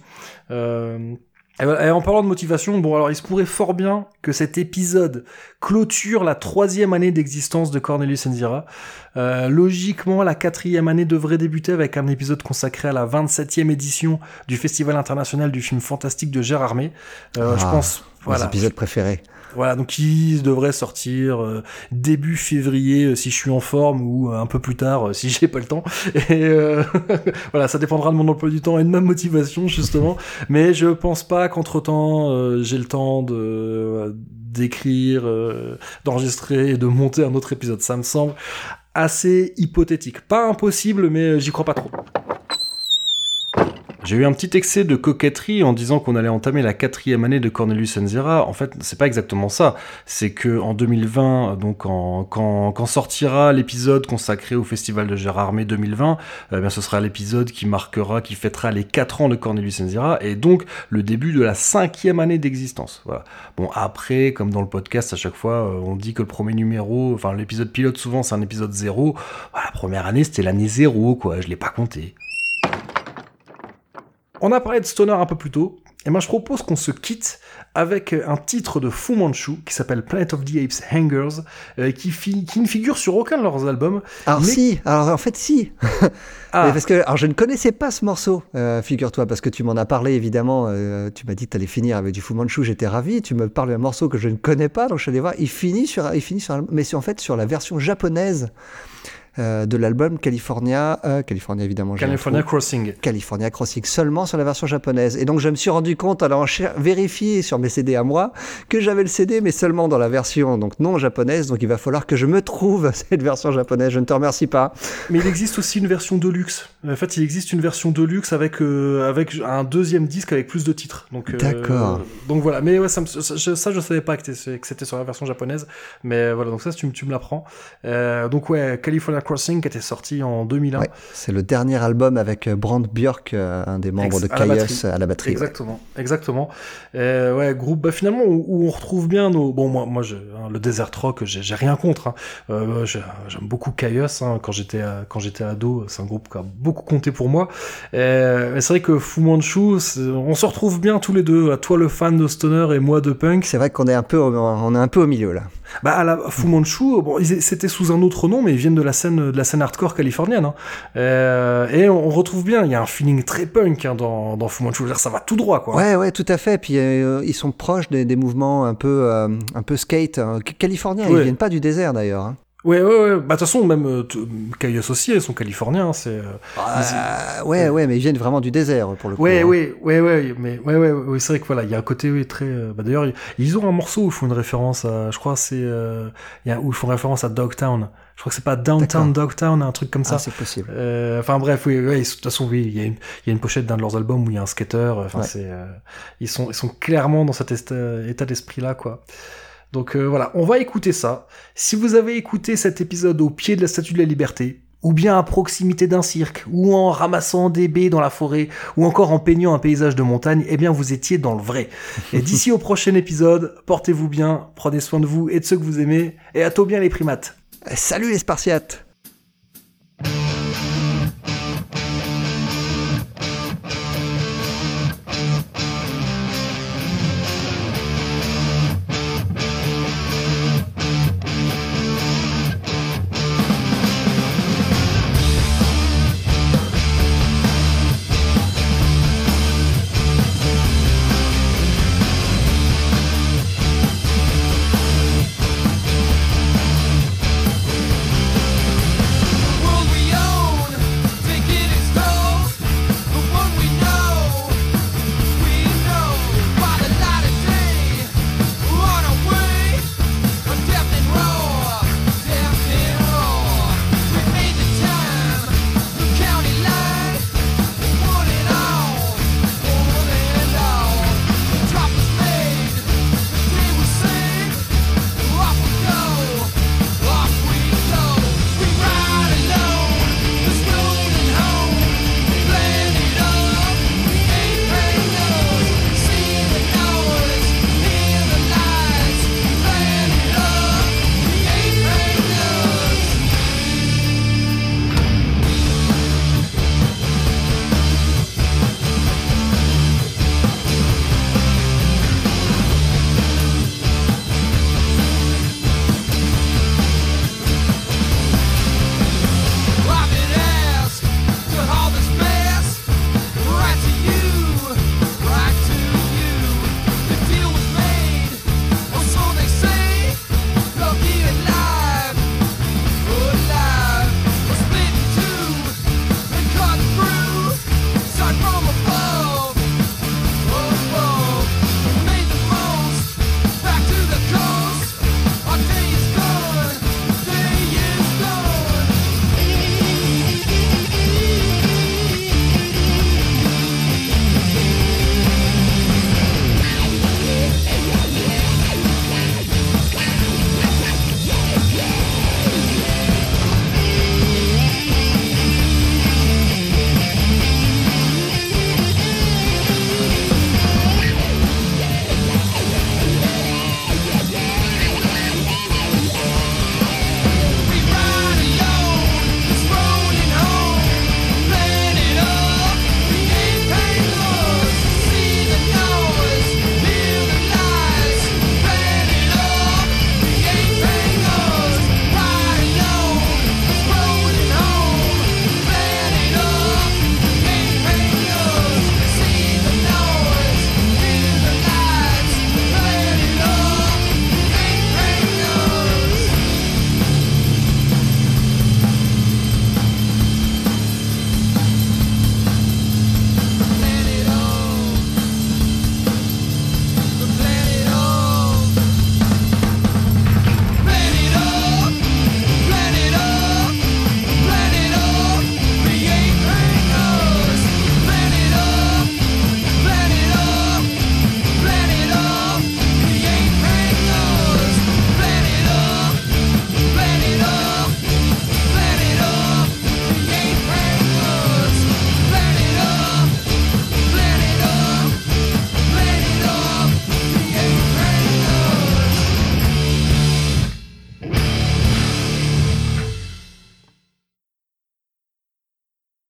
S1: Et voilà, et en parlant de motivation, bon alors il se pourrait fort bien que cet épisode clôture la troisième année d'existence de Cornelius Enzira. Euh, logiquement, la quatrième année devrait débuter avec un épisode consacré à la 27e édition du Festival international du film fantastique de Gérard Armé. Euh, Je
S2: Ah,
S1: pense,
S2: Mes
S1: voilà,
S2: épisodes préférés.
S1: Voilà, donc il devrait sortir euh, début février euh, si je suis en forme ou euh, un peu plus tard euh, si j'ai pas le temps. Et voilà, ça dépendra de mon emploi du temps et de ma motivation justement. Mais je pense pas qu'entre temps j'ai le temps de d'écrire, d'enregistrer et de monter un autre épisode. Ça me semble assez hypothétique. Pas impossible, mais j'y crois pas trop. J'ai eu un petit excès de coquetterie en disant qu'on allait entamer la quatrième année de Cornelius Enzira. En fait, c'est pas exactement ça. C'est que en 2020, donc quand, sortira l'épisode consacré au Festival de Gérard Armé 2020, eh bien, ce sera l'épisode qui marquera, qui fêtera les 4 ans de Cornelius Enzira et donc le début de la cinquième année d'existence. Voilà. Bon, après, comme dans le podcast, à chaque fois, euh, on dit que le premier numéro, enfin l'épisode pilote souvent, c'est un épisode zéro. Voilà, la première année, c'était l'année zéro, quoi. Je l'ai pas compté. On a parlé de Stoner un peu plus tôt, et moi je propose qu'on se quitte avec un titre de Fu Manchu qui s'appelle Planet of the Apes Hangers, euh, qui, ne figure sur aucun de leurs albums.
S2: Alors
S1: Mais-
S2: si, alors en fait si.
S1: Ah,
S2: Parce que alors je ne connaissais pas ce morceau, euh, figure-toi, parce que tu m'en as parlé évidemment. euh, tu m'as dit que tu allais finir avec du Fu Manchu, j'étais ravi. Tu me parles d'un morceau que je ne connais pas, donc je suis allé voir. Il finit sur, il finit sur, un- mais c'est en fait sur la version japonaise euh, de l'album California, euh, California évidemment.
S1: California. Crossing.
S2: California Crossing seulement sur la version japonaise. Et donc je me suis rendu compte, cher- vérifier sur mes CD à moi, que j'avais le CD, mais seulement dans la version donc non japonaise. Donc il va falloir que je me trouve cette version japonaise. Je ne te remercie pas.
S1: Mais il existe aussi une version deluxe. En fait, il existe une version deluxe avec euh, avec un deuxième disque avec plus de titres. Donc
S2: D'accord.
S1: Donc voilà. Mais ouais, ça, me- ça, je, ça, je savais pas que que c'était sur la version japonaise. Mais voilà. Donc ça, tu, me- tu me l'apprends. Donc ouais, California Crossing qui était sorti en 2001.
S2: Ouais, c'est le dernier album avec euh, Brand Björk, euh, un des membres
S1: Ex-
S2: de
S1: à la batterie.
S2: à la batterie. ouais.
S1: Exactement, exactement. Euh, ouais, groupe, bah finalement où, où on retrouve bien nos. Bon, moi, moi, je, hein, le desert rock, j'ai rien contre. Hein. Euh, j'ai- J'aime beaucoup Caius. Hein, quand j'étais quand j'étais ado, c'est un groupe qui a beaucoup compté pour moi. Euh, mais c'est vrai que Fu Manchu, on se retrouve bien tous les deux. À toi le fan de stoner et moi de punk.
S2: C'est vrai qu'on est un peu, au- on est un peu au milieu là.
S1: Bah à la Fu Manchu, bon, c'était sous un autre nom, mais ils viennent de la scène de la scène hardcore californienne. Hein. Euh, et on, retrouve bien. Il y a un feeling très punk hein, dans dans Fu Manchu. Dire, ça va tout droit, quoi.
S2: Ouais, ouais, tout à fait. Puis euh, ils sont proches des, des mouvements un peu, euh, un peu skate. hein. Californiens, ils
S1: Ouais.
S2: viennent pas du désert d'ailleurs. Hein.
S1: Ouais, ouais, ouais. Bah, de toute façon, même euh, associés, ils sont californiens. C'est. euh,
S2: Euh, ouais, ouais, mais ils viennent vraiment du désert pour le coup.
S1: Ouais,
S2: hein.
S1: ouais, ouais, ouais, mais ouais, ouais, ouais, c'est vrai que voilà, il y a un côté oui, très. euh, bah, D'ailleurs, ils- ont un morceau où ils font une référence à, je crois, c'est euh, où ils font référence à Dogtown. Je crois que c'est pas Downtown Dogtown, un truc comme ça.
S2: Ah, c'est possible.
S1: Euh, Enfin bref, oui, oui, de toute façon, oui, il y, a une- il y a une pochette d'un de leurs albums où il y a un skater. Enfin,
S2: Ouais.
S1: c'est, euh, ils sont, ils sont clairement dans cet état d'esprit-là, quoi. Donc euh, voilà, on va écouter ça. Si vous avez écouté cet épisode au pied de la Statue de la Liberté, ou bien à proximité d'un cirque, ou en ramassant des baies dans la forêt, ou encore en peignant un paysage de montagne, eh bien vous étiez dans le vrai. Et d'ici au prochain épisode, portez-vous bien, prenez soin de vous et de ceux que vous aimez, et à tôt bien les primates.
S2: Salut les Spartiates